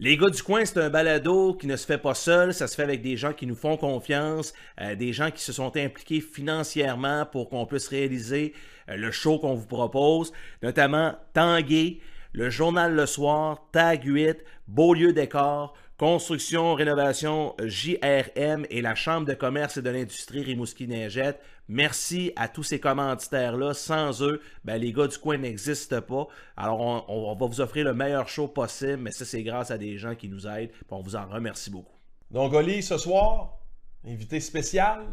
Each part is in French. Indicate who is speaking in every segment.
Speaker 1: Les gars du coin, c'est un balado qui ne se fait pas seul, ça se fait avec des gens qui nous font confiance, euh, des gens qui se sont impliqués financièrement pour qu'on puisse réaliser euh, le show qu'on vous propose, notamment Tanguay, le journal Le Soir, Tag 8, Beaulieu Décor, Construction, Rénovation JRM et la Chambre de commerce et de l'industrie Rimouski-Neigette. Merci à tous ces commanditaires-là. Sans eux, ben, les gars du coin n'existent pas. Alors, on, on va vous offrir le meilleur show possible, mais ça, c'est grâce à des gens qui nous aident. on vous en remercie beaucoup.
Speaker 2: Donc, Oli, ce soir, invité spécial,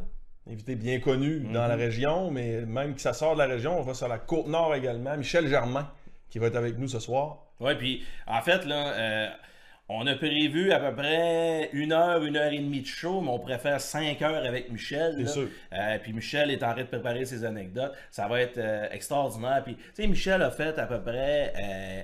Speaker 2: invité bien connu dans la région, mais même que ça sort de la région, on va sur la côte nord également. Michel Germain, qui va être avec nous ce soir.
Speaker 1: Oui, puis en fait, là, euh, on a prévu à peu près une heure, une heure et demie de show, mais on préfère cinq heures avec Michel.
Speaker 2: C'est sûr.
Speaker 1: Euh, puis Michel est en train de préparer ses anecdotes. Ça va être euh, extraordinaire. Puis, tu sais, Michel a fait à peu près euh,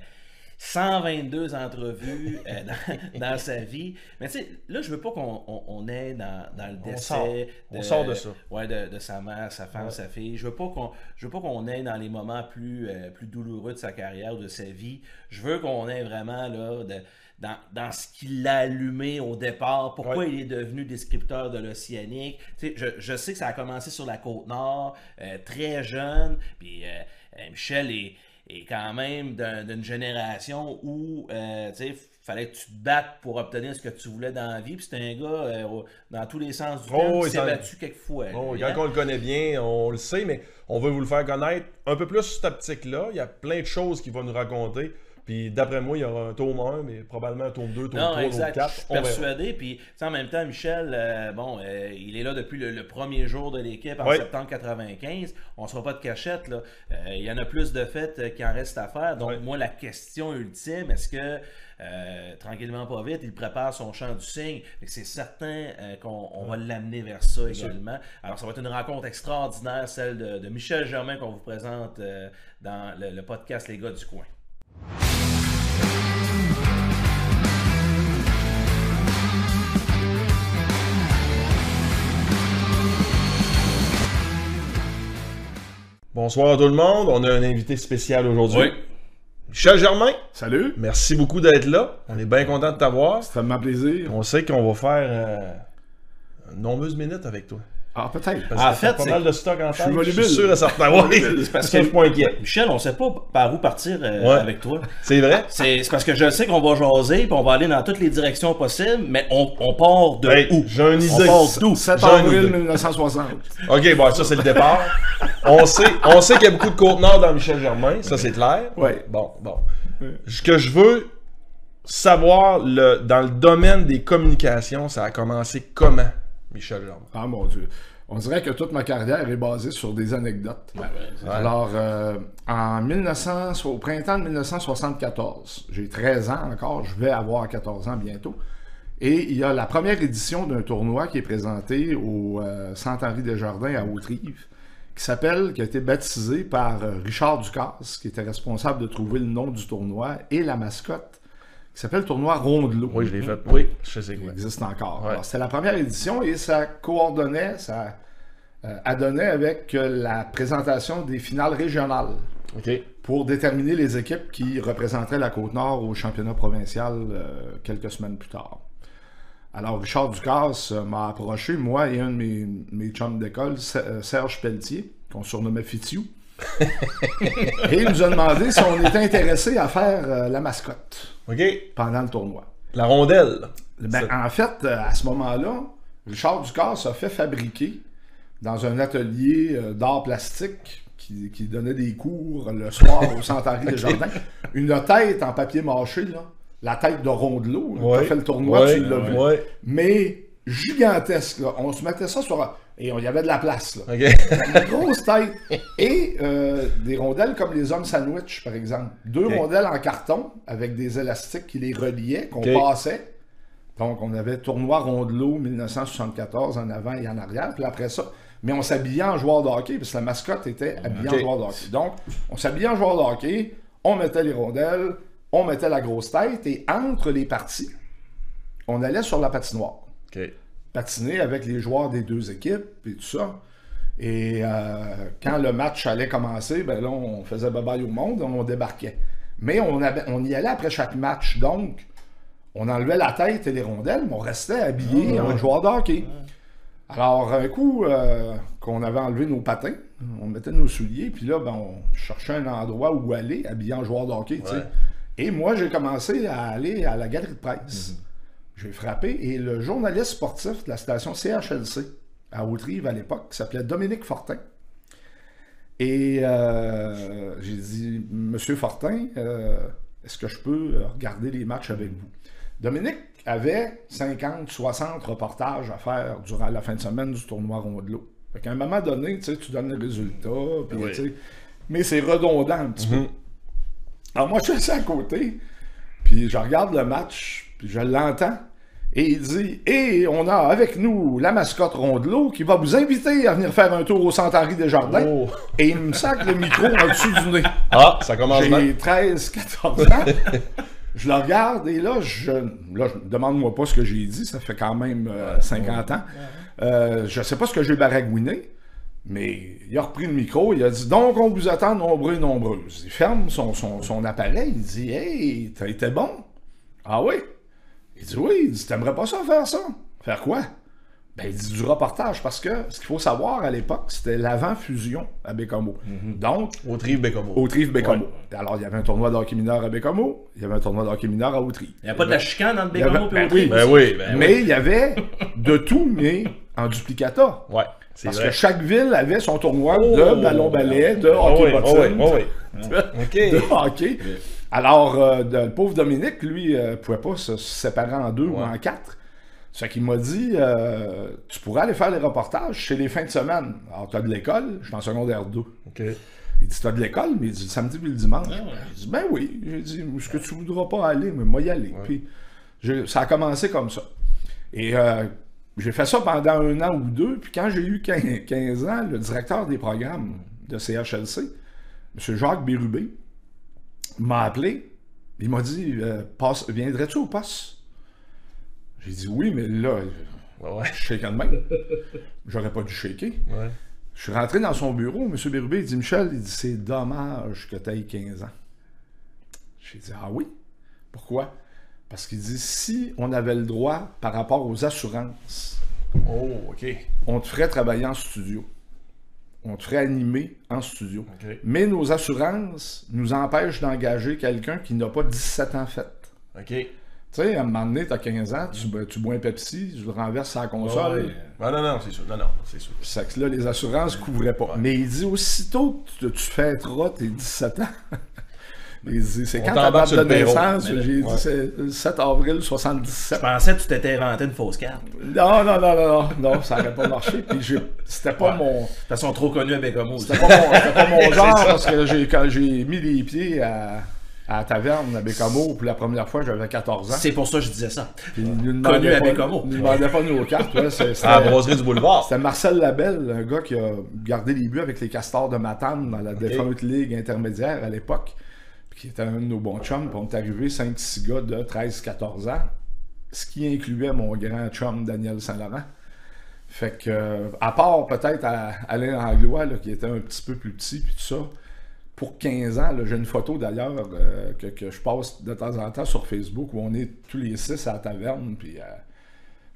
Speaker 1: 122 entrevues euh, dans, dans sa vie. Mais tu sais, là, je veux pas qu'on on, on ait dans, dans le
Speaker 2: On
Speaker 1: décès.
Speaker 2: sort. On sort de ça.
Speaker 1: Ouais, de, de sa mère, sa femme,
Speaker 2: Ouais.
Speaker 1: sa fille. Je veux pas qu'on je veux pas qu'on ait dans les moments plus, plus douloureux de sa carrière ou de sa vie. Je veux qu'on ait vraiment là de- dans, dans ce qui l'a allumé au départ, pourquoi
Speaker 2: Ouais.
Speaker 1: il est devenu descripteur de l'océanique. Je, je sais que ça a commencé sur la côte nord, euh, très jeune, puis euh, euh, Michel est, est quand même d'un- d'une génération où euh, sais, fallait que tu te battes pour obtenir ce que tu voulais dans la vie. Puis c'est un gars, dans tous les sens du
Speaker 2: Oh,
Speaker 1: terme,
Speaker 2: oui,
Speaker 1: qui s'est battu quelquefois.
Speaker 2: Bon,
Speaker 1: lui,
Speaker 2: quand
Speaker 1: hein?
Speaker 2: on le connaît bien, on le sait, mais on veut vous le faire connaître un peu plus cette optique-là. Il y a plein de choses qu'il va nous raconter. Puis d'après moi, il y aura un tome 1, mais probablement un tome 2, tome
Speaker 1: Non,
Speaker 2: 3,
Speaker 1: exact.
Speaker 2: tome
Speaker 1: Je suis
Speaker 2: 4. On verra.
Speaker 1: persuadé. Puis, en même temps, Michel, euh, bon, euh, il est là depuis le, le premier jour de l'équipe en
Speaker 2: Oui.
Speaker 1: septembre 95. On ne sera pas de cachette. Là. Euh, il y en a plus de faits euh, qu'il en reste à faire. Donc,
Speaker 2: Oui.
Speaker 1: moi, la question ultime, est-ce que tranquillement, pas vite, il prépare son champ du signe? Fait C'est certain qu'on on va l'amener vers ça également. Alors, ça va être une rencontre extraordinaire, celle de, de Michel Germain qu'on vous présente dans le, le podcast Les gars du coin.
Speaker 2: Bonsoir à tout le monde. On a un invité spécial aujourd'hui. Michel Germain,
Speaker 3: Salut,
Speaker 2: merci beaucoup d'être là. On est bien content de t'avoir.
Speaker 3: ça me fait plaisir.
Speaker 2: On sait qu'on va faire euh, de nombreuses minutes avec toi.
Speaker 3: Ah, peut-être.
Speaker 2: Parce
Speaker 1: En fait,
Speaker 2: pas mal de stock en tête. Je
Speaker 3: volubile.
Speaker 2: suis sûr et certain.
Speaker 3: Volubile.
Speaker 2: parce que je suis pas inquiet.
Speaker 1: Michel, on ne sait pas par où partir euh,
Speaker 2: Ouais.
Speaker 1: avec toi.
Speaker 2: C'est vrai?
Speaker 1: C'est parce que je sais qu'on va jaser, puis on va aller dans toutes les directions possibles, mais on, on part de
Speaker 2: Hey,
Speaker 1: où?
Speaker 2: j'ai une
Speaker 1: On
Speaker 2: idée.
Speaker 1: part d'où?
Speaker 3: 7
Speaker 2: J'ai une
Speaker 3: avril
Speaker 2: idée.
Speaker 3: 1960.
Speaker 2: Ok, bon, ça c'est le départ. on sait, on sait qu'il y a beaucoup de conteneurs dans Michel Germain, ça c'est clair.
Speaker 3: Ouais.
Speaker 2: Bon, bon. Ce que je veux savoir, le, dans le domaine des communications, ça a commencé comment, Michel Germain?
Speaker 3: Ah, mon Dieu. On dirait que toute ma carrière est basée sur des anecdotes. Alors, euh, en 1900, au printemps de 1974, j'ai 13 ans encore, je vais avoir 14 ans bientôt. Et il y a la première édition d'un tournoi qui est présenté au euh, Centre-Henri Desjardins à Haute-Rive, qui s'appelle, qui a été baptisé par euh, Richard Ducasse, qui était responsable de trouver le nom du tournoi, et la mascotte, qui s'appelle le tournoi Rondelot.
Speaker 2: Oui, je l'ai fait. Oui, je sais
Speaker 3: Il
Speaker 2: quoi.
Speaker 3: existe encore.
Speaker 2: Ouais.
Speaker 3: C'était la première édition et ça coordonnait, ça euh, adonnait avec euh, la présentation des finales régionales pour déterminer les équipes qui représenteraient la Côte-Nord au championnat provincial euh, quelques semaines plus tard. Alors, Richard Ducasse m'a approché, moi et un de mes, mes chums d'école, Se- Serge Pelletier, qu'on surnommait Fitiou. et il nous a demandé si on était intéressé à faire euh, la mascotte
Speaker 2: Ok.
Speaker 3: pendant le tournoi.
Speaker 2: La rondelle.
Speaker 3: Ben, en fait, euh, à ce moment-là, Richard Ducasse a fait fabriquer dans un atelier euh, d'art plastique qui, qui donnait des cours le soir au Centre-Henri des Jardins, une tête en papier mâché, là, la tête de Rondelot.
Speaker 2: Ouais.
Speaker 3: T'as fait le tournoi,
Speaker 2: Ouais,
Speaker 3: tu l'as vu.
Speaker 2: ouais.
Speaker 3: Mais gigantesque. là. On se mettait ça sur... Et on- il y avait de la place. Là. Une grosse tête. Et euh, des rondelles comme les hommes sandwich, par exemple. Deux rondelles en carton avec des élastiques qui les reliaient, qu'on passait. Donc, on avait tournoi Rondelot 1974 en avant et en arrière. Puis après ça, mais on s'habillait en joueur de hockey, parce que la mascotte était habillée en joueur de hockey. Donc, on s'habillait en joueur de hockey, on mettait les rondelles, on mettait la grosse tête, et entre les parties, on allait sur la patinoire. Patiner avec les joueurs des deux équipes et tout ça. Et euh, quand le match allait commencer, ben là, on faisait bye-bye au monde, on débarquait. Mais on, avait- on y allait après chaque match, donc on enlevait la tête et les rondelles, mais on restait habillé en joueur de hockey. Alors, un coup euh, qu'on avait enlevé nos patins, on mettait nos souliers, puis là, ben, on cherchait un endroit où aller, habillé en joueur de hockey.
Speaker 2: Ouais.
Speaker 3: Et moi, j'ai commencé à aller à la galerie de presse. J'ai frappé, et le journaliste sportif de la station CHLC à Haute-Rive à l'époque, qui s'appelait Dominique Fortin. Et euh, j'ai dit, Monsieur Fortin, euh, est-ce que je peux regarder les matchs avec vous? Dominique avait 50, 60 reportages à faire durant la fin de semaine du tournoi Rondelot. Fait qu'à un moment donné, tu donnes
Speaker 2: Oui.
Speaker 3: tu sais, mais c'est redondant un petit peu. Alors moi, je suis assis à côté, puis je regarde le match, puis je l'entends, et il dit « Et on a avec nous la mascotte Rondelot qui va vous inviter à venir faire un tour au Centre-Henri des Jardins.
Speaker 2: Oh.
Speaker 3: Et il me sac le micro en dessous du nez.
Speaker 2: Ah, ça commence bien.
Speaker 3: J'ai 13, 14 ans. je le regarde et là, je, là, je- demande-moi pas ce que j'ai dit, ça fait quand même euh, 50 ans. Euh, je sais pas ce que j'ai baragouiné, mais il a repris le micro, il a dit Donc on vous attend nombreux et nombreuses. Il ferme son, son, son appareil, il dit Hey, t'as été bon Ah oui Il dit Oui, il dit T'aimerais pas ça faire ça? Faire quoi? Ben, il dit du reportage parce que ce qu'il faut savoir à l'époque, c'était l'avant-fusion à Bécamo. Donc,
Speaker 2: Au tribe Bécomo.
Speaker 3: Autrive Bécamo. Alors, il y avait un tournoi de hockey mineur à Bécamo, il y avait un tournoi de hockey mineur à Autrive.
Speaker 1: Il n'y a pas de la chicane entre
Speaker 3: avait-
Speaker 1: Bécamo et
Speaker 3: ben
Speaker 1: Autrive.
Speaker 2: Ben oui, ben oui.
Speaker 3: Mais il y avait de tout, mais en duplicata.
Speaker 2: Ouais,
Speaker 3: Parce
Speaker 2: vrai.
Speaker 3: que chaque ville avait son tournoi
Speaker 2: Oh!
Speaker 3: de ballon-ballet, de
Speaker 2: Ah
Speaker 3: hockey
Speaker 2: oui, ah oui, ah oui.
Speaker 3: de hockey. Alors, euh, de- le pauvre Dominique, lui, ne pouvait pas se séparer en deux ou en quatre. Ça fait qu'il m'a dit euh, Tu pourrais aller faire les reportages chez les fins de semaine. Alors, tu as de l'école, je suis en secondaire 2.
Speaker 2: OK.
Speaker 3: Il dit, t'as de l'école, mais il dit, le samedi puis le dimanche. J'ai dit, ben oui. J'ai dit, ce que tu voudras pas aller, mais moi y aller. Puis, ça a commencé comme ça. Et euh, j'ai fait ça pendant un an ou deux. Puis quand j'ai eu 15, 15 ans, le directeur des programmes de CHLC, M. Jacques Bérubé, m'a appelé. Il m'a dit, euh, Passe- viendrais-tu au poste? J'ai dit oui, mais là,
Speaker 2: Ouais,
Speaker 3: je shake de même. J'aurais pas dû shaker.
Speaker 2: Ouais.
Speaker 3: Je suis rentré dans son bureau, M. Bérubé, il dit Michel, il dit c'est dommage que tu aies 15 ans. J'ai dit Ah oui? Pourquoi? Parce qu'il dit si on avait le droit par rapport aux assurances,
Speaker 2: Oh, OK.
Speaker 3: on te ferait travailler en studio. On te ferait animer en studio. Mais nos assurances nous empêchent d'engager quelqu'un qui n'a pas 17 ans fait.
Speaker 2: OK.
Speaker 3: Tu sais, à un moment donné, tu as 15 ans, tu, bois- tu bois un Pepsi, tu le renverses la console.
Speaker 2: Ouais. Ah, non, non, c'est sûr. Non, non, c'est sûr.
Speaker 3: Que là, les assurances ne couvraient pas. Mais il dit aussitôt que tu, tu fêteras tes 17 ans. c'est
Speaker 2: On
Speaker 3: quand ta date de naissance? J'ai
Speaker 2: ouais.
Speaker 3: dit c'est le 7 avril
Speaker 1: Je
Speaker 3: 77.
Speaker 1: pensais que tu t'étais inventé une fausse carte. De
Speaker 3: Non, non, non, non, non, non, ça n'aurait pas marché. Puis c'était pas
Speaker 1: Ouais.
Speaker 3: mon.
Speaker 1: toute façon, trop connu à Bécamo.
Speaker 3: C'était pas mon, genre parce que j'ai, quand j'ai mis les pieds à, à la taverne à Bécamo pour la première fois, j'avais 14 ans.
Speaker 1: C'est pour ça que je disais ça.
Speaker 3: Puis il nous
Speaker 1: Connu à Bécamo.
Speaker 3: il nous demandait pas nos cartes. ouais, c'est- c'était-
Speaker 2: À la brasserie du boulevard.
Speaker 3: C'était Marcel Labelle, un gars qui a gardé les buts avec les Castors de Matane dans la défunte ligue intermédiaire à l'époque, qui était un de nos bons chums. Puis on est arrivé 5-6 gars de 13-14 ans, ce qui incluait mon grand chum Daniel Saint-Laurent. Fait que, euh, à part peut-être Alain Anglois, là, qui était un petit peu plus petit, puis tout ça, pour 15 ans, j'ai une photo d'ailleurs euh, que, que je passe de temps en temps sur Facebook où on est tous les six à la taverne, puis euh,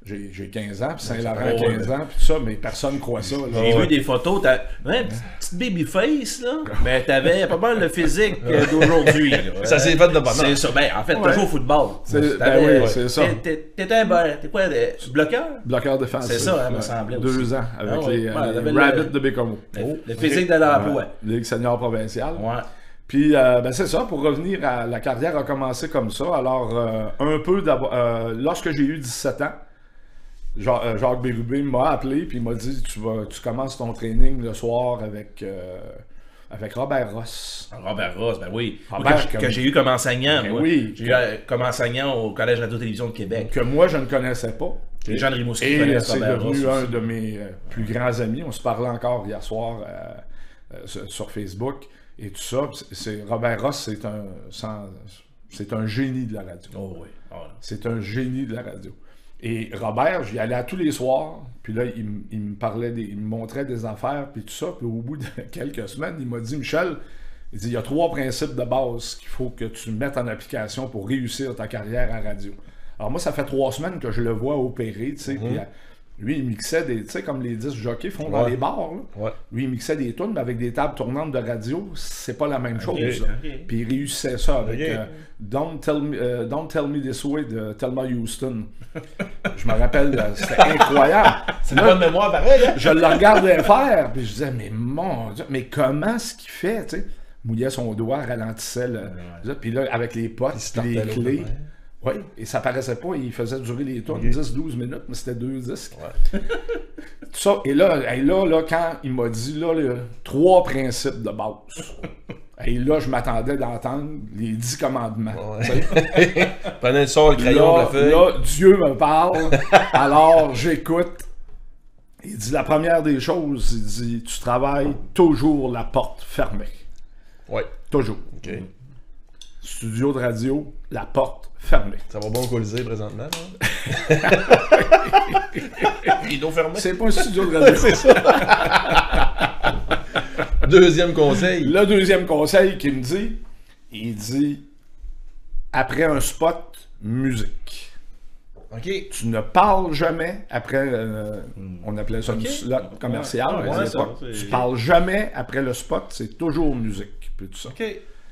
Speaker 3: j'ai j'ai 15 ans, puis Saint-Laurent a
Speaker 1: Oh,
Speaker 3: 15 ans, puis tout ça, mais personne ne croit ça.
Speaker 1: J'ai vu des photos, t'as ouais, petite- petite baby face, là, mais t'avais pas mal le physique euh, d'aujourd'hui.
Speaker 2: Ça s'est fait de bonheur.
Speaker 1: C'est ça. Ben, en fait, joué au football.
Speaker 3: Ben oui, c'est ça.
Speaker 1: t'es- t'es- T'étais un bon- T'es quoi, de- bloqueur?
Speaker 3: Bloqueur défensif.
Speaker 1: C'est ça, hein, me semblait
Speaker 3: Deux
Speaker 1: aussi.
Speaker 3: ans avec
Speaker 1: Ah ouais.
Speaker 3: les, euh, Rabbits de Bécomo.
Speaker 1: Le,
Speaker 2: Oh,
Speaker 1: le physique de l'emploi.
Speaker 3: Ouais. Ligue senior provinciale.
Speaker 1: Ouais.
Speaker 3: Puis, euh, ben, c'est ça, pour revenir à la carrière a commencé comme ça. Alors, euh, un peu d'abord, euh, lorsque j'ai eu 17 ans, Jean- euh, Jacques Bérubé m'a appelé, puis il m'a dit tu, vas, tu commences ton training le soir avec, euh, avec Robert Ross.
Speaker 1: Robert Ross, ben oui.
Speaker 3: Robert,
Speaker 1: que,
Speaker 3: comme-
Speaker 1: que j'ai eu comme enseignant.
Speaker 3: Ben
Speaker 1: moi.
Speaker 3: oui.
Speaker 1: J'ai eu euh, comme enseignant au Collège Radio-Télévision de Québec.
Speaker 3: Que moi, je ne connaissais pas.
Speaker 1: Les gens de Rimouski
Speaker 3: Et c'est devenu
Speaker 1: Ross
Speaker 3: un de mes plus grands amis. On se parlait encore hier soir euh, euh, sur- Facebook et tout ça. C'est- Robert Ross, c'est un, c'est un génie de la radio.
Speaker 1: Oh oui. Oh.
Speaker 3: C'est un génie de la radio. Et Robert, j'y allais à tous les soirs, puis là, il, me parlait, des, il me montrait des affaires, puis tout ça. Puis au bout de quelques semaines, il m'a dit, Michel, il dit, il y a trois principes de base qu'il faut que tu mettes en application pour réussir ta carrière à radio. Alors moi, ça fait trois semaines que je le vois opérer, tu sais,
Speaker 2: Mhm.
Speaker 3: puis, euh, lui, il mixait des, tu sais, comme les disques jockeys font dans
Speaker 2: Ouais.
Speaker 3: les bars, là.
Speaker 2: Ouais.
Speaker 3: Lui, il mixait des tunes, mais avec des tables tournantes de radio, c'est pas la même chose. Puis il réussissait ça avec euh, Don't, tell me, euh, Don't Tell Me This Way de Thelma Houston. je me rappelle, euh, c'était incroyable.
Speaker 2: C'est une bonne mémoire pareil, hein?
Speaker 3: Je le regardais faire, puis je disais, mais mon Dieu, mais comment ce qu'il fait, tu sais? Mouillait son doigt, ralentissait le. Puis là, avec les potes, les clés. Oui, et ça paraissait pas, il faisait durer les tours 10-12 minutes, mais c'était deux disques.
Speaker 2: Ouais.
Speaker 3: Tout ça, et là, et là, là, quand il m'a dit là, trois principes de base. Et là, je m'attendais d'entendre les dix commandements.
Speaker 2: Ouais. Prenez le sort, le crayon,
Speaker 3: Là,
Speaker 2: la feuille.
Speaker 3: là, Dieu me parle, alors j'écoute. Il dit la première des choses, il dit tu travailles toujours la porte fermée.
Speaker 2: Ouais.
Speaker 3: Toujours. Studio de radio, la porte fermée.
Speaker 2: Ça va bon Colisée présentement, là? Rideau fermé.
Speaker 3: C'est pas un studio de radio.
Speaker 2: C'est ça. Deuxième conseil.
Speaker 3: Le deuxième conseil qu'il me dit, il dit après un spot, musique.
Speaker 2: OK.
Speaker 3: Tu ne parles jamais après, euh, on appelait ça une slot commerciale.
Speaker 1: Ouais,
Speaker 3: à
Speaker 1: ouais,
Speaker 3: l'époque. tu parles jamais après le spot, c'est toujours musique. Puis tout ça.
Speaker 2: OK.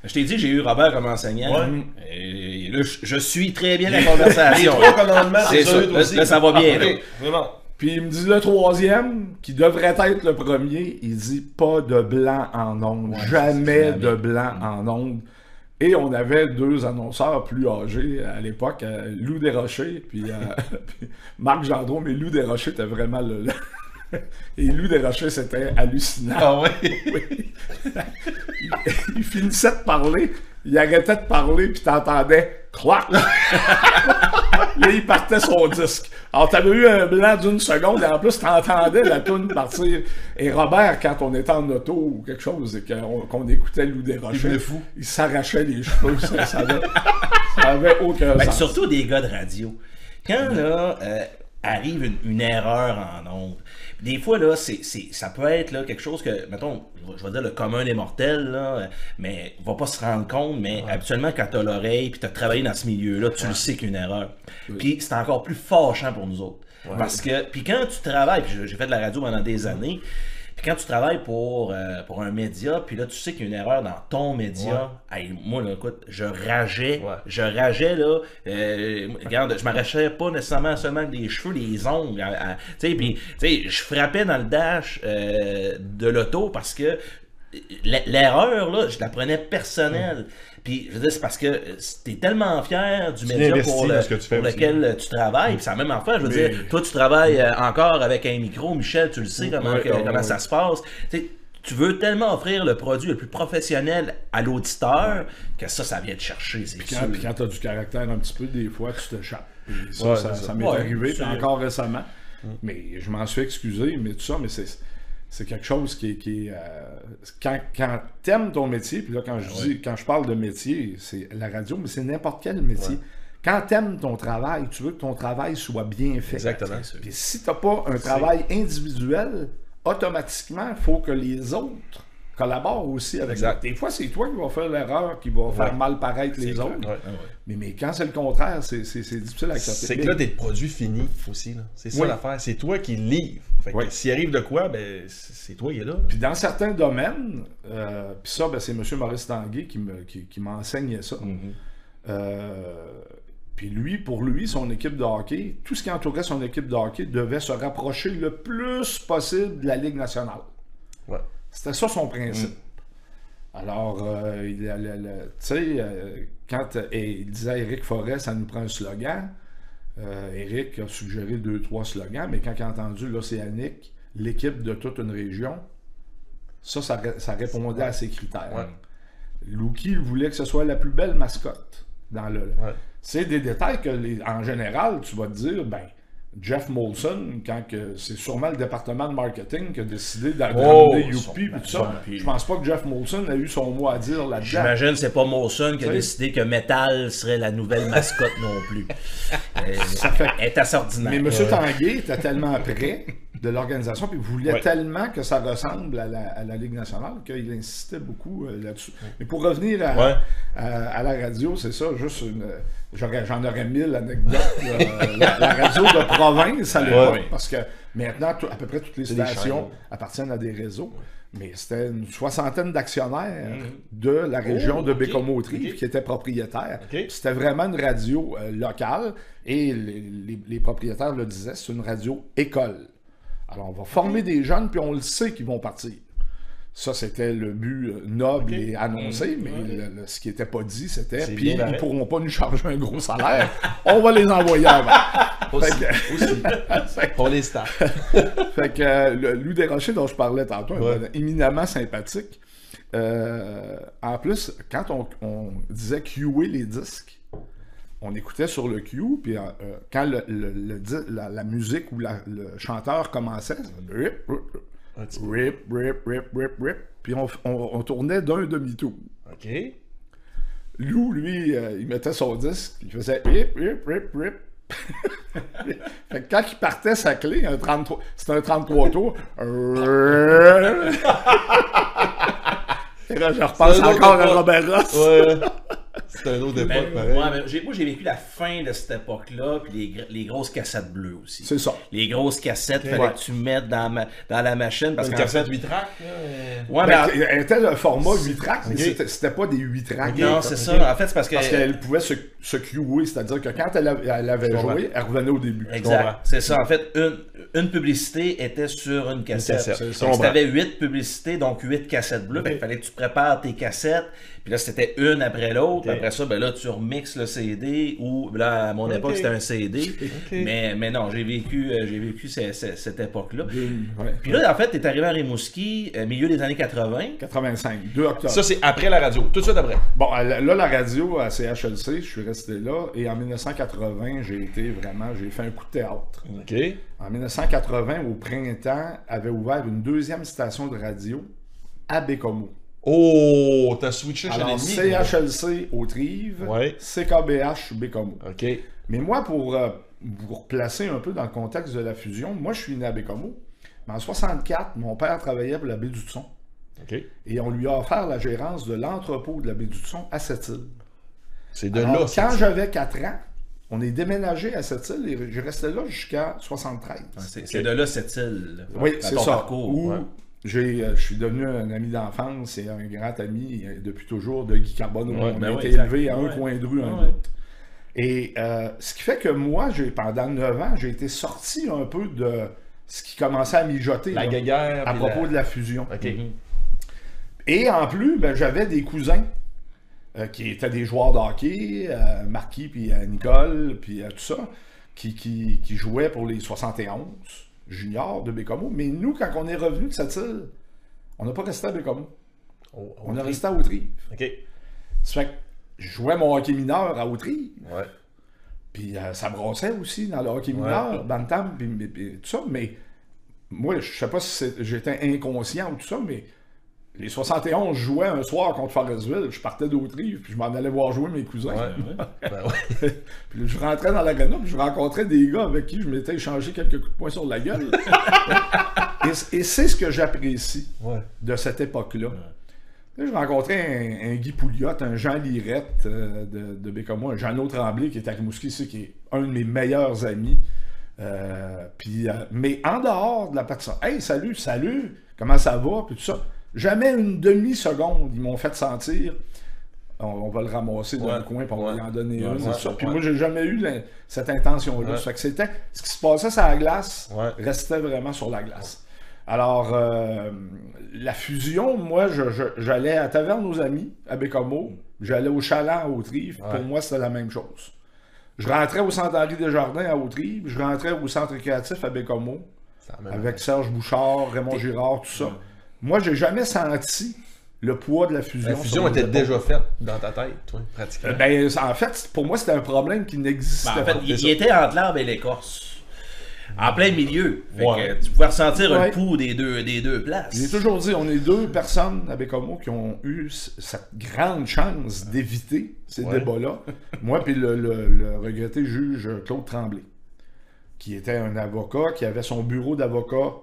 Speaker 1: Je t'ai dit, j'ai eu Robert comme enseignant.
Speaker 2: Ouais.
Speaker 1: Et là, je, je suis très bien la conversation.
Speaker 2: Trois commandements,
Speaker 1: C'est ça.
Speaker 2: aussi.
Speaker 1: là, ça va bien, là.
Speaker 2: Vraiment.
Speaker 3: Puis il me dit le troisième, qui devrait être le premier, il dit pas de blanc en ondes. jamais
Speaker 1: jamais.
Speaker 3: de blanc en ondes. Et on avait deux annonceurs plus âgés à l'époque, euh, Lou Desrochers, puis, euh, puis Marc Gendron, mais Lou Desrochers était vraiment le. Et Lou Desrochers, c'était hallucinant.
Speaker 2: Ah ouais?
Speaker 3: Oui. il finissait de parler, il arrêtait de parler, puis t'entendais clac. Là, il partait son disque. Alors, t'avais eu un blanc d'une seconde, et en plus, t'entendais la toune partir. Et Robert, quand on était en auto ou quelque chose, et qu'on écoutait Lou Desrochers,
Speaker 2: Il
Speaker 3: il s'arrachait les cheveux, ça, ça avait, ça avait aucun
Speaker 1: Ben,
Speaker 3: sens.
Speaker 1: surtout des gars de radio. Quand là, euh, arrive une, une erreur en ondes, des fois, là, c'est, c'est- ça peut être là, quelque chose que, mettons, je vais dire le commun des mortels, là, mais va pas se rendre compte, mais habituellement, quand t'as l'oreille puis t'as travaillé dans ce milieu-là, tu le sais qu'une erreur. Puis c'est encore plus fâchant pour nous autres. Parce que, puis quand tu travailles, puis j'ai fait de la radio pendant des années, puis quand tu travailles pour, euh, pour un média, puis là, tu sais qu'il y a une erreur dans ton média, hey, moi, là, écoute, je rageais,
Speaker 2: Ouais.
Speaker 1: je rageais, là, euh, regarde, je m'arrachais pas nécessairement seulement les cheveux, les ongles, tu sais, puis, tu sais, je frappais dans le dash euh, de l'auto parce que l'erreur, là, je la prenais personnelle. Puis, je veux dire, c'est parce que euh, t'es tellement fier du média pour, le-
Speaker 2: tu
Speaker 1: pour lequel euh, tu travailles. Puis c'est la même affaire. Je veux
Speaker 3: Mais-
Speaker 1: dire, toi, tu travailles euh, encore avec un micro. Michel, tu le sais comment,
Speaker 3: Ouais,
Speaker 1: que-
Speaker 3: ouais,
Speaker 1: comment
Speaker 3: ouais.
Speaker 1: ça se passe. Tu tu veux tellement offrir le produit le plus professionnel à l'auditeur que ça, ça vient te chercher, c'est
Speaker 3: Puis quand, puis quand t'as du caractère un petit peu, des fois, tu t'échappes. Puis Ça,
Speaker 2: Ouais,
Speaker 3: ça,
Speaker 2: c'est
Speaker 3: ça
Speaker 2: ça.
Speaker 3: m'est
Speaker 1: Ouais,
Speaker 3: arrivé, encore récemment. Mais je m'en suis excusé, mais tout ça, mais c'est, c'est quelque chose qui est. Qui est, euh, quand quand t'aimes ton métier, puis là, quand je dis, quand je parle de métier, c'est la radio, mais c'est n'importe quel métier. Quand t'aimes ton travail, tu veux que ton travail soit bien fait.
Speaker 2: Exactement.
Speaker 3: Puis si t'as pas un travail individuel, automatiquement, il faut que les autres collaborent aussi avec
Speaker 2: Exact.
Speaker 3: Des fois, c'est toi qui vas faire l'erreur, qui va faire mal paraître les autres.
Speaker 2: Ouais.
Speaker 3: Mais, mais quand c'est le contraire, c'est, difficile à accepter.
Speaker 2: C'est que là, t'es le produit fini aussi. là. C'est ça l'affaire. C'est toi qui le livre. S'il arrive de quoi, ben, c'est toi qui est là.
Speaker 3: Puis dans certains domaines, euh, puis ça, ben, c'est M. Maurice Tanguay qui, me, qui, qui m'enseignait ça. Euh, puis lui, pour lui, son équipe de hockey, tout ce qui entourait son équipe de hockey devait se rapprocher le plus possible de la Ligue nationale.
Speaker 2: Ouais.
Speaker 3: C'était ça son principe. Alors, euh, il, tu sais, euh, quand euh, et il disait à Éric Forêt, ça nous prend un slogan, euh, Éric a suggéré deux, trois slogans, mais quand il a entendu l'Océanique, l'équipe de toute une région, ça, ça, ré- ça répondait à ses critères.
Speaker 2: Ouais.
Speaker 3: Luki voulait que ce soit la plus belle mascotte dans le.
Speaker 2: Ouais.
Speaker 3: C'est des détails que, les- en général, tu vas te dire, ben, Jeff Molson, quand c'est sûrement le département de marketing qui a décidé d'a-
Speaker 2: Oh,
Speaker 3: d'amener
Speaker 2: son-
Speaker 3: Youpi et tout ça, je pense pas que Jeff Molson a eu son mot à dire là-dedans.
Speaker 1: J'imagine que c'est pas Molson qui a décidé que Metal serait la nouvelle mascotte non plus. Euh,
Speaker 3: Ça fait-
Speaker 1: Elle est assez ordinaire.
Speaker 3: Mais M. Tanguay était tellement prêt de l'organisation, puis il voulait
Speaker 2: Ouais.
Speaker 3: tellement que ça ressemble à la, à la Ligue nationale qu'il insistait beaucoup euh, là-dessus. Mais pour revenir à,
Speaker 2: Ouais.
Speaker 3: à, à la radio, c'est ça, juste une. J'en aurais mille anecdotes. là. la, la radio de province à l'époque,
Speaker 2: Ouais.
Speaker 3: parce que maintenant, à peu près toutes les stations
Speaker 2: chaînes.
Speaker 3: appartiennent à des réseaux. Mais c'était une soixantaine d'actionnaires de la région
Speaker 2: Oh,
Speaker 3: de Bécomo-Trive
Speaker 2: ok.
Speaker 3: qui étaient propriétaires. C'était vraiment une radio euh, locale et les, les- les propriétaires le disaient, c'est une radio école. Alors on va former des jeunes puis on le sait qu'ils vont partir. Ça, c'était le but euh, noble et annoncé, mais
Speaker 2: Ouais.
Speaker 3: le- le- ce qui n'était pas dit, c'était puis ils ne pourront pas nous charger un gros salaire. on va les envoyer avant.
Speaker 2: Aussi. Aussi. Pour les stars.
Speaker 3: Fait que euh, le Lou Desrochers dont je parlais tantôt,
Speaker 2: Ouais.
Speaker 3: éminemment sympathique. Euh, en plus, quand on, on disait QA les disques, on écoutait sur le Q, puis euh, euh, quand le, le- le di- la, la musique ou la- le chanteur commençait, rip, rip,
Speaker 2: peu.
Speaker 3: rip, rip, rip, rip, rip, puis on, on- on tournait d'un demi-tour.
Speaker 2: OK.
Speaker 3: Lou, lui, euh, il mettait son disque, il faisait rip, rip, rip, rip. fait que quand il partait sa clé, un 33, c'était un 33 tours. Je repense encore à. Robert Ross.
Speaker 2: Ouais. C'est un autre
Speaker 1: Ben,
Speaker 2: époque, pareil.
Speaker 1: ouais, moi, j'ai vécu la fin de cette époque-là, puis les, les grosses cassettes bleues aussi.
Speaker 3: C'est ça.
Speaker 1: Les grosses cassettes, fallait
Speaker 3: Ouais.
Speaker 1: que tu mettes dans, ma- dans la machine. Parce
Speaker 2: Une cassette
Speaker 1: fait-
Speaker 2: 8 tracks, euh,
Speaker 1: Ouais,
Speaker 3: Ben,
Speaker 1: mais
Speaker 3: elle était le format 8 tracks, mais c'était- pas des 8 tracks.
Speaker 1: non, c'est ça. En fait, c'est parce que.
Speaker 3: Parce qu'elle pouvait se, se cuer, c'est-à-dire que quand elle, avait- elle avait joué, elle revenait au début.
Speaker 1: Exact. C'est ça. En fait, une, une publicité était sur une cassette.
Speaker 2: cassette,
Speaker 3: c'est
Speaker 1: Donc,
Speaker 2: comprends.
Speaker 1: t'avais huit publicités, donc huit cassettes bleues, il fallait que tu prépares tes cassettes. Puis là, c'était une après l'autre.
Speaker 2: Ok.
Speaker 1: Après ça, ben là, tu remixes le CD ou là, à mon époque, c'était un CD. Mais, mais non, j'ai vécu, euh, j'ai vécu ce- ce- cette époque-là.
Speaker 3: Ouais.
Speaker 1: Puis là, en fait, t'es arrivé à Rimouski, euh, milieu des années 80.
Speaker 3: 85, 2 octobre.
Speaker 2: Ça, c'est après la radio. Tout de suite après.
Speaker 3: Bon, là, la radio à CHLC, je suis resté là. Et en 1980, j'ai été vraiment, j'ai fait un coup de théâtre.
Speaker 2: OK.
Speaker 3: En 1980, au printemps, avait ouvert une deuxième station de radio à Bécomo.
Speaker 2: Oh, t'as switché chez
Speaker 3: Alors,
Speaker 2: l'ennemi.
Speaker 3: CHLC au Trive,
Speaker 2: Ouais.
Speaker 3: CKBH Bécomo.
Speaker 2: OK.
Speaker 3: Mais moi, pour euh, vous replacer un peu dans le contexte de la fusion, moi, je suis né à Bécomo. Mais en 64, mon père travaillait pour la baie du Tson.
Speaker 2: OK.
Speaker 3: Et on lui a offert la gérance de l'entrepôt de la baie du Tson à cette île.
Speaker 2: C'est de
Speaker 3: Alors,
Speaker 2: là.
Speaker 3: quand j'avais 4 ans, on est déménagé à cette île et je restais là jusqu'à 73.
Speaker 1: C'est de là cette île.
Speaker 3: Oui, c'est
Speaker 1: ton
Speaker 3: ça.
Speaker 1: parcours.
Speaker 3: Où
Speaker 2: ouais.
Speaker 3: Euh, je suis devenu un ami d'enfance et un grand ami euh, depuis toujours de Guy Carbone.
Speaker 2: Ouais,
Speaker 3: on
Speaker 1: ben
Speaker 3: a été élevé à un
Speaker 1: Ouais.
Speaker 3: coin de rue, un autre. Et euh, ce qui fait que moi, j'ai, pendant 9 ans, j'ai été sorti un peu de ce qui commençait à mijoter
Speaker 2: La
Speaker 3: là,
Speaker 2: guéguerre.
Speaker 3: à propos
Speaker 2: la-
Speaker 3: de la fusion. Et en plus, ben, j'avais des cousins euh, qui étaient des joueurs de hockey, euh, Marquis, puis Nicole, puis tout ça, qui, qui, qui jouaient pour les 71 juniors de Bécomo. Mais nous, quand on est revenu de cette île, on n'a pas resté à Bécomo.
Speaker 2: Oh,
Speaker 3: On est resté à Autrive.
Speaker 2: OK.
Speaker 3: Ça fait que je jouais mon hockey mineur à Autrive.
Speaker 2: Ouais.
Speaker 3: Puis euh, ça brassait aussi dans le hockey
Speaker 2: Ouais.
Speaker 3: mineur, Bantam, puis, puis- puis tout ça. Mais moi, je sais pas si j'étais inconscient ou tout ça, mais les 71 jouaient un soir contre Forestville. Je partais d'Autrive, puis je m'en allais voir jouer mes cousins.
Speaker 2: Ouais. Ben ouais.
Speaker 3: Puis je rentrais dans l'arena, puis je rencontrais des gars avec qui je m'étais échangé quelques coups de poing sur la gueule. et et c'est ce que j'apprécie de cette époque-là. Là, je rencontrais un, un Guy Pouliot, un Jean Lirette euh, de, de Bécomo, un Jeannot Tremblay qui est à Rimouski ici, qui est un de mes meilleurs amis. Euh, puis, euh, mais en dehors de la personne, hey, salut, salut, comment ça va, puis tout ça. Jamais une demi-seconde, ils m'ont fait sentir. On, va le ramasser dans
Speaker 2: Ouais,
Speaker 3: le coin, va
Speaker 2: ouais.
Speaker 3: lui en donner
Speaker 2: Ouais,
Speaker 3: une. ça. Puis moi, j'ai jamais eu la- cette intention-là. C'était ce qui se passait sur la glace restait vraiment sur la glace. Alors, euh, la fusion, moi, j'allais à Taverne aux Amis, à Bécomo. J'allais au Chaland à Autrive. Pour moi, c'était la même chose. Je rentrais au Centre Henri Desjardins à Autrive. Je rentrais au Centre créatif à Bécomo avec Serge Bouchard, Raymond Girard, tout ça. Moi, j'ai jamais senti le poids de la fusion.
Speaker 2: La fusion était
Speaker 3: épaules.
Speaker 2: déjà faite dans ta tête, toi, pratiquement.
Speaker 3: Euh, Ben, en fait, pour moi, c'était un problème qui n'existait
Speaker 1: Ben, en fait,
Speaker 3: pas.
Speaker 1: il, était entre l'arbre et l'écorce. En plein milieu. Fait
Speaker 2: Ouais.
Speaker 1: que tu pouvais ressentir
Speaker 3: Ouais.
Speaker 1: le pouls des deux, des deux places.
Speaker 3: J'ai toujours dit, on est deux personnes à Bécomo qui ont eu cette grande chance d'éviter ces
Speaker 2: Ouais.
Speaker 3: débats-là. Moi, puis le, le- le regretté juge Claude Tremblay. qui était un avocat, qui avait son bureau d'avocat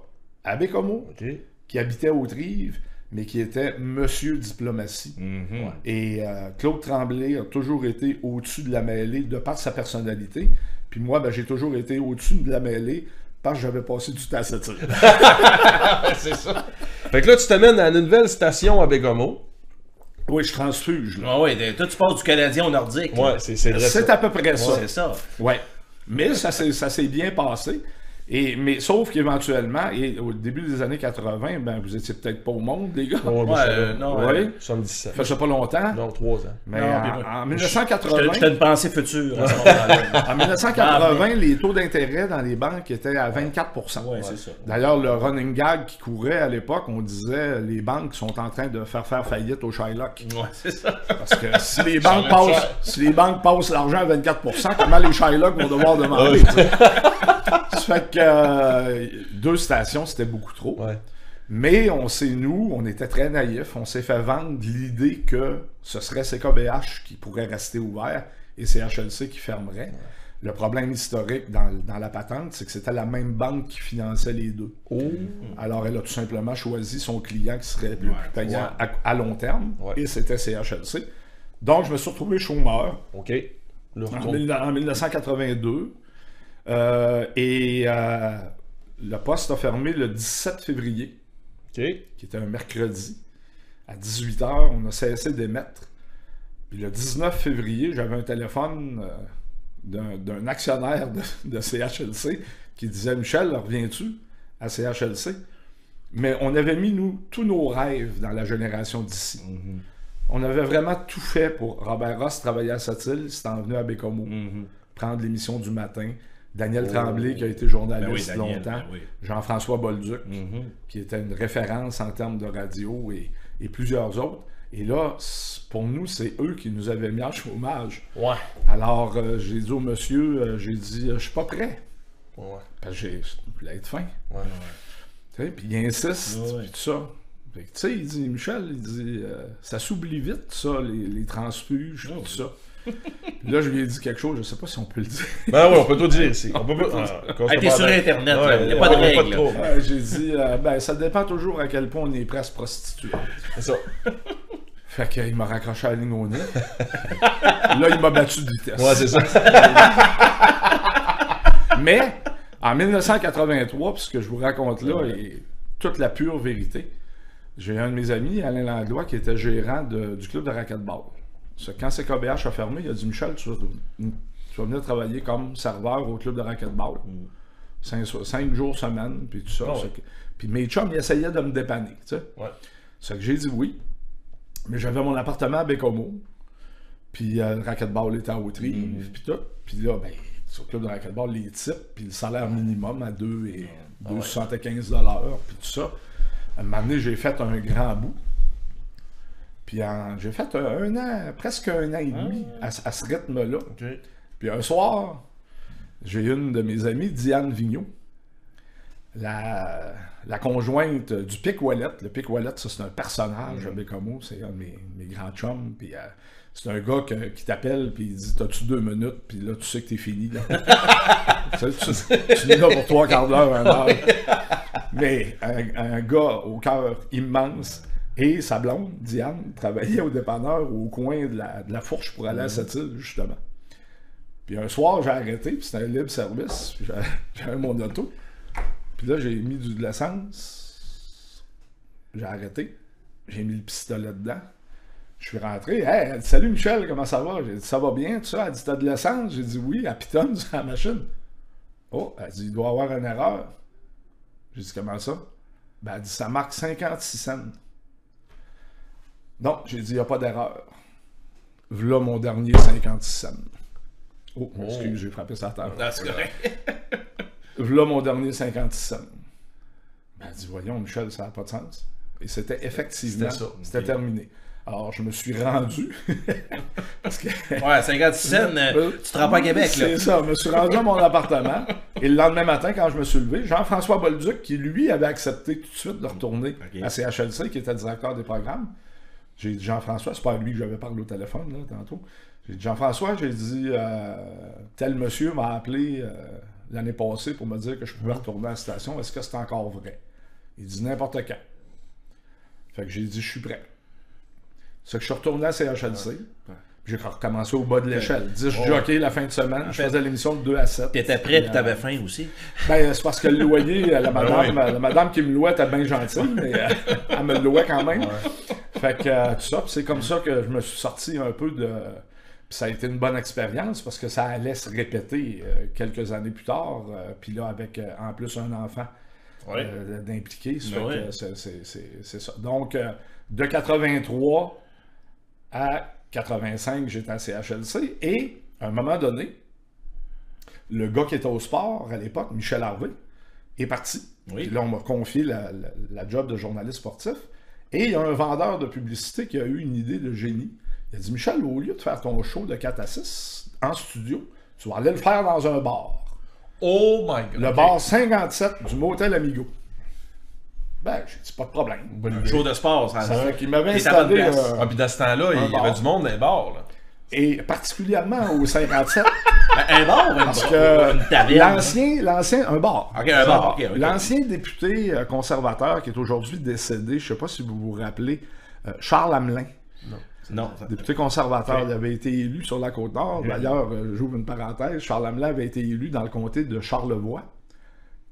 Speaker 3: à Bécomo,
Speaker 2: OK.
Speaker 3: Qui habitait au Trives, mais qui était monsieur diplomatie.
Speaker 1: Mhm.
Speaker 3: Et euh, Claude Tremblay a toujours été au-dessus de la mêlée de par sa personnalité. Puis moi, ben, j'ai toujours été au-dessus de la mêlée parce que j'avais passé du temps à cette île.
Speaker 2: c'est ça. Fait que là, tu t'amènes à une nouvelle station à Bégomo.
Speaker 3: Oui, je transfuge.
Speaker 1: Ah ouais, de- toi, tu passes du Canadien au Nordique.
Speaker 2: Ouais, c'est c'est vrai.
Speaker 3: C'est à peu près ça.
Speaker 1: C'est ça.
Speaker 3: Ouais. Mais ça s'est ça s'est bien passé. Et, mais sauf qu'éventuellement, et au début des années 80, ben, vous étiez peut-être pas au monde, les gars.
Speaker 2: Ouais,
Speaker 1: Ouais,
Speaker 2: ça,
Speaker 1: euh, non,
Speaker 3: Ouais.
Speaker 1: euh,
Speaker 2: 77.
Speaker 3: Ça fait pas longtemps.
Speaker 2: Non, 3 ans.
Speaker 3: Mais
Speaker 1: Non,
Speaker 3: en,
Speaker 1: puis moi,
Speaker 3: en
Speaker 1: J'étais
Speaker 3: 1980,
Speaker 1: j'étais une pensée future à ce moment-là.
Speaker 3: en 1980, les taux d'intérêt dans les banques étaient à 24%
Speaker 1: Ouais, c'est ça.
Speaker 3: D'ailleurs, le running gag qui courait à l'époque, on disait les banques sont en train de faire faire faillite au Shylock.
Speaker 1: Ouais, c'est ça.
Speaker 3: Parce que si les banques passent, si les banques passent l'argent à 24% comment les Shylock vont devoir demander? fait que euh, deux stations, c'était beaucoup trop.
Speaker 2: Ouais.
Speaker 3: Mais on sait, nous, on était très naïfs. On s'est fait vendre l'idée que ce serait CKBH qui pourrait rester ouvert et CHLC qui fermerait. Le problème historique dans, dans la patente, c'est que c'était la même banque qui finançait les deux.
Speaker 2: Oh.
Speaker 3: Alors, elle a tout simplement choisi son client qui serait le
Speaker 1: Ouais,
Speaker 3: plus payant
Speaker 2: ouais.
Speaker 3: à, à long terme,
Speaker 2: Ouais.
Speaker 3: et c'était CHLC. Donc, je me suis retrouvé chômeur
Speaker 2: OK.
Speaker 3: En, en 1982. Euh, et euh, le poste a fermé le 17 février, qui était un mercredi. À 18h, on a cessé d'émettre. Puis le 19 février, j'avais un téléphone euh, d'un- actionnaire de, de CHLC qui disait Michel, reviens-tu à CHLC Mais on avait mis, nous, tous nos rêves dans la génération d'ici.
Speaker 1: Mhm.
Speaker 3: On avait vraiment tout fait pour Robert Ross travailler à Sept-Îles, c'était en venu à Bécomo,
Speaker 1: Mhm.
Speaker 3: prendre l'émission du matin. Daniel
Speaker 2: Oh.
Speaker 3: Tremblay, qui a été
Speaker 1: Ben oui,
Speaker 3: journaliste
Speaker 1: Daniel,
Speaker 3: longtemps.
Speaker 1: ben oui.
Speaker 3: Jean-François Bolduc,
Speaker 1: Mhm.
Speaker 3: qui était une référence en termes de radio et, et plusieurs autres. Et là, pour nous, c'est eux qui nous avaient mis en chômage.
Speaker 2: Ouais.
Speaker 3: Alors, euh, j'ai dit au monsieur, euh, j'ai dit, euh, je suis pas prêt.
Speaker 2: Ouais.
Speaker 3: Parce que j'ai, je voulais être fin.
Speaker 2: Ouais.
Speaker 3: Tu sais, Puis il insiste,
Speaker 1: Ouais, ouais.
Speaker 3: puis tout ça. Fait que, tu sais, il dit, Michel, il dit, euh, ça s'oublie vite, ça, les, les transfuges,
Speaker 1: Ouais,
Speaker 3: tout ça. Puis là, je lui ai dit quelque chose, je sais pas si on peut le dire.
Speaker 2: Ben oui, on peut tout dire ici. On peut pas. Ah,
Speaker 1: t'es
Speaker 2: parle
Speaker 1: sur. Internet,
Speaker 2: Ouais,
Speaker 1: là. Y a pas de règles.
Speaker 3: j'ai dit, euh, ben, ça dépend toujours à quel point on est prêt à se prostituer.
Speaker 2: C'est ça.
Speaker 3: Fait qu'il m'a raccroché à la ligne au nez. là, il m'a battu de vitesse.
Speaker 2: Ouais, c'est ça.
Speaker 3: Mais en 1983, puis ce que je vous raconte là est toute la pure vérité. J'ai un de mes amis, Alain Langlois, qui était gérant de- du club de racquetball. Quand CKBH a fermé, il a dit Michel, tu vas, tu vas venir travailler comme serveur au club de racquetball. Cinq, cinq jours semaine, puis tout ça.
Speaker 2: Ah ouais.
Speaker 3: Que- Puis mes chums, ils essayaient de me dépanner. tu sais.
Speaker 2: Ouais.
Speaker 3: C'est que j'ai dit oui. Mais j'avais mon appartement à Bécomo. Puis euh, le racquetball était à Autrive, puis tout. Puis là, ben, sur le club de racquetball, les types, puis le salaire minimum à 2 et 275 puis tout ça. À un moment donné, j'ai fait un grand bout. Puis j'ai fait un, an, presque un an et demi à, ce- à ce rythme-là. Puis un soir, j'ai une de mes amies, Diane Vigneault, la, la conjointe du Pic Wallet. Le Pic Wallet, ça, c'est un personnage à Bécamo, c'est un de mes, mes grands chums. Puis euh, c'est un gars que- qui t'appelle, puis il dit T'as-tu deux minutes? Puis là, tu sais que t'es fini. Tu, tu, tu es là pour trois quarts d'heure, un heure. Mais un, un gars au cœur immense. Et sa blonde, Diane, travaillait au dépanneur au coin de la, de la fourche pour aller à cette île, justement. Puis un soir, j'ai arrêté, puis c'était un libre service. J'avais mon auto. Puis là, j'ai mis du, de l'essence. J'ai arrêté. J'ai mis le pistolet dedans. Je suis rentré. Hey, elle dit Salut Michel, comment ça va? J'ai dit Ça va bien, tout ça? Elle dit T'as de l'essence? J'ai dit Oui, elle pitonne sur la machine. Oh, elle dit Il doit y avoir une erreur. J'ai dit Comment ça? Ben, elle dit Ça marque 56 cents. Non, j'ai dit Il n'y a pas d'erreur. Voilà mon dernier 56 cents. Oh, excuse, j'ai frappé sa table.
Speaker 1: Ah, c'est correct.
Speaker 3: Voilà mon dernier 56 cents. Ben, elle dit, voyons, Michel, ça n'a pas de sens. Et c'était effectivement,
Speaker 2: C'était
Speaker 3: terminé. Alors, je me suis rendu. parce que.
Speaker 1: Ouais, 56 cents, euh, tu te rends pas à Québec, là.
Speaker 3: C'est ça, je me suis rendu à mon appartement. Et le lendemain matin, quand je me suis levé, Jean-François Bolduc, qui lui avait accepté tout de suite de retourner à CHLC, qui était directeur des programmes, j'ai dit Jean-François, c'est pas à lui que j'avais parlé au téléphone là, tantôt. J'ai dit Jean-François, j'ai dit euh, tel monsieur m'a appelé euh, l'année passée pour me dire que je pouvais retourner à la station. Est-ce que c'est encore vrai? Il dit n'importe quand. Fait que j'ai dit, je suis prêt. C'est que je suis retourné à CHLC. J'ai recommencé au bas de l'échelle. 10 jockeys la fin de semaine. Je faisais l'émission de 2 à 7.
Speaker 1: T'étais prêt et
Speaker 3: Puis,
Speaker 1: t'avais
Speaker 3: euh,
Speaker 1: faim aussi.
Speaker 3: Ben, c'est parce que le loyer, la madame, la madame qui me louait était bien gentille, mais euh, elle me louait quand même. Fait que euh, tout ça, puis c'est comme ça que je me suis sorti un peu de. Puis ça a été une bonne expérience parce que ça allait se répéter euh, quelques années plus tard. euh, puis là, avec euh, en plus un enfant euh,
Speaker 1: ouais.
Speaker 3: que c'est- c'est- C'est c'est ça. Donc, euh, de 83 à 85, j'étais à CHLC. Et à un moment donné, le gars qui était au sport à l'époque, Michel Harvey, est parti.
Speaker 1: Oui.
Speaker 3: Puis là, on m'a confié la, la- la job de journaliste sportif. Et il y a un vendeur de publicité qui a eu une idée de génie. Il a dit Michel, au lieu de faire ton show de 4 à 6 en studio, tu vas aller le faire dans un bar.
Speaker 2: Oh my god.
Speaker 3: Le bar 57 du Motel Amigo. Ben, j'ai dit pas de problème.
Speaker 1: Show de sport, ça
Speaker 3: Ça qu'il m'avait installé. euh,
Speaker 2: Ah, puis dans ce temps-là, il y
Speaker 3: bar.
Speaker 2: avait du monde dans les bars. Là.
Speaker 3: et particulièrement au 57,
Speaker 1: Un bar
Speaker 3: parce
Speaker 1: bar-
Speaker 3: que l'ancien, l'ancien, un bar.
Speaker 1: Un.
Speaker 3: L'ancien député euh, conservateur qui est aujourd'hui décédé, je sais pas si vous vous rappelez, euh, Charles Hamelin.
Speaker 1: Non. ça-
Speaker 3: Député conservateur, il avait été élu sur la Côte-Nord. D'ailleurs, euh, j'ouvre une parenthèse, Charles Hamelin avait été élu dans le comté de Charlevoix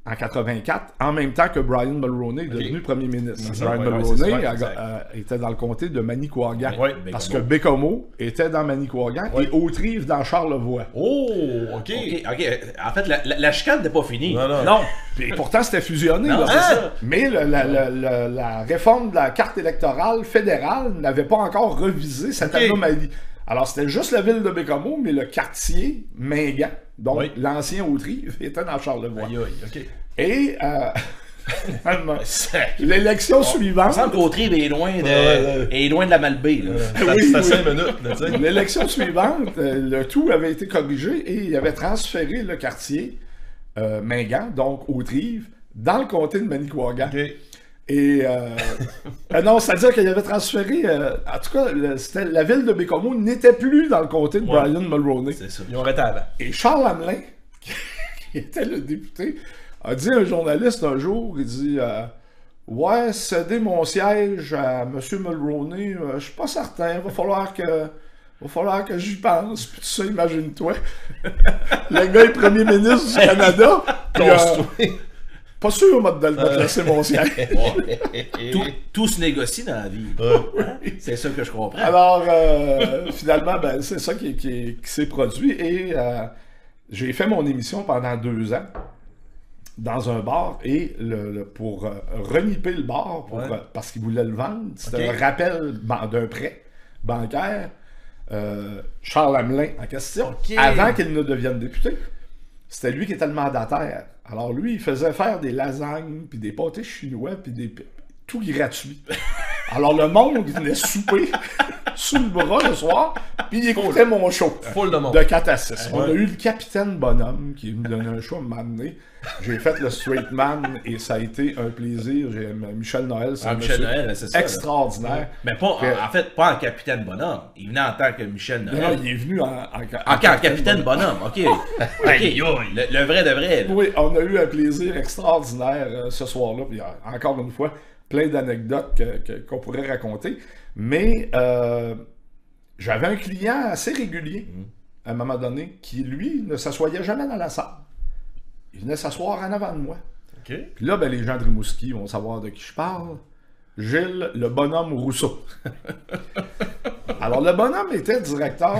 Speaker 3: en 84, en même temps que Brian Mulroney est devenu premier ministre. Brian
Speaker 2: ouais,
Speaker 3: Mulroney a- euh, était dans le comté de Manicouagan.
Speaker 2: Ouais,
Speaker 3: parce que
Speaker 1: Bécomo.
Speaker 3: Était dans Manicouagan et Autrive dans Charlevoix.
Speaker 2: Oh, ok.
Speaker 1: Ok, ok. En fait, la, la, la chicane n'est pas finie.
Speaker 2: Non, non.
Speaker 3: Puis pourtant, c'était fusionné.
Speaker 1: Non,
Speaker 3: là.
Speaker 1: c'est
Speaker 3: Hein?
Speaker 1: ça.
Speaker 3: Mais le- la, la- réforme de la carte électorale fédérale n'avait pas encore revisé cette anomalie. Alors, c'était juste la ville de Bécomo, mais le quartier Mingan, donc
Speaker 2: Oui.
Speaker 3: l'ancien Autrive, était dans Charlevoix.
Speaker 2: Aïe, aïe, ok.
Speaker 3: Et euh, l'élection
Speaker 1: Il
Speaker 3: suivante,
Speaker 1: me semble qu'Autrive est loin de,
Speaker 2: ouais.
Speaker 1: est loin de la Malbaie.
Speaker 2: C'est
Speaker 3: Oui, oui.
Speaker 2: 5 minutes,
Speaker 3: l'élection suivante, euh, le tout avait été corrigé et il avait transféré le quartier euh, Mingan, donc Autrive, dans le comté de Manicouagan. Et euh, euh, non, c'est-à-dire qu'il avait transféré. euh, en tout cas, le- c'était- la ville de Bécomo n'était plus dans le comté de Brian Mulroney.
Speaker 1: C'est ça.
Speaker 2: Ils ont arrêté avant.
Speaker 3: Et Charles Hamelin, qui était le député, a dit à un journaliste un jour, il dit euh, Ouais, céder mon siège à M. Mulroney, euh, je suis pas certain, va falloir que. Va falloir que j'y pense. Puis tout ça, imagine-toi. le gars est premier ministre du Canada. puis, euh, pas sûr, moi, de, de te laisser mon siège.
Speaker 1: Tout, tout se négocie dans la vie. Hein? C'est ça que je comprends.
Speaker 3: Alors, euh, finalement, ben, c'est ça qui, qui- qui s'est produit. Et euh, j'ai fait mon émission pendant deux ans dans un bar. Et le, le- pour euh, reniper le bar, pour,
Speaker 2: Ouais.
Speaker 3: euh, parce qu'ils voulaient le vendre, c'était
Speaker 2: Ok.
Speaker 3: un rappel d'un prêt bancaire. euh, Charles Hamelin en question, avant qu'il ne devienne député, c'était lui qui était le mandataire. Alors lui, il faisait faire des lasagnes, puis des pâtés chinois, puis des tout gratuit. Alors le monde venait souper sous le bras le soir, puis il écoutait mon show.
Speaker 2: Full de monde.
Speaker 3: De 4 à 6. On a eu le capitaine Bonhomme qui me donnait un show à m'amener. J'ai fait le straight man et ça a été un plaisir. Michel Noël, c'est
Speaker 1: Ah, Michel Noël, c'est ça. là.
Speaker 3: extraordinaire.
Speaker 1: Mais pas, en, fait, pas en capitaine bonhomme. Il venait en tant que Michel
Speaker 3: Non,
Speaker 1: Noël.
Speaker 3: il est venu en, en, en
Speaker 1: En, en capitaine bonhomme, ok. Ok. Le, le vrai de vrai. là.
Speaker 3: Oui, on a eu un plaisir extraordinaire euh, ce soir-là. Puis euh, encore une fois, plein d'anecdotes qu'on pourrait raconter. Mais euh, j'avais un client assez régulier à un moment donné qui, lui, ne s'assoyait jamais dans la salle. Il venait s'asseoir en avant de moi. Puis là, ben, les gens de Rimouski vont savoir de qui je parle. Gilles, le bonhomme Rousseau. Alors, le bonhomme était directeur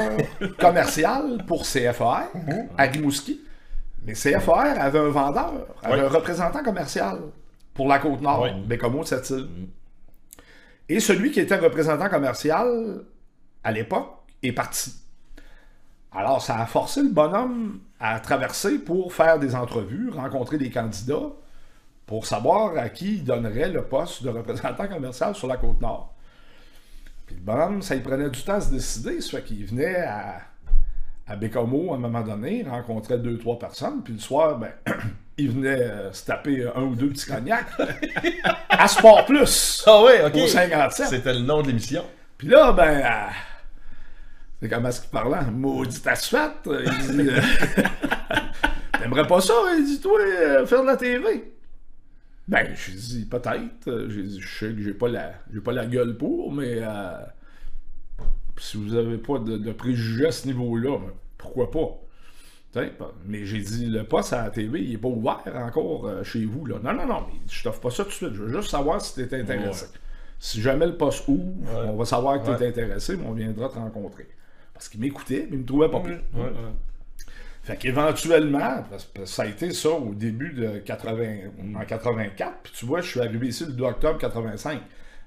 Speaker 3: commercial pour CFR à Rimouski. Mais CFR avait un vendeur, avait un représentant commercial pour la Côte-Nord,
Speaker 2: Ouais.
Speaker 3: Bécomo de cette île. Et celui qui était représentant commercial à l'époque est parti. Alors, ça a forcé le bonhomme à traverser pour faire des entrevues, rencontrer des candidats, pour savoir à qui il donnerait le poste de représentant commercial sur la Côte-Nord. Puis le bonhomme, ça lui prenait du temps à se décider, ça fait qu'il venait à, à Bécomo à un moment donné, rencontrait deux, trois personnes, puis le soir, ben, il venait euh, se taper un ou deux petits cognacs à Sport Plus,
Speaker 2: Ah ouais, ok.
Speaker 3: au 57.
Speaker 2: C'était le nom de l'émission.
Speaker 3: Puis là, ben, euh, c'est comment est-ce qu'il parlait? Maudit à suite. Il dit, euh, T'aimerais pas ça, hein, dis-toi, euh, faire de la TV? Ben, j'ai dit, peut-être. Euh, J'ai dit, je sais que j'ai pas la, j'ai pas la gueule pour, mais euh, si vous avez pas de, de préjugés à ce niveau-là, pourquoi pas? Mais j'ai dit, le poste à la TV, il est pas ouvert encore euh, chez vous. Là. Non, non, non, mais je t'offre pas ça tout de suite. Je veux juste savoir si t'es intéressé. Si jamais le poste ouvre, on va savoir que t'es intéressé, mais on viendra te rencontrer. Parce qu'il m'écoutait, mais il me trouvait pas pire. Fait qu'éventuellement, parce que ça a été ça au début de 80, en 84, puis tu vois, je suis arrivé ici le 2 octobre 85.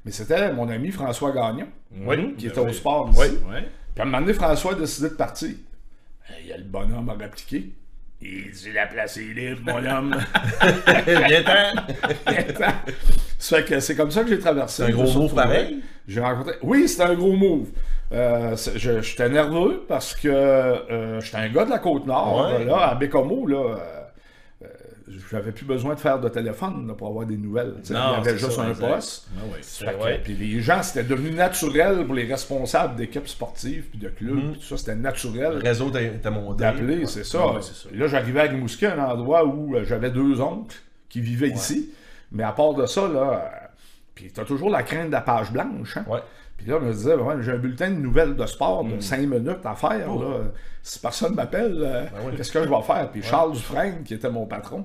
Speaker 3: Mais c'était mon ami François Gagnon,
Speaker 2: Oui.
Speaker 3: qui
Speaker 2: Ben
Speaker 3: était
Speaker 2: oui.
Speaker 3: au sport ici.
Speaker 1: Ouais.
Speaker 3: Puis à un moment donné, François a décidé de partir. Il y a le bonhomme à répliquer. Il dit la place est libre, mon homme.
Speaker 2: Viens-t'en.
Speaker 3: fait que c'est comme ça que j'ai traversé.
Speaker 2: C'est un gros move pareil?
Speaker 3: J'ai rencontré. Oui, c'était un gros move. Euh, J'étais nerveux parce que euh, j'étais un gars de la Côte-Nord.
Speaker 2: Ouais.
Speaker 3: Là, à Bécomo, là, euh, j'avais plus besoin de faire de téléphone là, pour avoir des nouvelles.
Speaker 1: Non,
Speaker 3: Il y avait juste
Speaker 1: ça,
Speaker 3: un
Speaker 1: exact.
Speaker 3: poste.
Speaker 1: Ah
Speaker 3: que-
Speaker 2: ouais.
Speaker 3: Puis les gens, c'était devenu naturel pour les responsables d'équipes sportives puis de clubs.
Speaker 2: Mm.
Speaker 3: puis tout ça, c'était naturel
Speaker 2: Le réseau t'a t'a monté.
Speaker 3: d'appeler, c'est ça.
Speaker 1: Ouais, c'est ça.
Speaker 3: Là, j'arrivais à Rimouski, un endroit où euh, j'avais deux oncles qui vivaient ici. Mais à part de ça, là, euh, puis t'as toujours la crainte de la page blanche. Hein? Puis là, je me disais, ouais, j'ai un bulletin de nouvelles de sport de 5 minutes à faire.
Speaker 2: Oh.
Speaker 3: Là. Si personne m'appelle, euh,
Speaker 2: oui.
Speaker 3: qu'est-ce que je vais faire? Puis Charles Dufresne, qui était mon patron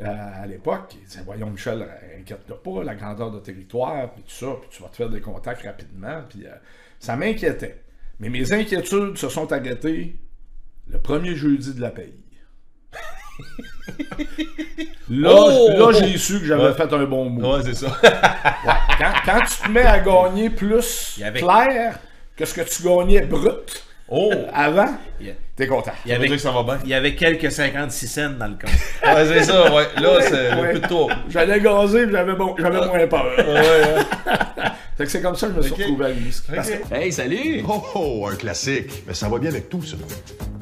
Speaker 3: euh, à l'époque, il disait, voyons Michel, inquiète-toi pas, la grandeur de territoire, puis tout ça, puis tu vas te faire des contacts rapidement. Puis euh, ça m'inquiétait. Mais mes inquiétudes se sont arrêtées le premier jeudi de la paye. là,
Speaker 2: Oh!
Speaker 3: là j'ai su que j'avais
Speaker 2: Ouais.
Speaker 3: fait un bon mot.
Speaker 2: Ouais, c'est ça.
Speaker 3: Quand, quand tu te mets à gagner plus
Speaker 1: avait-
Speaker 3: clair que ce que tu gagnais brut
Speaker 2: Oh!
Speaker 3: avant, t'es content.
Speaker 1: il y avait,
Speaker 2: dire que ça va bien.
Speaker 1: il y avait quelques 56 cents dans le compte.
Speaker 2: Ouais, c'est ça, ouais. Là, c'est
Speaker 3: Ouais.
Speaker 2: le plus de toi.
Speaker 3: J'allais gazer, j'avais bon, j'avais moins peur.
Speaker 2: Ouais, ouais.
Speaker 3: Fait que c'est comme ça que je me suis
Speaker 2: Ok.
Speaker 3: retrouvé à que-
Speaker 2: Ok.
Speaker 4: Hey, salut!
Speaker 5: Oh, oh, un classique. Mais ça va bien avec tout, ça.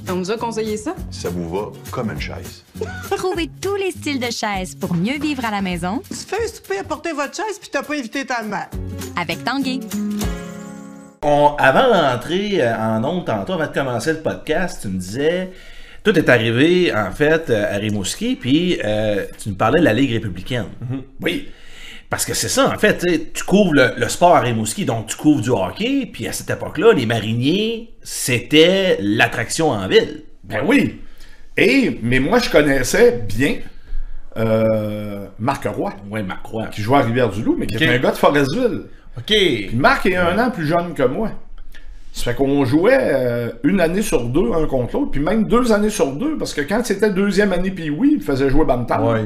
Speaker 6: On nous a conseillé ça?
Speaker 5: Ça vous va comme une chaise.
Speaker 7: Trouvez tous les styles de chaises pour mieux vivre à la maison
Speaker 8: Tu fais un souper à porter votre chaise puis t'as pas invité ta mère.
Speaker 7: avec Tanguay.
Speaker 1: On- avant d'entrer euh, en ondes tantôt, avant de commencer le podcast, tu me disais, tout est arrivé en fait euh, à Rimouski, puis euh, tu nous parlais de la Ligue républicaine.
Speaker 3: Oui.
Speaker 1: Parce que c'est ça, en fait, tu couvres le, le sport à Rimouski, donc tu couvres du hockey, puis à cette époque-là, les mariniers, c'était l'attraction en ville.
Speaker 3: Ben oui. Et, mais moi, je connaissais bien euh, Marc Roy,
Speaker 1: Ouais, Marc Roy.
Speaker 3: qui jouait à Rivière-du-Loup, mais qui était un gars de Forestville.
Speaker 2: OK.
Speaker 3: Puis Marc est un an plus jeune que moi. Ça fait qu'on jouait euh, une année sur deux, un contre l'autre, puis même deux années sur deux, parce que quand c'était deuxième année, puis oui, il faisait jouer Bantam.
Speaker 2: Ouais,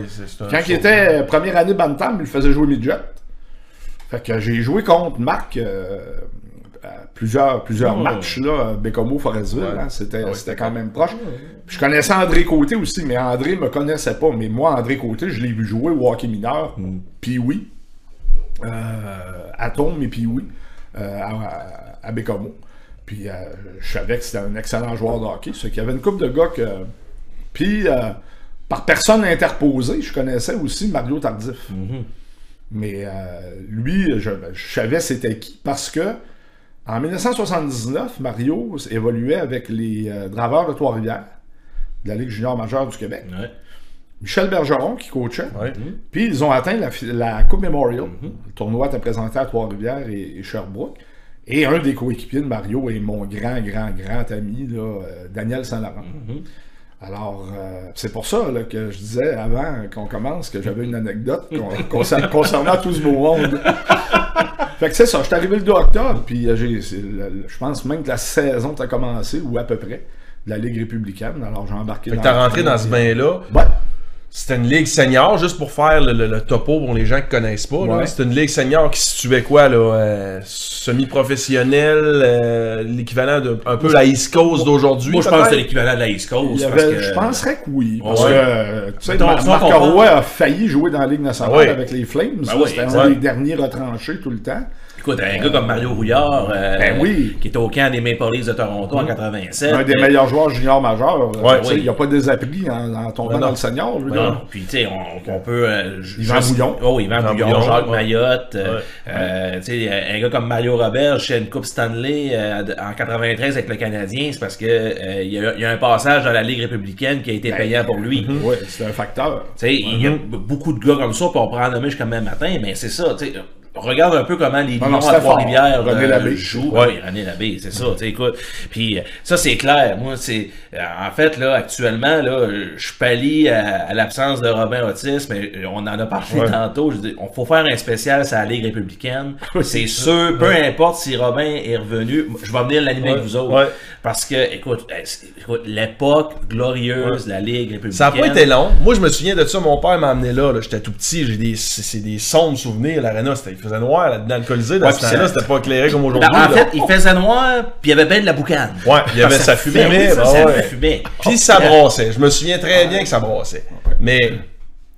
Speaker 3: Quand il était euh, première année Bantam, il faisait jouer Midget. Fait que j'ai joué contre Marc euh, à plusieurs, plusieurs matchs, là, Bécomo, Forestville.
Speaker 2: Ouais.
Speaker 3: hein, c'était,
Speaker 2: Ouais,
Speaker 3: quand même proche. Puis je connaissais André Côté aussi, mais André me connaissait pas. Mais moi, André Côté, je l'ai vu jouer au hockey mineur, puis oui, à Tombe et puis oui, euh, à, à Bécomo. Puis euh, je savais que c'était un excellent joueur de hockey. C'est qu'il y avait une couple de gars que. Puis, euh, par personne interposée, je connaissais aussi Mario Tardif. Mais euh, lui, je, je savais c'était qui. Parce que en 1979, Mario évoluait avec les euh, Draveurs de Trois-Rivières, de la Ligue junior majeure du Québec.
Speaker 1: Ouais.
Speaker 3: Michel Bergeron qui coachait.
Speaker 2: Ouais.
Speaker 3: Puis ils ont atteint la, Coupe Memorial. Le tournoi était présenté à Trois-Rivières et, et Sherbrooke. Et un des coéquipiers de Mario est mon grand, grand, grand ami, là, euh, Daniel Saint-Laurent. Alors, euh, c'est pour ça là, que je disais avant qu'on commence que j'avais une anecdote con- concer- concernant tout ce beau monde. fait que c'est ça, je suis arrivé le 2 octobre, puis euh, je pense même que la saison a commencé, ou à peu près, de la Ligue républicaine. Alors j'ai embarqué
Speaker 2: Fait que t'as rentré dans ce bain-là.
Speaker 3: Ouais.
Speaker 2: C'était une ligue senior, juste pour faire le, le- le topo pour les gens qui connaissent pas.
Speaker 3: Ouais.
Speaker 2: C'était une ligue senior qui se situait quoi, là? euh, semi-professionnel, euh, l'équivalent de un peu la East Coast d'aujourd'hui.
Speaker 1: Moi, je pense que c'est l'équivalent de la East Coast.
Speaker 3: Il y
Speaker 1: parce
Speaker 3: avait-
Speaker 1: que-
Speaker 3: Je penserais que oui. Parce
Speaker 1: Ouais.
Speaker 3: que, euh, tu sais, Mar- Marc Roy a failli jouer dans la Ligue nationale
Speaker 2: ouais.
Speaker 3: avec les Flames.
Speaker 1: Ben
Speaker 3: C'était un des derniers retranchés tout le temps.
Speaker 1: Écoute, un gars comme Mario Rouillard, euh,
Speaker 3: Ben oui.
Speaker 1: qui est au camp des Maple Leafs de Toronto en 87.
Speaker 3: Un des
Speaker 1: euh,
Speaker 3: meilleurs joueurs juniors majeurs. euh,
Speaker 2: Ouais,
Speaker 3: tu sais,
Speaker 1: oui.
Speaker 3: il n'y a pas des appris en, en tombant
Speaker 2: Non,
Speaker 3: dans le senior. je veux
Speaker 1: Non. Puis, tu sais, on, on peut. euh, je-
Speaker 3: Yvan Bouillon.
Speaker 1: Oh, Yvan Bouillon,
Speaker 2: Bouillon,
Speaker 1: Jacques
Speaker 2: ouais.
Speaker 1: Mayotte. euh,
Speaker 2: Ouais.
Speaker 1: euh, tu sais, un gars comme Mario Robert, chez une Coupe Stanley euh, en 93 avec le Canadien, c'est parce que euh, il y, a, il y a un passage dans la Ligue républicaine qui a été payant pour lui.
Speaker 3: Oui, c'est un facteur.
Speaker 1: Tu sais, il y a b- beaucoup de gars comme ça, puis on pourrait en nommer jusqu'à même matin, mais c'est ça, tu sais. Regarde un peu comment les Lions à. Trois-Rivières euh, jouent. Oui, René Labbé, c'est ça, tu sais, écoute. Puis euh, ça, c'est clair. Moi, c'est... euh, En fait, là, actuellement, là, je pallie à, à l'absence de Robin Otis, mais on en a parlé
Speaker 2: Ouais.
Speaker 1: tantôt. Je dis, on faut faire un spécial sur la Ligue républicaine. c'est sûr, peu importe si Robin est revenu, je vais venir l'animer avec vous autres.
Speaker 2: Ouais.
Speaker 1: Parce que, écoute, écoute, l'époque glorieuse de la Ligue républicaine.
Speaker 2: Ça n'a pas été long. Moi, je me souviens de ça. Mon père m'a amené là. là. J'étais tout petit. J'ai des, c'est des sombres souvenirs. L'aréna, c'était, faisait noir là, dans le Colisée. Dans
Speaker 1: Ouais,
Speaker 2: ce
Speaker 1: puis
Speaker 2: temps-là,
Speaker 1: ça-
Speaker 2: c'était pas éclairé comme aujourd'hui.
Speaker 1: Ben, en
Speaker 2: là.
Speaker 1: fait, il faisait noir, puis il y avait bien de la boucane.
Speaker 2: Ouais, il y avait, ça, fumait.
Speaker 1: ça,
Speaker 2: bah
Speaker 1: ça
Speaker 2: ouais.
Speaker 1: fumait.
Speaker 2: Puis ça brassait. Je me souviens très bien que ça brassait. Mais, tu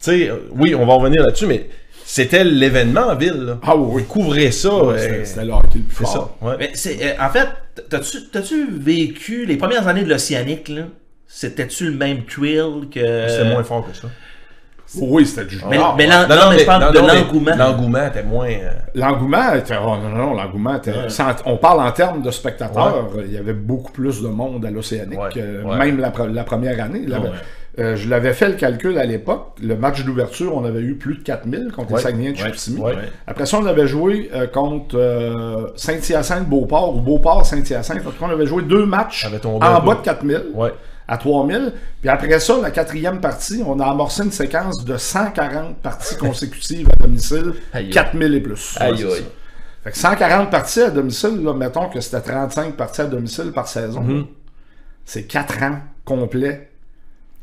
Speaker 2: sais, oui, on va revenir là-dessus, mais c'était l'événement en ville. Là.
Speaker 3: Ah oui.
Speaker 2: Couvrir ça.
Speaker 3: Ouais,
Speaker 2: euh,
Speaker 3: C'était le hockey le plus
Speaker 2: c'est ça.
Speaker 3: fort.
Speaker 2: Ouais.
Speaker 1: Mais euh, en fait, t'as-tu, t'as-tu vécu les premières années de l'Océanique, là? C'était-tu le même thrill que.
Speaker 2: C'était moins fort que ça.
Speaker 3: Oui, c'était du junior.
Speaker 1: Mais,
Speaker 2: Non,
Speaker 1: non, mais je parle de l'engouement.
Speaker 2: L'engouement était moins. euh,
Speaker 3: L'engouement était. oh, non, non, l'engouement était. sans- on parle en termes de spectateurs. Il y avait beaucoup plus de monde à l'Océanique,
Speaker 2: Ouais,
Speaker 3: euh, même la, pre- la première année. Euh, je l'avais fait le calcul à l'époque. Le match d'ouverture, on avait eu plus de 4000 contre les Saguenay de Chicoutimi. Après ça, on avait joué euh, contre Saint-Hyacinthe-Beauport ou Beauport-Saint-Hyacinthe. En tout cas, on avait joué deux matchs en
Speaker 2: peu.
Speaker 3: bas de 4000
Speaker 2: Ouais.
Speaker 3: À 3000. Puis après ça, la quatrième partie, on a amorcé une séquence de 140 parties consécutives à domicile,
Speaker 1: Aïe.
Speaker 3: 4000 et plus.
Speaker 2: Aïe, aïe.
Speaker 3: Fait que 140 parties à domicile, là, mettons que c'était 35 parties à domicile par saison.
Speaker 2: Mhm.
Speaker 3: C'est 4 ans complets.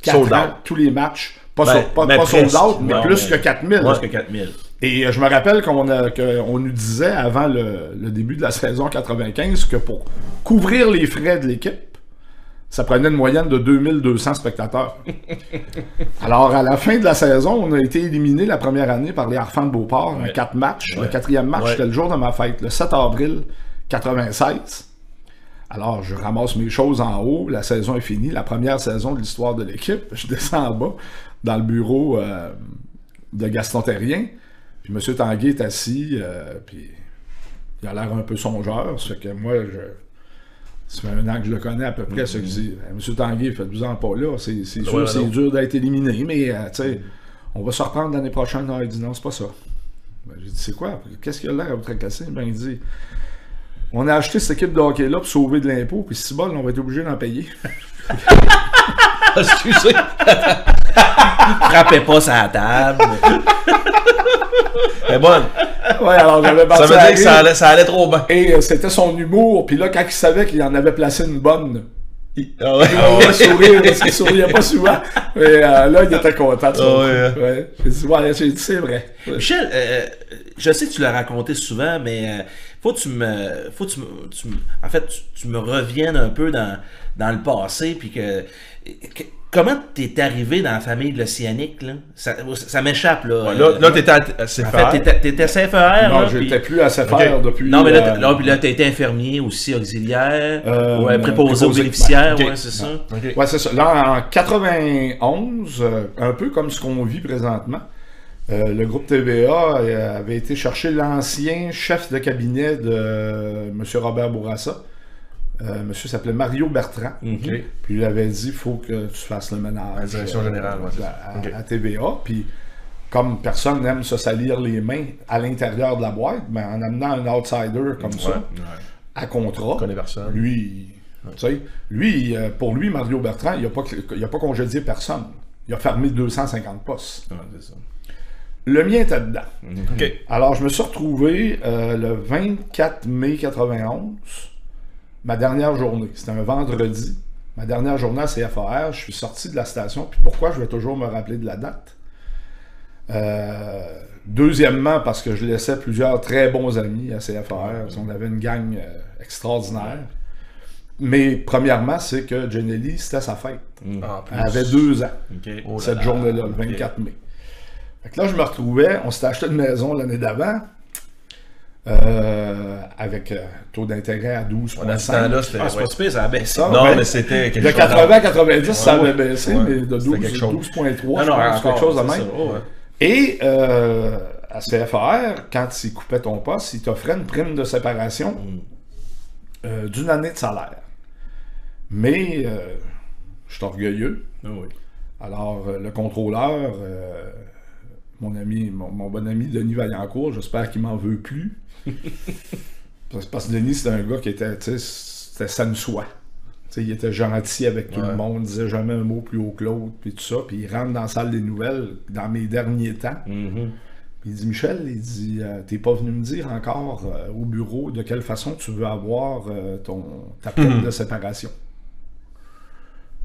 Speaker 3: 4
Speaker 2: Sold
Speaker 3: ans,
Speaker 2: out.
Speaker 3: tous les matchs. Pas,
Speaker 2: Ben,
Speaker 3: so- pas,
Speaker 2: mais
Speaker 3: pas sold
Speaker 2: presque.
Speaker 3: out, mais
Speaker 1: Non,
Speaker 3: plus
Speaker 1: mais-
Speaker 3: que 4000.
Speaker 1: Plus que 4000.
Speaker 3: Et euh, je me rappelle qu'on nous disait avant le, le début de la saison 95 que pour couvrir les frais de l'équipe, ça prenait une moyenne de 2200 spectateurs. Alors, à la fin de la saison, on a été éliminé la première année par les Harfans de Beauport en quatre matchs. Le quatrième match,
Speaker 2: Ouais.
Speaker 3: c'était le jour de ma fête, le 7 avril 96. Alors, je ramasse mes choses en haut, la saison est finie, la première saison de l'histoire de l'équipe. Je descends en bas, dans le bureau euh, de Gaston Terrien. Puis M. Tanguay est assis, euh, puis il a l'air un peu songeur. Ça fait que moi, je. Ça fait un an que je le connais à peu près. Ça que dis, M. Tanguay, faites-vous en pas là. C'est c'est sûr,
Speaker 2: Ouais,
Speaker 3: c'est dur d'être éliminé, mais euh, tu sais, on va se reprendre l'année prochaine. Non, il dit non, c'est pas ça. Ben, j'ai dit, c'est quoi? Qu'est-ce qu'il a l'air à vous tracasser? Ben, il dit, on a acheté cette équipe de hockey-là pour sauver de l'impôt, puis si bol, on va être obligé d'en payer.
Speaker 2: Excusez.
Speaker 1: Frappez pas sa table.
Speaker 2: Elle est bonne.
Speaker 3: Ouais, alors j'avais
Speaker 2: Ça veut
Speaker 3: à
Speaker 2: dire que ça allait, ça allait trop bien.
Speaker 3: Et euh, c'était son humour. Puis là, quand il savait qu'il en avait placé une bonne,
Speaker 2: Ah ouais.
Speaker 3: il avait sourire parce qu'il souriait pas souvent. Et euh, là, il était content.
Speaker 2: Ah ouais,
Speaker 3: coup. Ouais. J'ai dit, ouais, dit, c'est vrai. Ouais.
Speaker 1: Michel, euh, je sais que tu l'as raconté souvent, mais euh, faut que tu me, faut que tu me, tu me- en fait, tu, tu me reviennes un peu dans, dans le passé, puis que, que- comment t'es arrivé dans la famille de l'Océanique là? Ça, ça m'échappe là.
Speaker 2: Là,
Speaker 1: Euh,
Speaker 2: là t'étais à, à
Speaker 1: en
Speaker 2: CFR.
Speaker 1: fait, t'étais- CFR.
Speaker 3: Non,
Speaker 1: là,
Speaker 3: j'étais
Speaker 1: puis-
Speaker 3: plus à
Speaker 2: Ok.
Speaker 3: depuis.
Speaker 1: Non, mais là,
Speaker 3: euh,
Speaker 1: t'as- là, puis là, t'as été infirmier aussi, auxiliaire,
Speaker 3: Euh,
Speaker 1: ouais, préposé aux bénéficiaires,
Speaker 2: ok.
Speaker 1: ouais, c'est ça.
Speaker 3: Ouais, c'est ça. Là, en 91, euh, un peu comme ce qu'on vit présentement, euh, le groupe TVA euh, avait été chercher l'ancien chef de cabinet de euh, M. Robert Bourassa. Euh, monsieur s'appelait Mario Bertrand. Puis il avait dit faut que tu fasses le ménage.
Speaker 2: La direction générale, ouais, c'est ça.
Speaker 3: à, à-
Speaker 2: Ok.
Speaker 3: à TVA. Puis comme personne n'aime se salir les mains à l'intérieur de la boîte, ben, en amenant un outsider comme ça,
Speaker 2: Ouais.
Speaker 3: à contrat,
Speaker 2: personne.
Speaker 3: lui, tu sais, lui, euh, pour lui, Mario Bertrand, il n'a pas, il a pas congédié personne. Il a fermé 250 postes.
Speaker 1: Ouais, ça.
Speaker 3: Le mien était dedans. Alors, je me suis retrouvé euh, le 24 mai 91, ma dernière journée. C'était un vendredi. Ma dernière journée à CFAR, je suis sorti de la station. Puis pourquoi je vais toujours me rappeler de la date? Euh, deuxièmement, parce que je laissais plusieurs très bons amis à CFAR. On avait une gang euh, extraordinaire. Mais premièrement, c'est que Jenny c'était sa fête.
Speaker 2: Plus.
Speaker 3: Elle avait deux ans.
Speaker 2: Oh là
Speaker 3: cette
Speaker 2: là.
Speaker 3: journée-là, le 24 mai. Fait que là, je me retrouvais, on s'était acheté une maison l'année d'avant. Euh, avec euh, taux d'intérêt à 12,5.
Speaker 2: Dans ce temps-là, c'était.
Speaker 1: Ah, c'est pas super, ça a baissé.
Speaker 3: Ça,
Speaker 2: Non,
Speaker 3: ben,
Speaker 2: mais c'était quelque
Speaker 3: de
Speaker 2: chose.
Speaker 3: 80 à 90, ça avait
Speaker 2: ouais.
Speaker 3: baissé,
Speaker 2: Ouais,
Speaker 3: mais de
Speaker 2: c'était
Speaker 3: 12
Speaker 2: quelque chose.
Speaker 3: 12,3, je
Speaker 1: Non, non,
Speaker 3: pense, quelque chose de même.
Speaker 1: ça, ouais.
Speaker 3: Et euh, à CFR, quand ils coupaient ton poste, ils t'offraient une prime de séparation
Speaker 1: Mm.
Speaker 3: euh, d'une année de salaire. Mais euh, je suis orgueilleux.
Speaker 1: Ah oui.
Speaker 3: Alors, euh, le contrôleur, euh, mon ami, mon, mon bon ami Denis Vaillancourt, j'espère qu'il m'en veut plus. parce, parce que Denis, c'était un gars qui était, tu sais, c'était ça nous soit. Il était gentil avec tout
Speaker 2: Ouais.
Speaker 3: le monde, disait jamais un mot plus haut que l'autre, puis tout ça. Puis il rentre dans la salle des nouvelles dans mes derniers temps. Puis il dit Michel, il dit euh, T'es pas venu me dire encore euh, au bureau de quelle façon tu veux avoir euh, ton, ta prime de séparation.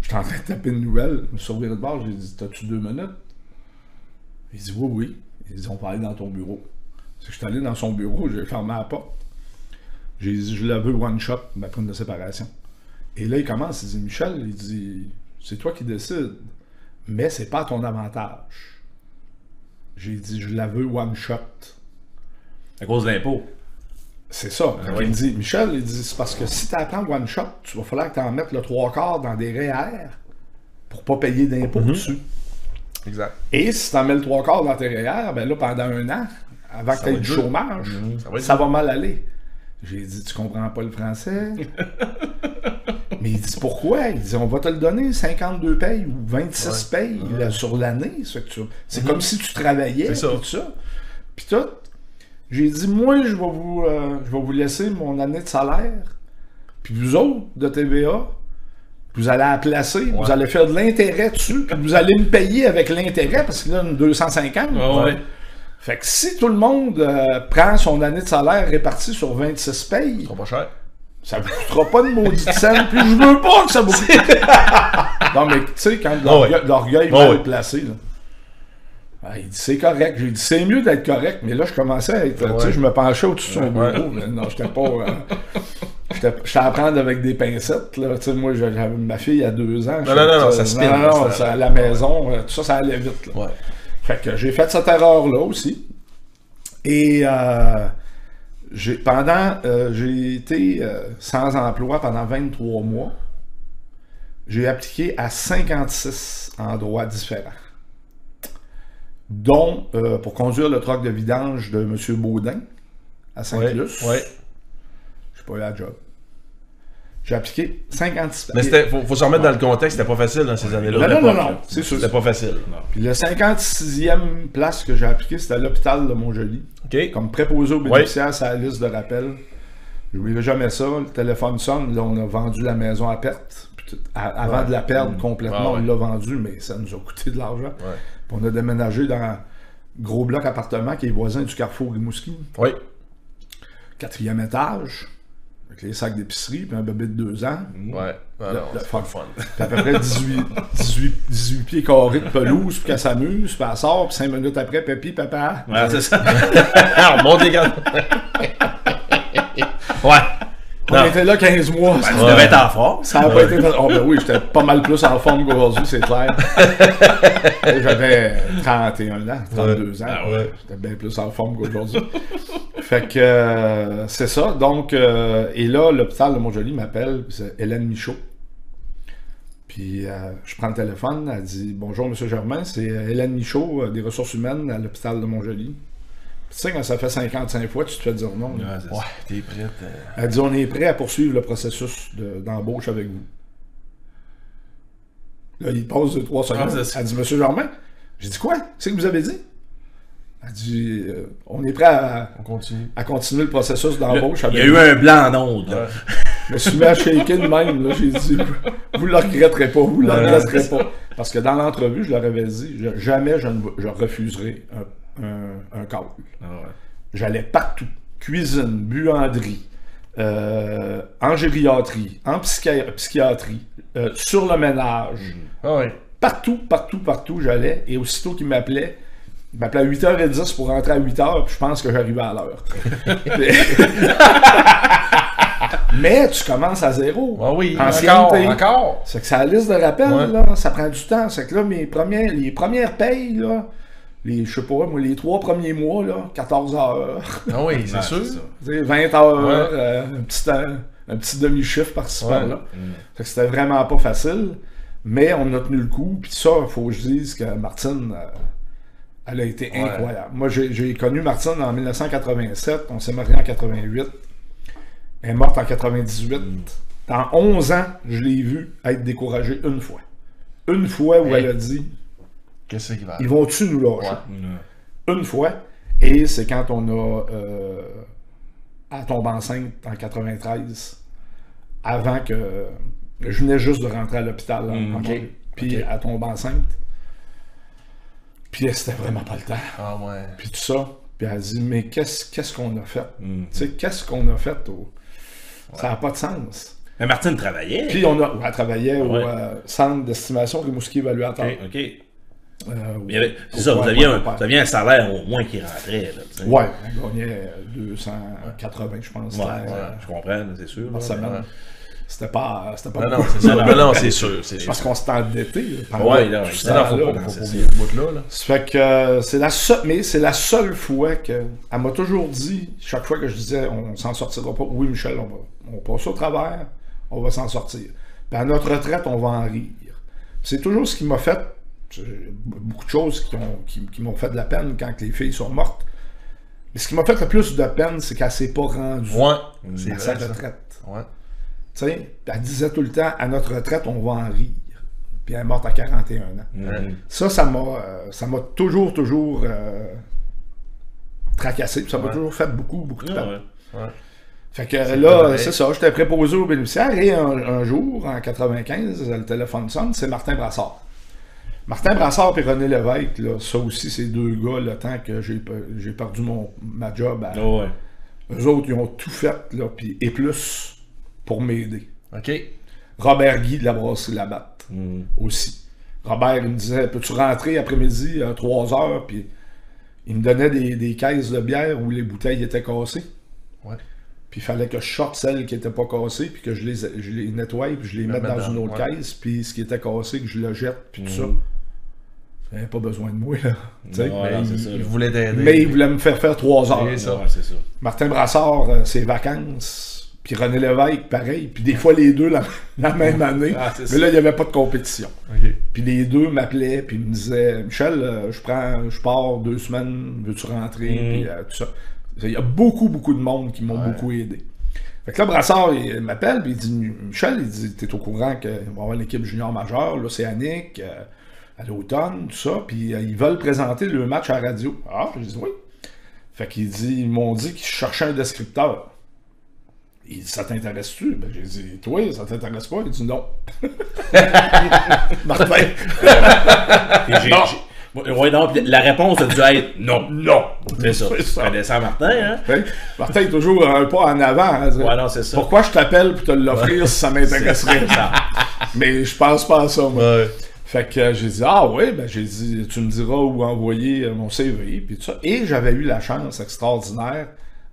Speaker 3: J'étais en train de taper une nouvelle, je me suis de bord, j'ai dit T'as-tu deux minutes? Il dit Oui, oui. Il dit On va aller dans ton bureau. Je suis allé dans son bureau, j'ai fermé la porte. J'ai dit Je la veux one shot, ma prime de séparation. Et là, il commence, il dit Michel, il dit C'est toi qui décides, mais c'est pas à ton avantage. J'ai dit, je la veux one shot.
Speaker 1: À cause de l'impôt.
Speaker 3: C'est ça. Fait qu'il me dit, Michel, il dit, c'est parce que si tu apprends one shot, tu vas falloir que tu en mettes le trois quarts dans des REER pour pas payer d'impôts dessus.
Speaker 2: Exact.
Speaker 3: Et si tu en mets le trois quarts dans tes REER, ben là, pendant un an, avant que tu aies du chômage,
Speaker 2: Ça va être
Speaker 3: ça va mal aller. J'ai dit, tu comprends pas le français? Mais il dit, pourquoi? Il dit, on va te le donner 52 payes ou 26 payes là, sur l'année. tu- C'est comme si tu travaillais.
Speaker 2: Ça.
Speaker 3: Tout ça. Puis tout. J'ai dit, moi, je vais, vous, euh, je vais vous laisser mon année de salaire. Puis vous autres, de TVA, vous allez la placer, vous allez faire de l'intérêt dessus, puis vous allez me payer avec l'intérêt, parce que là, une 250.
Speaker 1: Ah ouais.
Speaker 3: Fait que si tout le monde euh, prend son année de salaire répartie sur 26 payes,
Speaker 2: sont pas chers.
Speaker 3: ça vous coûtera pas de maudite scène, puis je veux pas que ça vous coûte. non, mais tu sais, quand l'orgueil mal
Speaker 2: ouais.
Speaker 3: placé, là. Ah, il dit c'est correct. J'ai dit c'est mieux d'être correct, mais là je commençais à être. Tu sais, je me penchais au-dessus de son bureau. non, j'étais pas. euh, à prendre avec des pincettes. Là. Tu sais, moi, j'avais ma fille à deux ans.
Speaker 2: Non, non, non, non, ça spin,
Speaker 3: Non, non,
Speaker 2: ça-
Speaker 3: à la maison, euh, tout ça, ça allait vite. Là.
Speaker 2: Ouais.
Speaker 3: Fait que j'ai fait cette erreur-là aussi. Et euh, j'ai, pendant, euh, j'ai été euh, sans emploi pendant 23 mois. J'ai appliqué à 56 endroits différents. Dont pour conduire le troc de vidange de M. Baudin à
Speaker 2: Ouais.
Speaker 3: Saint-Luce.
Speaker 2: ouais.
Speaker 3: J'ai pas eu la job. J'ai appliqué 56
Speaker 2: Mais c'était, faut, faut se remettre dans le contexte, c'était pas facile dans ces années-là.
Speaker 3: Non, non, non, c'est sûr.
Speaker 2: C'était pas facile.
Speaker 3: Puis le 56e place que j'ai appliqué, c'était à l'hôpital de Montjoli.
Speaker 2: OK?
Speaker 3: Comme préposé aux bénéficiaires, c'est la liste de rappel. Je n'oublierai jamais ça. Le téléphone sonne. Là, on a vendu la maison à perte. Puis tout- à- avant de la perdre complètement,
Speaker 2: Ouais, ouais.
Speaker 3: on l'a vendue, mais ça nous a coûté de l'argent.
Speaker 2: Ouais.
Speaker 3: Puis on a déménagé dans un gros bloc appartement qui est voisin du Carrefour Rimouski.
Speaker 2: Oui.
Speaker 3: Quatrième étage, avec les sacs d'épicerie, puis un bébé de deux ans.
Speaker 2: Ouais. Non, c'est pas le fun.
Speaker 3: Puis à peu près 18, 18, 18 pieds carrés de pelouse, puis qu'elle s'amuse, puis elle sort, puis cinq minutes après, Pépi, papa.
Speaker 1: Ouais, c'est ça.
Speaker 2: Ah, on monte les gars.
Speaker 1: ouais.
Speaker 3: On était là 15 mois.
Speaker 1: Tu
Speaker 3: ça-
Speaker 1: devais être en forme.
Speaker 3: Ça n'a pas été. Oh, ben oui, j'étais pas mal plus en forme qu'aujourd'hui, c'est clair. J'avais 31 ans, 32 ans.
Speaker 2: Ah.
Speaker 3: J'étais bien plus en forme qu'aujourd'hui. fait que euh, c'est ça. Donc, euh, et là, l'hôpital de Montjoli m'appelle, c'est Hélène Michaud. Puis euh, je prends le téléphone, elle dit Bonjour, Monsieur Germain, c'est Hélène Michaud, des ressources humaines à l'hôpital de Montjoli. Tu sais, quand ça fait 55 fois, tu te fais dire non. là.
Speaker 1: Ouais.
Speaker 2: Ouais, t'es prête. euh.
Speaker 3: Elle dit on est prêt à poursuivre le processus de- d'embauche avec vous. Là, il passe deux, trois secondes.
Speaker 1: Ah,
Speaker 3: elle dit Monsieur Germain, j'ai dit quoi? C'est que vous avez dit? Elle dit euh, on est prêt à,
Speaker 2: On continue.
Speaker 3: à continuer le processus d'embauche
Speaker 1: Il
Speaker 3: avec
Speaker 1: y a eu
Speaker 3: vous.
Speaker 1: un blanc en ondes. là.
Speaker 3: Je me suis mis à shaker de même. là. J'ai dit vous ne le regretterez pas, vous ne le
Speaker 2: Ouais,
Speaker 3: regretterez pas. Parce que dans l'entrevue, je leur avais dit jamais je, ne, je refuserai un, un, un.
Speaker 1: Ah ouais.
Speaker 3: J'allais partout. Cuisine, buanderie, euh, en gériatrie, en psychi- psychiatrie, euh, sur le ménage.
Speaker 2: Ah ouais.
Speaker 3: Partout, partout, partout, j'allais. Et aussitôt qu'il m'appelait, il m'appelait à 8h10 pour rentrer à 8h, puis je pense que j'arrivais à l'heure. Mais tu commences à zéro.
Speaker 2: Ah oui, encore, encore.
Speaker 3: C'est que ça a la liste de rappel,
Speaker 2: Ouais.
Speaker 3: là, ça prend du temps. C'est que là, mes premières, les premières payes, là, les, je sais pas, moi, les trois premiers mois, là, 14 heures.
Speaker 2: Ah oui, c'est sûr.
Speaker 1: c'est ça.
Speaker 3: Tu sais, 20 heures,
Speaker 2: Ouais.
Speaker 3: euh, un petit, euh, un petit demi-chiffre par-ci
Speaker 2: Ouais.
Speaker 3: Fait que c'était vraiment pas facile. Mais on a tenu le coup. Puis ça, il faut que je dise que Martine, euh, elle a été
Speaker 2: Ouais.
Speaker 3: incroyable. Moi, j'ai connu Martine en 1987. On s'est marié en 88. Elle est morte en 98. Dans 11 ans, je l'ai vue être découragée une fois. Une fois où
Speaker 2: Hey.
Speaker 3: elle a dit
Speaker 2: Qu'est-ce qui va
Speaker 3: Ils vont-tu nous lâcher
Speaker 2: Ouais.
Speaker 3: Une fois. Et c'est quand on a. Euh, elle tombe enceinte en 93. Avant que. Je venais juste de rentrer à l'hôpital.
Speaker 1: Mm.
Speaker 3: Puis
Speaker 2: Ok.
Speaker 3: elle tombe enceinte. Puis elle, c'était vraiment pas le temps.
Speaker 2: Ah ouais.
Speaker 3: Puis tout ça. Puis elle dit Mais qu'est-ce qu'est-ce qu'on a fait?
Speaker 1: Mm.
Speaker 3: Tu sais, qu'est-ce qu'on a fait au- Ça n'a pas de sens.
Speaker 1: Mais Martine travaillait.
Speaker 3: Puis on a. Elle travaillait au
Speaker 1: Ouais.
Speaker 3: euh, centre d'estimation Rimouski Évaluateur.
Speaker 1: OK. OK.
Speaker 3: Euh,
Speaker 1: C'est ça, vous aviez, un,
Speaker 3: au-
Speaker 1: vous aviez un salaire au moins qui rentrait. Là.
Speaker 3: Ouais, elle gagnait euh, 280, je pense.
Speaker 1: Ouais,
Speaker 3: c'était,
Speaker 1: ouais, je comprends, c'est sûr.
Speaker 3: par semaine. C'était pas, c'était pas
Speaker 2: Non, non, c'est ça. Non, non, c'est sûr. C'est
Speaker 3: Parce qu'on s'était endetté.
Speaker 1: Ouais, là,
Speaker 3: temps-là,
Speaker 2: pas,
Speaker 3: là.
Speaker 2: bout-là. Là.
Speaker 3: Ça fait que euh, c'est la seule, mais c'est la seule fois que elle m'a toujours dit, chaque fois que je disais on s'en sortira pas, oui Michel, on va, on passe au travers, on va s'en sortir. Puis à notre retraite, on va en rire. C'est toujours ce qui m'a fait beaucoup de choses qui, ont- qui- qui m'ont fait de la peine quand les filles sont mortes. Mais ce qui m'a fait le plus de peine, c'est qu'elle s'est pas rendue
Speaker 2: Ouais.
Speaker 3: À sa retraite.
Speaker 2: Ouais.
Speaker 3: Tu sais, elle disait tout le temps, à notre retraite, on va en rire. Puis elle est morte à 41 ans.
Speaker 1: Mhm.
Speaker 3: Ça, ça m'a, euh, ça m'a toujours, toujours euh, tracassé. Ça m'a
Speaker 2: Ouais.
Speaker 3: toujours fait beaucoup, beaucoup de
Speaker 1: Ah,
Speaker 3: peine.
Speaker 1: ouais.
Speaker 3: Fait que là, c'est ça, j'étais préposé aux bénéficiaires et un, un jour, en 95, le téléphone sonne, c'est Martin Brassard. Martin Brassard et René Lévesque, là, ça aussi, c'est deux gars, le temps que j'ai, pe- j'ai perdu mon, ma job, à,
Speaker 1: ouais.
Speaker 3: eux autres, ils ont tout fait, là, et plus, pour m'aider.
Speaker 2: OK.
Speaker 3: Robert Guy de la brasserie Labatte
Speaker 1: Mhm.
Speaker 3: aussi. Robert, il me disait Peux-tu rentrer après-midi à 3 heures Puis il me donnait des, des caisses de bière où les bouteilles étaient cassées.
Speaker 2: Ouais.
Speaker 3: Puis il fallait que je sorte celles qui n'étaient pas cassées, puis que je les, je les nettoie, puis je les
Speaker 2: Le
Speaker 3: mette dans une autre
Speaker 2: ouais.
Speaker 3: caisse, puis ce qui était cassé, que je le jette, puis tout ça. Il n'avait pas besoin de moi, là. Tu sais.
Speaker 1: Non,
Speaker 2: Mais
Speaker 1: non,
Speaker 2: il,
Speaker 1: ça,
Speaker 2: il
Speaker 1: là.
Speaker 2: voulait t'aider.
Speaker 3: Mais il voulait me faire faire 3 heures.
Speaker 2: C'est ça.
Speaker 1: Ouais, c'est ça.
Speaker 3: Martin Brassard, euh, ses vacances, puis René Lévesque, pareil, puis des fois les deux la, la même année.
Speaker 1: Ah,
Speaker 3: mais
Speaker 1: ça.
Speaker 3: là, il n'y avait pas de compétition. Puis les deux m'appelaient, puis ils me disaient Michel, euh, je prends, je pars deux semaines, veux-tu rentrer?
Speaker 1: Mhm.
Speaker 3: Puis euh, tout ça. Il y a beaucoup, beaucoup de monde qui m'ont beaucoup aidé. Fait que là, Brassard, il m'appelle, puis il dit Michel, il dit T'es au courant qu'il va y avoir une équipe junior majeure, l'Océanique, euh, à l'automne, tout ça, puis euh, ils veulent présenter le match à la radio. Ah, je dis Oui. Fait qu'il dit Ils m'ont dit qu'ils cherchaient un descripteur. Il dit Ça t'intéresse-tu? Ben, j'ai dit Toi, ça t'intéresse pas? Il dit Non. Martin.
Speaker 1: J'ai- j'ai- non, puis la réponse a dû être non.
Speaker 3: Non.
Speaker 1: C'est ça.
Speaker 3: C'est ça.
Speaker 1: Ça Martin, hein?
Speaker 3: Martin est toujours un pas en avant. hein.
Speaker 1: Ouais, non, c'est ça.
Speaker 3: Pourquoi je t'appelle pour te l'offrir si ça m'intéresserait? Mais je pense pas à ça, moi.
Speaker 2: Ouais.
Speaker 3: Fait que euh, j'ai dit, ah oui, ben j'ai dit, tu me diras où envoyer euh, mon CV, puis tout ça. Et j'avais eu la chance extraordinaire,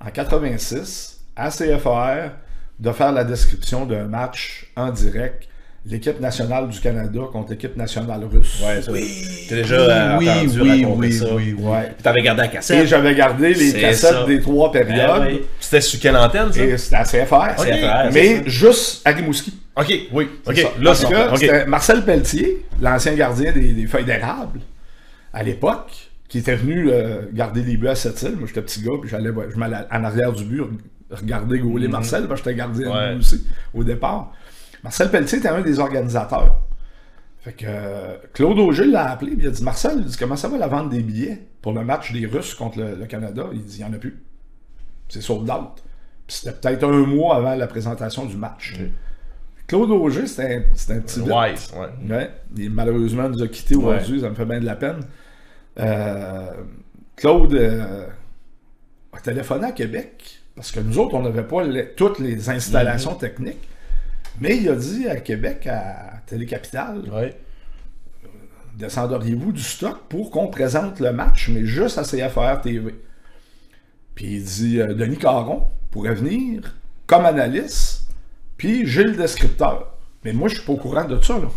Speaker 3: en 86, à CFR, de faire la description d'un match en direct, l'équipe nationale du Canada contre l'équipe nationale russe.
Speaker 1: Ouais, ça. T'as déjà
Speaker 2: oui,
Speaker 1: entendu
Speaker 2: oui,
Speaker 1: raconter
Speaker 2: oui,
Speaker 1: ça.
Speaker 2: oui, oui.
Speaker 3: Ouais.
Speaker 1: Puis t'avais gardé la
Speaker 3: Et
Speaker 1: cassette.
Speaker 3: j'avais gardé les cassettes
Speaker 1: ça.
Speaker 3: des trois
Speaker 1: Ben
Speaker 3: périodes.
Speaker 1: oui.
Speaker 2: C'était sur quelle antenne, ça?
Speaker 3: Et c'était à CFR.
Speaker 1: C'est à faire, c'est
Speaker 3: mais
Speaker 1: ça.
Speaker 3: juste à Rimouski.
Speaker 2: OK, oui. OK,
Speaker 3: C'est ça.
Speaker 2: là,
Speaker 3: Parce que
Speaker 2: bon. OK.
Speaker 3: c'était Marcel Pelletier, l'ancien gardien des, des feuilles d'érable, à l'époque, qui était venu euh, garder les buts à cette île. Moi, j'étais petit gars, puis j'allais je m'allais en arrière du but regarder gauler Marcel, parce que j'étais gardien
Speaker 2: Ouais.
Speaker 3: aussi, au départ. Marcel Pelletier était un des organisateurs. Fait que euh, Claude Auger l'a appelé, puis il a dit Marcel, il dit, comment ça va la vente des billets pour le match des Russes contre le, le Canada? Il dit il n'y en a plus. C'est sold out. Puis c'était peut-être un mois avant la présentation du match. Claude Auger, c'était un, un petit.
Speaker 2: Wise, ouais.
Speaker 3: Ouais, il malheureusement nous a quittés aujourd'hui, ça me fait bien de la peine. Euh, Claude euh, a téléphoné à Québec, parce que nous autres, on n'avait pas les- toutes les installations techniques. Mais il a dit à Québec, à Télécapitale,
Speaker 2: Ouais.
Speaker 3: descendriez-vous du stock pour qu'on présente le match, mais juste à CFR TV. Puis il dit euh, Denis Caron pourrait venir comme analyste, puis j'ai le descripteur. Mais moi, je suis pas au courant de ça. Là.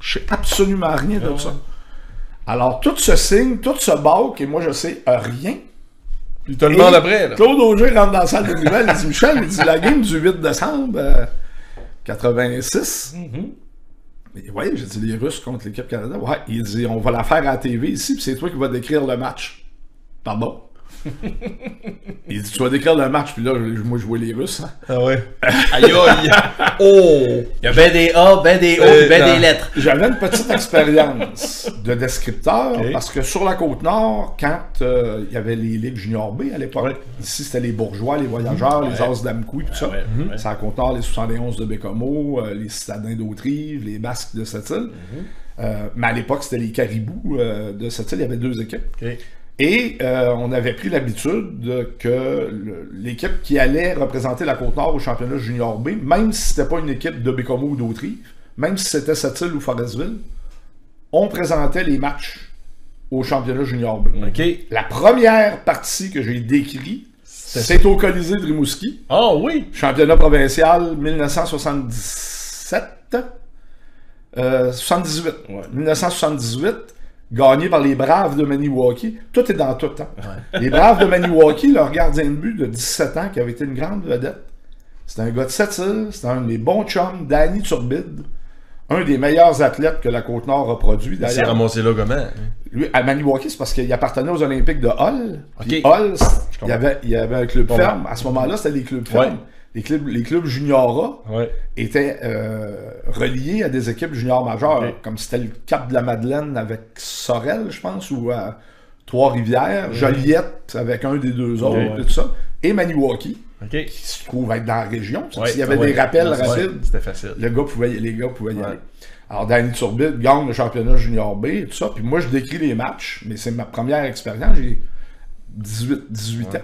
Speaker 3: Je sais absolument rien de ça. Alors, tout se signe, tout se balque, et moi, je sais euh, rien.
Speaker 2: Puis tu te le demandes après, là.
Speaker 3: Claude Auger rentre dans la salle de nouvelles, il dit Michel, il dit la game du 8 décembre euh, 86. Et ouais, j'ai dit les Russes contre l'équipe Canada. Ouais, il dit on va la faire à la TV ici, puis c'est toi qui vas décrire le match. Pardon? Il dit tu vas décrire le match, puis là, je- moi je vois les Russes. hein.
Speaker 2: Ah ouais. Aïe aïe. Oh.
Speaker 1: Il y a ben des A, ben des O,
Speaker 2: Euh,
Speaker 1: ben
Speaker 2: non.
Speaker 1: des lettres.
Speaker 3: J'avais une petite expérience de descripteur parce que sur la côte nord, quand euh, il y avait les ligues junior B à l'époque, ici c'était les bourgeois, les voyageurs, les As d'Amkoui, tout ça.
Speaker 1: ouais,
Speaker 3: côte nord, les 71 de Bécomo, euh, les citadins d'Autrive, les Basques de cette île. Euh, mais à l'époque, c'était les Caribous euh, de cette île. Il y avait deux équipes.
Speaker 2: Ok.
Speaker 3: Et euh, on avait pris l'habitude de que l'équipe qui allait représenter la Côte-Nord au championnat junior B, même si c'était pas une équipe de Bécomo ou d'Autrive, même si c'était Sept-Îles ou Forestville, on présentait les matchs au championnat junior B. La première partie que j'ai décrit, c'est au Colisée de Rimouski,
Speaker 2: Ah oui.
Speaker 3: championnat provincial 1977. Euh, 78. 1978, gagné par les Braves de Maniwaki. Tout est dans tout. Hein? Les Braves de Maniwaki, leur gardien de but de 17 ans, qui avait été une grande vedette, c'était un gars de Sept-Îles, c'était un des bons chums, Danny Turbide, un des meilleurs athlètes que la Côte-Nord a produit.
Speaker 2: Il s'est ramassé là comment?
Speaker 3: lui, à Maniwaki, c'est parce qu'il appartenait aux Olympiques de Hull. Hull, il y, avait, il y avait un club ferme. À ce moment-là, c'était les clubs
Speaker 2: Ouais.
Speaker 3: Les clubs, les clubs juniora
Speaker 2: Ouais.
Speaker 3: étaient euh, reliés à des équipes juniors majeures, comme c'était le Cap de la Madeleine avec Sorel, je pense, ou à Trois-Rivières, Joliette avec un des deux autres, et tout ça, et Maniwaki, qui se trouve être dans la région.
Speaker 2: Ouais,
Speaker 3: S'il y avait
Speaker 2: ouais.
Speaker 3: des rappels rapides,
Speaker 2: C'était facile.
Speaker 3: le gars pouvait, les gars pouvaient y aller. Alors, Danny Turbide gagne le championnat junior B et tout ça. Puis moi, je décris les matchs, mais c'est ma première expérience. J'ai 18, 18 ans.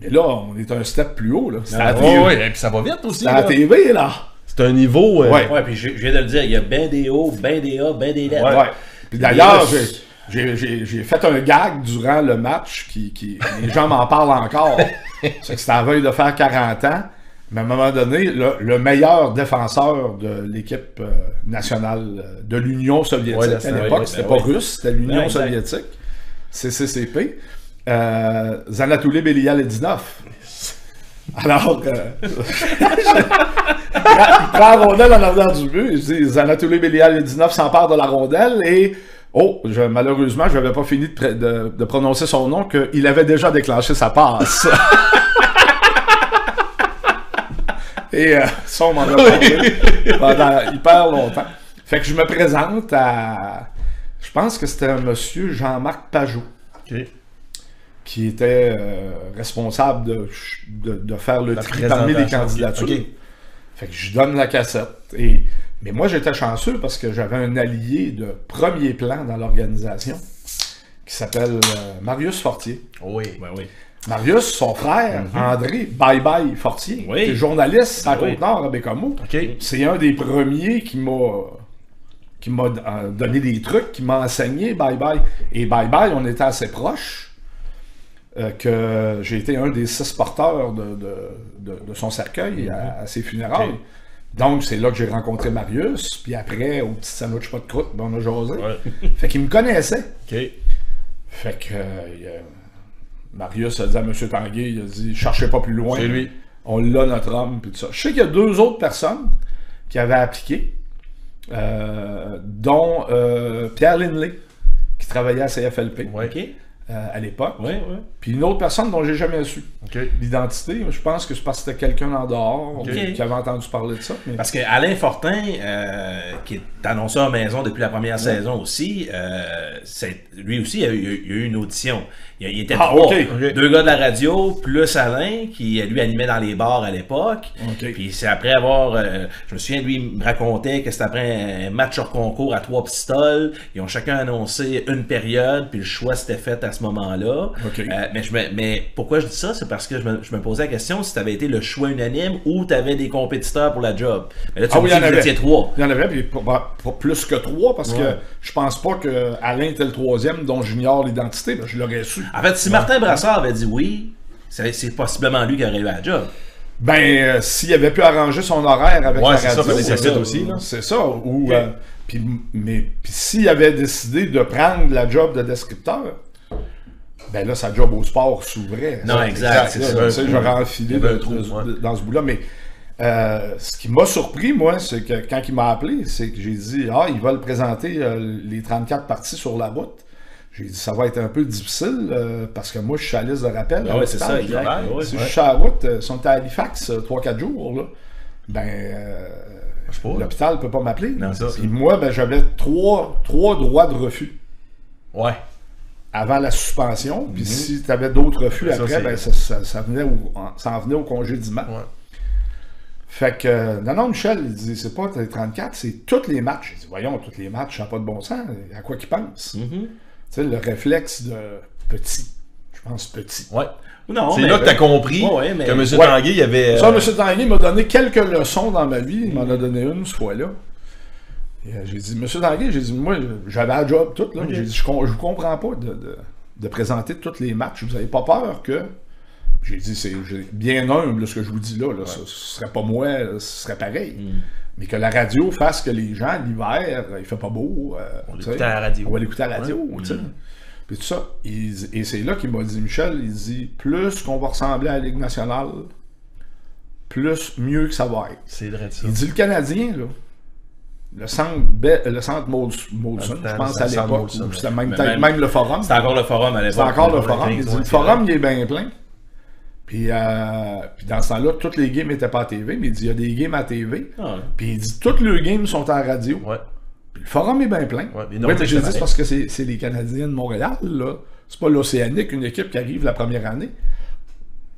Speaker 3: Mais là, on est un step plus haut. là. C'est à la TV.
Speaker 2: ouais, et puis ça va vite aussi.
Speaker 3: C'est à la
Speaker 2: là.
Speaker 3: TV, là.
Speaker 2: C'est un niveau. euh,
Speaker 3: Ouais.
Speaker 1: Ouais, puis je, je viens de le dire, il y a ben des O, ben des A, ben des lettres.
Speaker 3: Ouais. Puis d'ailleurs, j'ai- j'ai- j'ai j'ai fait un gag durant le match qui, qui les gens m'en parlent encore. c'est que c'était à la veille de faire 40 ans. Mais à un moment donné, le, le meilleur défenseur de l'équipe euh, nationale euh, de l'Union soviétique
Speaker 2: Ouais, là,
Speaker 3: à
Speaker 2: c'est-
Speaker 3: l'époque,
Speaker 2: ouais,
Speaker 3: c'était
Speaker 1: ben
Speaker 3: pas
Speaker 1: oui.
Speaker 3: russe, c'était l'Union
Speaker 1: exact.
Speaker 3: soviétique, CCCP, euh, Zanatouli Belialedinov. Alors, euh, il prend la rondelle en arrière du but. Il dit Zanatouli Belialedinov s'empare de la rondelle et. Oh, je- malheureusement, je n'avais pas fini de, pré- de- de prononcer son nom, qu'il avait déjà déclenché sa passe. et euh, ça, on m'en a parlé pendant hyper longtemps. Fait que je me présente à. Je pense que c'était un monsieur Jean-Marc Pajot
Speaker 2: Ok.
Speaker 3: Qui était euh, responsable de, de, de faire le tri parmi les candidatures. Fait que je donne la cassette. Et, mais moi, j'étais chanceux parce que j'avais un allié de premier plan dans l'organisation qui s'appelle euh, Marius Fortier.
Speaker 2: Oui.
Speaker 1: Ben oui.
Speaker 3: Marius, son frère, André Bye Bye Fortier,
Speaker 1: Oui.
Speaker 3: qui est journaliste à
Speaker 1: Oui.
Speaker 3: Côte-Nord, à Bécamo.
Speaker 2: Ok.
Speaker 3: C'est un des premiers qui m'a qui m'a euh, donné des trucs, qui m'a enseigné Bye Bye. Et Bye Bye, on était assez proches euh, que j'ai été un des six porteurs de, de, de- de son cercueil à, à ses funérailles. Donc, c'est là que j'ai rencontré Marius. Puis après, au petit sandwich pas de croûte, ben, on a jasé.
Speaker 2: Ouais.
Speaker 3: Fait qu'il me connaissait. Fait que euh, Marius a dit à M. Tanguay, il a dit cherchez pas plus loin.
Speaker 2: C'est lui.
Speaker 3: On l'a notre homme, puis tout ça. Je sais qu'il y a deux autres personnes qui avaient appliqué, euh, dont euh, Pierre Linley, qui travaillait à CFLP
Speaker 2: Ouais.
Speaker 3: À l'époque.
Speaker 1: Ouais.
Speaker 3: Puis une autre personne dont j'ai jamais su l'identité. Je pense que c'est parce que c'était quelqu'un en dehors qui avait entendu parler de ça. mais-
Speaker 1: Parce que Alain Fortin, euh, qui est annonceur à maison depuis la première saison aussi, euh, lui aussi, il a, eu, il a eu une audition. Il, il était
Speaker 3: Ah,
Speaker 1: trois. Deux gars de la radio, plus Alain, qui lui animait dans les bars à l'époque. Puis c'est après avoir... euh, je me souviens, lui, il me racontait que c'était après un match hors concours à trois pistoles. Ils ont chacun annoncé une période, puis le choix s'était fait à ce moment-là. Mais, je me- mais pourquoi je dis ça? C'est parce que je me, je me posais la question si tu avais été le choix unanime ou tu avais des compétiteurs pour la job. Mais là, tu
Speaker 3: Ah
Speaker 1: me
Speaker 3: oui,
Speaker 1: dis
Speaker 3: il y en
Speaker 1: que vous
Speaker 3: avait.
Speaker 1: étiez trois.
Speaker 3: Il y en avait, puis pas plus que trois, parce que je pense pas que Alain était le troisième dont j'ignore l'identité. ben, je l'aurais su.
Speaker 1: En fait, si Martin Brassard avait dit oui, c'est possiblement lui qui aurait eu la job.
Speaker 3: Ben, euh, s'il avait pu arranger son horaire avec
Speaker 2: Ouais,
Speaker 3: la
Speaker 2: c'est ça,
Speaker 3: euh,
Speaker 2: aussi.
Speaker 3: C'est ça. Ou, euh, puis, mais puis s'il avait décidé de prendre la job de descripteur, ben là, sa job au sport s'ouvrait.
Speaker 1: Non,
Speaker 3: Ça,
Speaker 1: exact, c'est
Speaker 3: là,
Speaker 1: ça.
Speaker 3: J'aurais enfilé de-
Speaker 2: trou,
Speaker 3: de-
Speaker 2: ouais.
Speaker 3: dans ce bout-là. Mais euh, ce qui m'a surpris, moi, c'est que quand il m'a appelé, c'est que j'ai dit Ah, ils veulent présenter euh, les 34 parties sur la route. J'ai dit ça va être un peu difficile euh, parce que moi je suis à liste de rappel.
Speaker 1: Ben c'est ça, exact.
Speaker 3: Si
Speaker 1: Ouais,
Speaker 3: je suis à la route, ils sont à Halifax 3-4 jours, là, ben l'hôpital ne peut pas m'appeler.
Speaker 1: Non, c'est ça.
Speaker 3: Puis moi, ben, j'avais trois, trois droits de refus
Speaker 2: Ouais.
Speaker 3: Avant la suspension. Puis si tu avais d'autres refus
Speaker 2: Mhm. Ça,
Speaker 3: après, ben, ça, ça, ça venait au, ça en venait au congédiement.
Speaker 2: Ouais.
Speaker 3: Fait que, euh, non, non, Michel, il dit, c'est pas les 34, c'est tous les matchs. Il dit, voyons, tous les matchs, ça n'a pas de bon sens. À quoi qu'il pense?
Speaker 2: Mhm.
Speaker 3: Tu sais, le réflexe de petit. Je pense petit.
Speaker 2: Ouais.
Speaker 1: Non,
Speaker 2: C'est
Speaker 1: mais-
Speaker 2: là que t'as compris
Speaker 1: Ouais, ouais, mais-
Speaker 2: que M.
Speaker 3: Ouais.
Speaker 2: Tanguay, il y avait.
Speaker 3: Ça,
Speaker 2: euh,
Speaker 3: M. Tanguy m'a donné quelques leçons dans ma vie. Il m'en a donné une ce fois-là. Euh, j'ai dit, M. Tanguy, j'ai dit, moi, j'avais un job tout. là. J'ai dit, je, je vous comprends pas de, de- de présenter tous les matchs. Vous avez pas peur que. J'ai dit, c'est bien humble ce que je vous dis là. là. Ce, ce serait pas moi, ce serait pareil. Mais que la radio fasse que les gens, l'hiver, il fait pas beau. euh,
Speaker 2: On à la radio.
Speaker 3: On va l'écouter à la radio. tu sais. Puis tout ça. Il- et c'est là qu'il m'a dit, Michel, il dit, plus qu'on va ressembler à la Ligue nationale, plus mieux que ça va être.
Speaker 2: C'est vrai ça.
Speaker 3: Il dit le Canadien, là. Le centre, Be- le centre Molson, je pense à l'époque, c'était même,
Speaker 1: même-
Speaker 3: même le forum.
Speaker 1: C'était encore le forum à l'époque.
Speaker 3: C'est encore le forum.
Speaker 2: ouais,
Speaker 3: Il dit,
Speaker 2: ouais,
Speaker 3: le forum, il est bien plein. Puis, euh, puis dans ce temps-là, toutes les games n'étaient pas à TV, mais il dit, il y a des games à TV.
Speaker 1: Ah, ouais.
Speaker 3: Puis il dit, toutes les games sont en radio.
Speaker 2: Ouais.
Speaker 3: Puis le forum est bien plein.
Speaker 2: Ouais, les
Speaker 3: oui,
Speaker 2: Nordiques,
Speaker 3: mais je
Speaker 2: c'est
Speaker 3: dis, parce que c'est les Canadiens de Montréal, là. C'est pas l'Océanique, une équipe qui arrive la première année.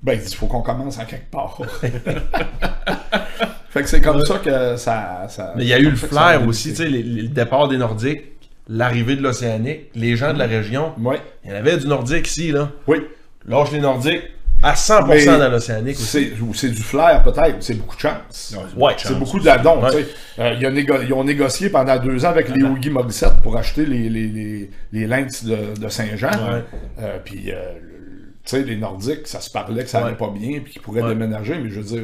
Speaker 3: Ben, il dit, il faut qu'on commence à quelque part. fait que c'est comme ça que ça, ça-
Speaker 2: Mais il y a eu le flair aussi, tu sais, le départ des Nordiques, l'arrivée de l'Océanique, les gens de la région.
Speaker 3: Oui,
Speaker 2: Il y en avait du Nordique ici, là.
Speaker 3: oui.
Speaker 2: Lâche les Nordiques à 100%
Speaker 3: Mais
Speaker 2: dans l'Océanique aussi.
Speaker 3: C'est du flair, peut-être. C'est beaucoup de chance.
Speaker 2: Ouais,
Speaker 3: C'est beaucoup d'adons.
Speaker 2: Ouais.
Speaker 3: Euh, il y a négo- ils ont négocié pendant deux ans avec les Oogie Morissette pour acheter les, les, les, les Lynx de, de Saint-Jean. Euh, puis, euh, tu sais, les Nordiques, ça se parlait que ça allait
Speaker 2: Ouais.
Speaker 3: pas bien puis qu'ils pourraient déménager. Mais je veux dire,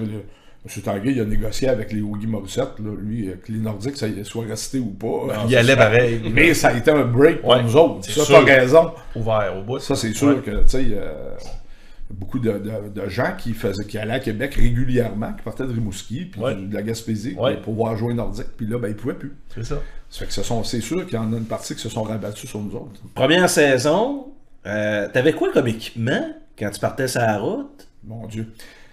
Speaker 3: M. Tanguay, il a négocié avec les Oogie Morissette. Là, lui, euh, que les Nordiques, ça soit resté ou pas.
Speaker 2: Il y allait pareil.
Speaker 3: Mais ça a été un break pour
Speaker 2: Ouais.
Speaker 3: nous autres.
Speaker 2: C'est
Speaker 3: Ça, t'as raison.
Speaker 2: Ouvert au bout.
Speaker 3: Ça, c'est sûr
Speaker 2: Ouais.
Speaker 3: que, tu sais, euh, beaucoup de, de- de gens qui, faisaient, qui allaient à Québec régulièrement, qui partaient de Rimouski, puis
Speaker 2: Ouais.
Speaker 3: de la Gaspésie,
Speaker 2: Ouais.
Speaker 3: pour pouvoir jouer nordique, puis là, ben, ils pouvaient plus.
Speaker 2: C'est ça.
Speaker 3: Ça fait que ce sont, c'est sûr qu'il y en a une partie qui se sont rabattus sur nous autres.
Speaker 1: Première saison, euh, t'avais quoi comme équipement quand tu partais sur la route?
Speaker 3: Mon Dieu.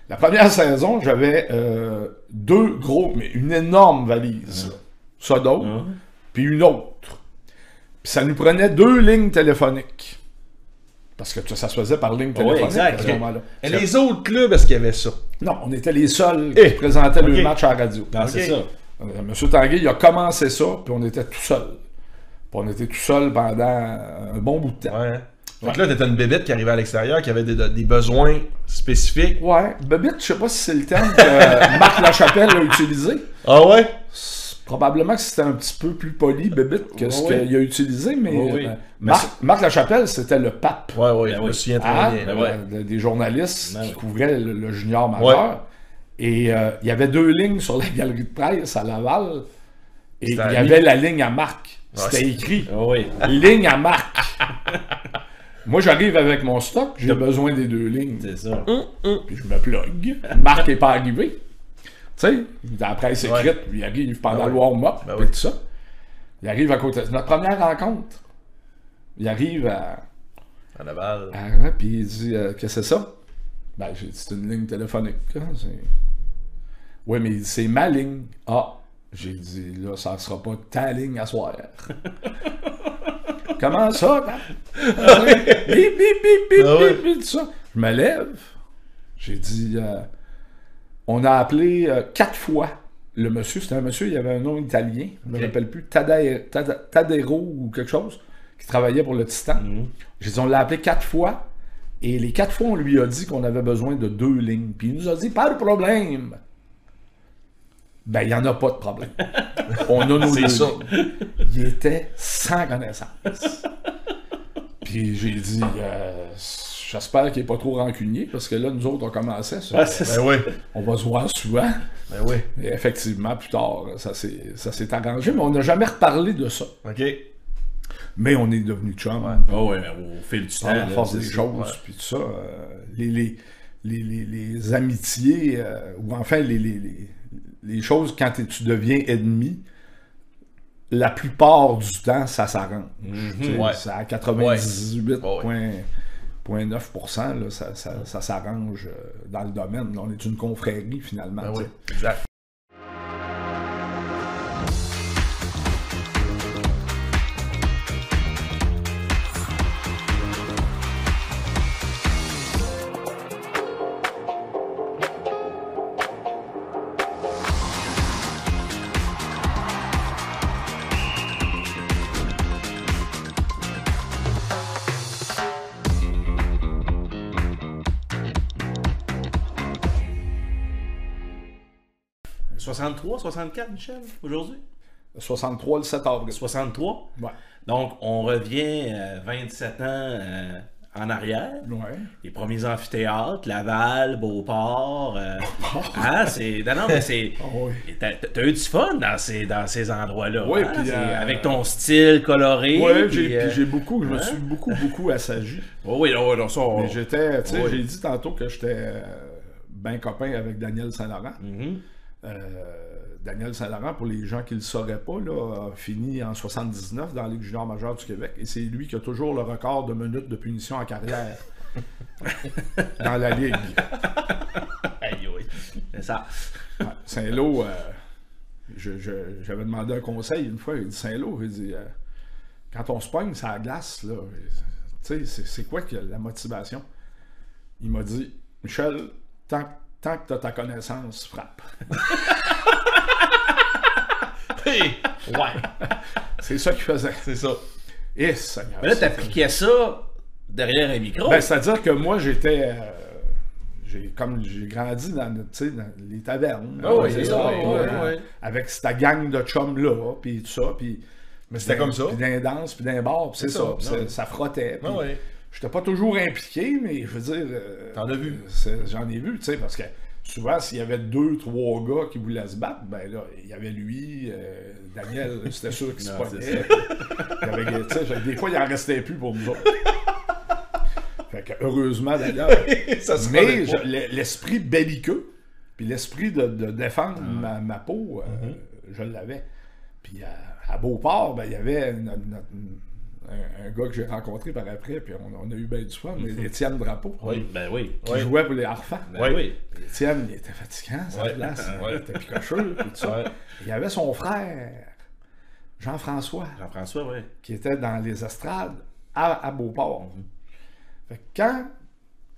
Speaker 3: La première saison, j'avais euh, deux gros, mais une énorme valise. Ça d'autre, puis une autre. Puis ça nous prenait deux lignes téléphoniques. Parce que ça, ça se faisait par ligne téléphonique à ce moment-là.
Speaker 2: Et les autres clubs, est-ce qu'il y avait ça?
Speaker 3: Non, on était les seuls
Speaker 2: Eh,
Speaker 3: qui présentaient
Speaker 2: ok.
Speaker 3: le match à la radio.
Speaker 1: Ah, c'est ça.
Speaker 3: Euh, Monsieur Tanguay, il a commencé ça, puis on était tout seul. Puis on était tout seul pendant un bon bout de temps.
Speaker 2: Ouais. Donc là, t'étais une bébête qui arrivait à l'extérieur, qui avait des, des besoins spécifiques.
Speaker 3: Ouais, Bebite, je sais pas si c'est le terme que Marc Lachapelle a utilisé.
Speaker 2: Ah ouais?
Speaker 3: Probablement que c'était un petit peu plus poli, Bebite, que ce
Speaker 1: Ouais,
Speaker 3: qu'il a utilisé, mais
Speaker 1: Ouais, oui.
Speaker 3: euh,
Speaker 1: Mais
Speaker 3: Marc, Marc Lachapelle, c'était le pape
Speaker 2: Ouais, ouais,
Speaker 1: Ben
Speaker 2: je
Speaker 1: oui.
Speaker 2: me souviens très
Speaker 3: hein,
Speaker 2: bien.
Speaker 1: ben ouais.
Speaker 3: de- des journalistes
Speaker 1: Ben
Speaker 3: qui couvraient le, le junior majeur. Et euh, il y avait deux lignes sur la galerie de presse à Laval. Et il y avait la ligne à Marc. C'était écrit.
Speaker 1: Ah oui.
Speaker 3: ligne à Marc. Moi, j'arrive avec mon stock, j'ai besoin des deux lignes.
Speaker 1: C'est ça.
Speaker 3: Puis je me plug. Marc n'est pas arrivé. Tu sais, dans la presse écrite,
Speaker 2: Ouais.
Speaker 3: il arrive pendant
Speaker 2: Ben
Speaker 3: le warm-up,
Speaker 2: Ben oui.
Speaker 3: tout ça. Il arrive à côté. C'est notre première rencontre. Il arrive à.
Speaker 2: À Laval.
Speaker 3: à- ouais, puis il dit euh, Qu'est-ce que c'est ça? Ben, j'ai dit C'est une ligne téléphonique. hein, Oui, mais il dit, c'est ma ligne. Ah, j'ai dit Là, ça sera pas ta ligne à soir. Comment ça? Ben? Bip, bip, bip, bip,
Speaker 2: Ah
Speaker 3: bip, bip, tout ça. Je me lève. J'ai dit euh, On a appelé euh, quatre fois le monsieur. C'était un monsieur, il avait un nom italien. Je ne me rappelle plus. Tade- Tade- Tadero ou quelque chose. Qui travaillait pour le Titan. J'ai dit On l'a appelé quatre fois. Et les quatre fois, on lui a dit qu'on avait besoin de deux lignes. Puis il nous a dit Pas de problème. Ben, il n'y en a pas de problème. On a nos deux
Speaker 2: ça.
Speaker 3: Il était sans connaissance. Puis j'ai dit, euh, J'espère qu'il n'est pas trop rancunier, parce que là, nous autres, on commençait. ça.
Speaker 1: Ouais, c'est ça.
Speaker 2: Ben oui.
Speaker 3: On va se voir souvent.
Speaker 2: Ben oui.
Speaker 3: Et effectivement, plus tard, ça s'est ça s'est arrangé, mais on n'a jamais reparlé de ça.
Speaker 2: OK.
Speaker 3: Mais on est devenu chum.
Speaker 1: Oh, ouais, au fil du temps.
Speaker 3: à la force des choses,
Speaker 1: Ouais.
Speaker 3: puis tout ça. euh, les, les, les, les, les amitiés, euh, ou enfin les, les, choses quand tu deviens ennemi, la plupart du temps, ça s'arrange.
Speaker 2: Ouais.
Speaker 3: C'est à 98,9%,
Speaker 2: Ouais.
Speaker 3: là, ça, ça, ça s'arrange euh, dans le domaine. On est une confrérie, finalement.
Speaker 2: Ben oui. Exact.
Speaker 1: 63, 64, Michel, aujourd'hui?
Speaker 3: 63 le 7 avril.
Speaker 1: 63.
Speaker 3: Ouais.
Speaker 1: Donc, on revient euh, 27 ans euh, en arrière.
Speaker 3: Ouais.
Speaker 1: Les premiers amphithéâtres, Laval, Beauport. euh, hein, c'est. Non, non, mais c'est.
Speaker 3: Ah oui.
Speaker 1: T'as eu du fun dans ces, dans ces endroits-là.
Speaker 3: Oui,
Speaker 1: hein,
Speaker 3: puis, euh,
Speaker 1: avec ton style coloré. Puis,
Speaker 3: j'ai
Speaker 1: euh,
Speaker 3: beaucoup, je me
Speaker 1: hein?
Speaker 3: suis beaucoup, beaucoup assagi.
Speaker 1: Oh oui, oh, non, ça, on-
Speaker 3: Mais j'étais, tu sais,
Speaker 1: Oui.
Speaker 3: j'ai dit tantôt que j'étais bien copain avec Daniel Saint-Laurent.
Speaker 1: Mhm.
Speaker 3: Euh, Daniel Saint-Laurent, pour les gens qui ne le sauraient pas, là, a fini en 79 dans la Ligue junior majeure du Québec et c'est lui qui a toujours le record de minutes de punition en carrière dans la Ligue.
Speaker 1: Aïe. C'est ça.
Speaker 3: Ouais, Saint-Lô, euh, j'avais demandé un conseil une fois, il dit Saint-Lô, il dit euh, quand on se pogne la glace, là, sais, c'est- quoi que la motivation? Il m'a dit Michel, tant, tant que tu as ta connaissance, frappe.
Speaker 1: Ouais.
Speaker 3: C'est ça qu'il faisait.
Speaker 2: C'est ça.
Speaker 3: Et Seigneur.
Speaker 1: Mais là, t'appliquais ça derrière un micro.
Speaker 3: Ben, c'est-à-dire que moi, j'étais. euh, j'ai comme j'ai grandi dans, les tavernes.
Speaker 2: Ah oui,
Speaker 3: Euh,
Speaker 2: c'est ça,
Speaker 3: euh,
Speaker 2: oui, oui, oui.
Speaker 3: Avec cette gang de chums-là, puis tout ça, puis.
Speaker 2: Mais c'était comme ça.
Speaker 3: Puis dans les danses, puis les bars, puis c'est ça.
Speaker 2: ça,
Speaker 3: ça, frottait. puis
Speaker 2: Ah oui.
Speaker 3: J'étais pas toujours impliqué, mais je veux dire. euh,
Speaker 2: T'en as vu.
Speaker 3: J'en ai vu, tu sais, parce que souvent, s'il y avait deux, trois gars qui voulaient se battre, ben là, il y avait lui, euh, Daniel, c'était sûr qu'il se pognait. des fois, il en restait plus pour nous autres. Fait que heureusement d'ailleurs.
Speaker 2: ça se
Speaker 3: Mais l'esprit belliqueux, puis l'esprit de, de défendre ma, ma peau, euh, je l'avais. Puis à, à Beauport, ben, il y avait une- un, un gars que j'ai rencontré par après, puis on, on a eu bien du fun, mais Étienne Drapeau,
Speaker 1: Oui, ben oui.
Speaker 3: qui jouait pour les Harfans.
Speaker 1: Ben oui.
Speaker 3: Puis Étienne, il était fatigant, sa
Speaker 2: Ouais.
Speaker 3: place. Il était picocheux, puis tout ça.
Speaker 2: Ouais.
Speaker 3: Il y avait son frère, Jean-François,
Speaker 1: Jean-François, oui.
Speaker 3: qui était dans les estrades à, à Beauport. Fait que quand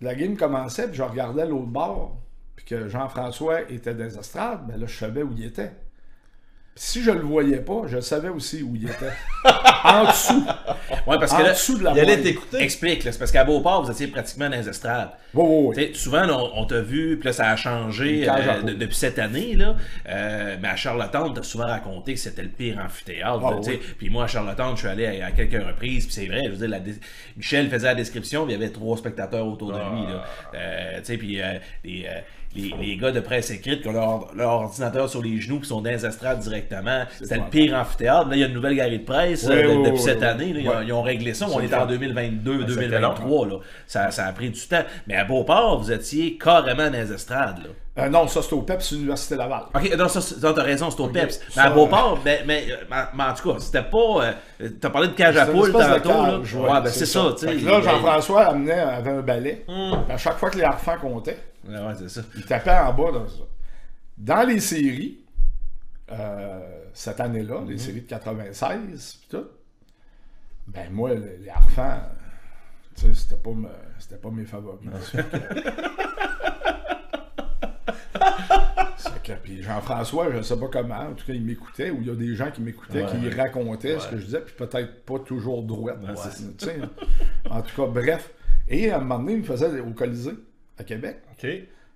Speaker 3: la game commençait, puis je regardais l'autre bord, puis que Jean-François était dans les estrades, ben là, je savais où il était. Si je le voyais pas, je savais aussi où il était. en dessous.
Speaker 1: Ouais, parce que
Speaker 3: en
Speaker 1: là,
Speaker 3: dessous de la
Speaker 2: Il allait t'écouter.
Speaker 1: explique, là, c'est parce qu'à Beauport, vous étiez pratiquement dans les estrades.
Speaker 3: Oui, oui,
Speaker 1: souvent, là, on, t'a vu, puis là, ça a changé euh, de- depuis cette année. Là. Euh, mais à Charlottetown, t'as souvent raconté que c'était le pire amphithéâtre.
Speaker 3: Ah, oui.
Speaker 1: Puis moi, à Charlottetown, je suis allé à, à quelques reprises, puis c'est vrai, je veux dire, la dé- Michel faisait la description, puis il y avait trois spectateurs autour de lui. Là. Euh, tu sais, puis euh, les, euh, gars de presse écrite qui ont leur, leur ordinateur sur les genoux, puis sont dans les estrades directement. C'était le pire amphithéâtre. Là, il y a une nouvelle galerie de presse
Speaker 3: Oui,
Speaker 1: euh, depuis
Speaker 3: oui,
Speaker 1: cette
Speaker 3: oui.
Speaker 1: année. là. ils, ont,
Speaker 3: Ouais.
Speaker 1: ils ont réglé ça. On
Speaker 3: C'est
Speaker 1: est en 2022,
Speaker 2: c'était
Speaker 1: 2023. Là. Ça, ça a pris du temps. Mais à Beauport, vous étiez carrément dans les estrades. Là.
Speaker 3: Euh, non, ça, c'était au PEPS Université Laval.
Speaker 1: Ok, non, ça, c'est- t'as raison, c'est au PEPS. Mais à Beauport, ben, mais, mais, mais en tout cas, c'était pas. euh, t'as parlé de cage à poule tantôt. là. ouais, ben c'est ça, tu sais.
Speaker 3: Là, Jean-François amenait, avait un balai.
Speaker 1: Hmm.
Speaker 3: À chaque fois que les harfans comptaient,
Speaker 1: Ouais, ouais, c'est ça.
Speaker 3: il tapait en bas. Dans, ça. dans les séries, euh, cette année-là,
Speaker 1: Mhm.
Speaker 3: les séries de 96, pis tout, ben moi, les, les harfans, tu sais, c'était pas, me- pas mes favoris. Puis Jean-François, je sais pas comment, en tout cas, il m'écoutait, ou il y a des gens qui m'écoutaient, qui racontaient ce que je disais, puis peut-être pas toujours droit. tu sais. En tout cas, bref. Et à un moment donné, il me faisait au Colisée, à Québec.
Speaker 2: OK.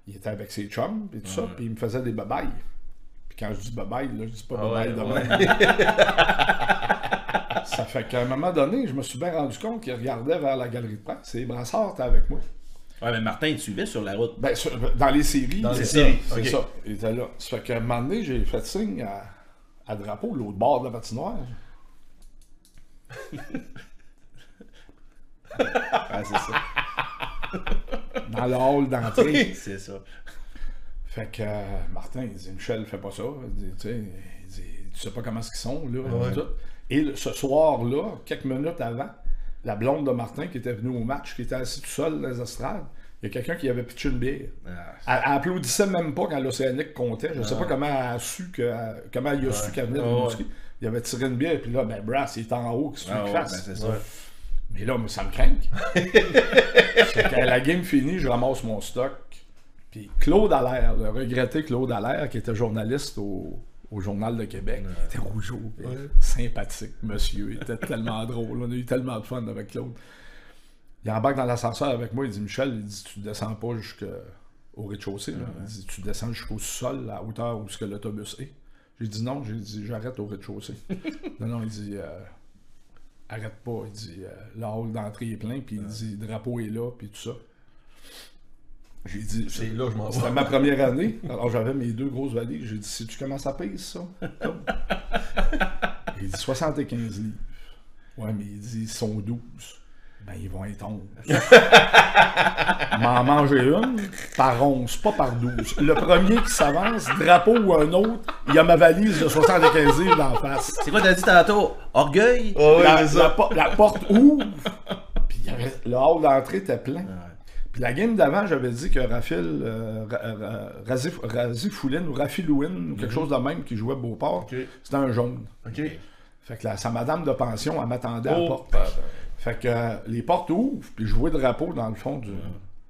Speaker 3: Il était avec ses chums, et tout ça, puis il me faisait des babayes. Puis quand je dis babaye, là, je dis pas
Speaker 2: Ah
Speaker 3: babaye
Speaker 2: ouais,
Speaker 3: de
Speaker 2: ouais.
Speaker 3: même. ça fait qu'à un moment donné, je me suis bien rendu compte qu'il regardait vers la galerie de presse et Brassard était avec moi.
Speaker 1: Ouais, mais Martin, il te suivait sur la route.
Speaker 3: Ben, sur- dans les séries.
Speaker 2: Dans les séries.
Speaker 3: C'est ça. Il était là. Ça fait qu'à un moment donné, j'ai fait signe à, à Drapeau, l'autre bord de la patinoire.
Speaker 1: Ah, c'est ça.
Speaker 3: Dans le hall d'entrée.
Speaker 1: C'est ça.
Speaker 3: Fait que euh, Martin, il dit Michel, fais pas ça. Il dit, tu sais, il dit, tu sais pas comment ils sont, là. et tout. Et ce soir-là, quelques minutes avant, la blonde de Martin qui était venue au match, qui était assis tout seul dans les estrades, il y a quelqu'un qui avait pitché une bière.
Speaker 1: Ah,
Speaker 3: Elle, elle applaudissait même pas quand l'Océanique comptait. Je sais pas comment elle a su que, comment il a su qu'elle venait de
Speaker 1: ouais.
Speaker 3: Rimouski. Il avait tiré une bière, puis là, ben Brass, il est en haut, tu veux
Speaker 1: Ah, ouais, ben, ça.
Speaker 3: Mais là, ça me craint. quand la game finie, je ramasse mon stock. Puis Claude Allaire, le regretté Claude Allaire, qui était journaliste au, au Journal de Québec, il était rougeau, puis sympathique, monsieur. Il était tellement drôle. On a eu tellement de fun avec Claude. Il embarque dans l'ascenseur avec moi. Il dit Michel, il dit Tu descends pas jusqu'au rez-de-chaussée. Il dit Tu descends jusqu'au sol, à la hauteur où ce que l'autobus est. J'ai dit non, j'ai dit j'arrête au rez-de-chaussée. non, non, il dit euh, arrête pas. Il dit euh, le hall d'entrée est plein, puis il dit drapeau est là, puis tout ça. J'ai dit
Speaker 2: C'est là je m'en
Speaker 3: C'était ma première année. Alors j'avais mes deux grosses valises. J'ai dit si tu commences à payer ça? Il dit 75 livres. Ouais, mais il dit ils sont 12. Ben ils vont être 11. M'en manger une par 11, pas par 12. Le premier qui s'avance, drapeau ou un autre, il y a ma valise de 75 livres d'en face.
Speaker 1: C'est quoi t'as dit tantôt? Orgueil?
Speaker 2: Oh, oui,
Speaker 3: la,
Speaker 2: c'est ça.
Speaker 3: la po- la porte ouvre, puis le hall d'entrée était plein. Puis la game d'avant, j'avais dit que Raphaël, euh, Ra- Ra- Razi, Foulin ou Rafi Louin, ou quelque chose de même, qui jouait Beauport,
Speaker 2: Mhm.
Speaker 3: C'était un jaune.
Speaker 2: OK.
Speaker 3: Fait que la, sa madame de pension, elle m'attendait à la
Speaker 2: Oh,
Speaker 3: porte. Fait que euh, les portes ouvrent, puis je jouais drapeau dans le fond du.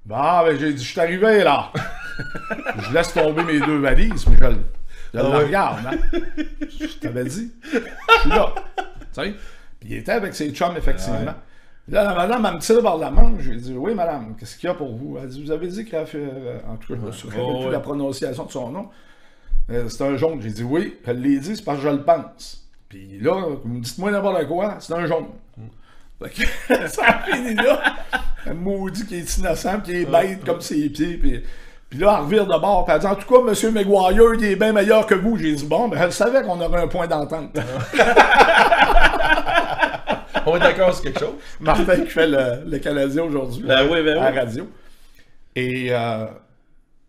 Speaker 3: Bah, ben j'ai dit, je suis arrivé là. je laisse tomber mes deux valises, mais je, le- je le
Speaker 2: Ah ouais.
Speaker 3: regarde. Hein? Je t'avais dit, je suis là. Tu sais? Puis il était avec ses chums, effectivement. Là, la madame, elle me tire par la manche. J'ai dit, oui, madame, qu'est-ce qu'il y a pour vous? Elle dit, vous avez dit qu'il a fait. euh, En tout cas, je me souviens
Speaker 2: Oh,
Speaker 3: plus
Speaker 2: ouais.
Speaker 3: la prononciation de son nom. Euh, c'est un jaune. J'ai dit, oui. Elle l'a dit, c'est parce que je le pense. Puis là, vous me dites-moi n'importe quoi, c'est un jaune. Fait que ça a fini là. Un maudit qui est innocent, qui est bête comme ses pieds. Puis, puis là, elle revire de bord. Puis elle dit En tout cas, M. McGuire, il est bien meilleur que vous. J'ai dit Bon, ben, elle savait qu'on aurait un point d'entente.
Speaker 2: On est d'accord sur quelque chose.
Speaker 3: Martin qui fait le, le Canadien aujourd'hui.
Speaker 1: Ben oui, ben
Speaker 3: à
Speaker 1: oui.
Speaker 3: la radio. Et euh,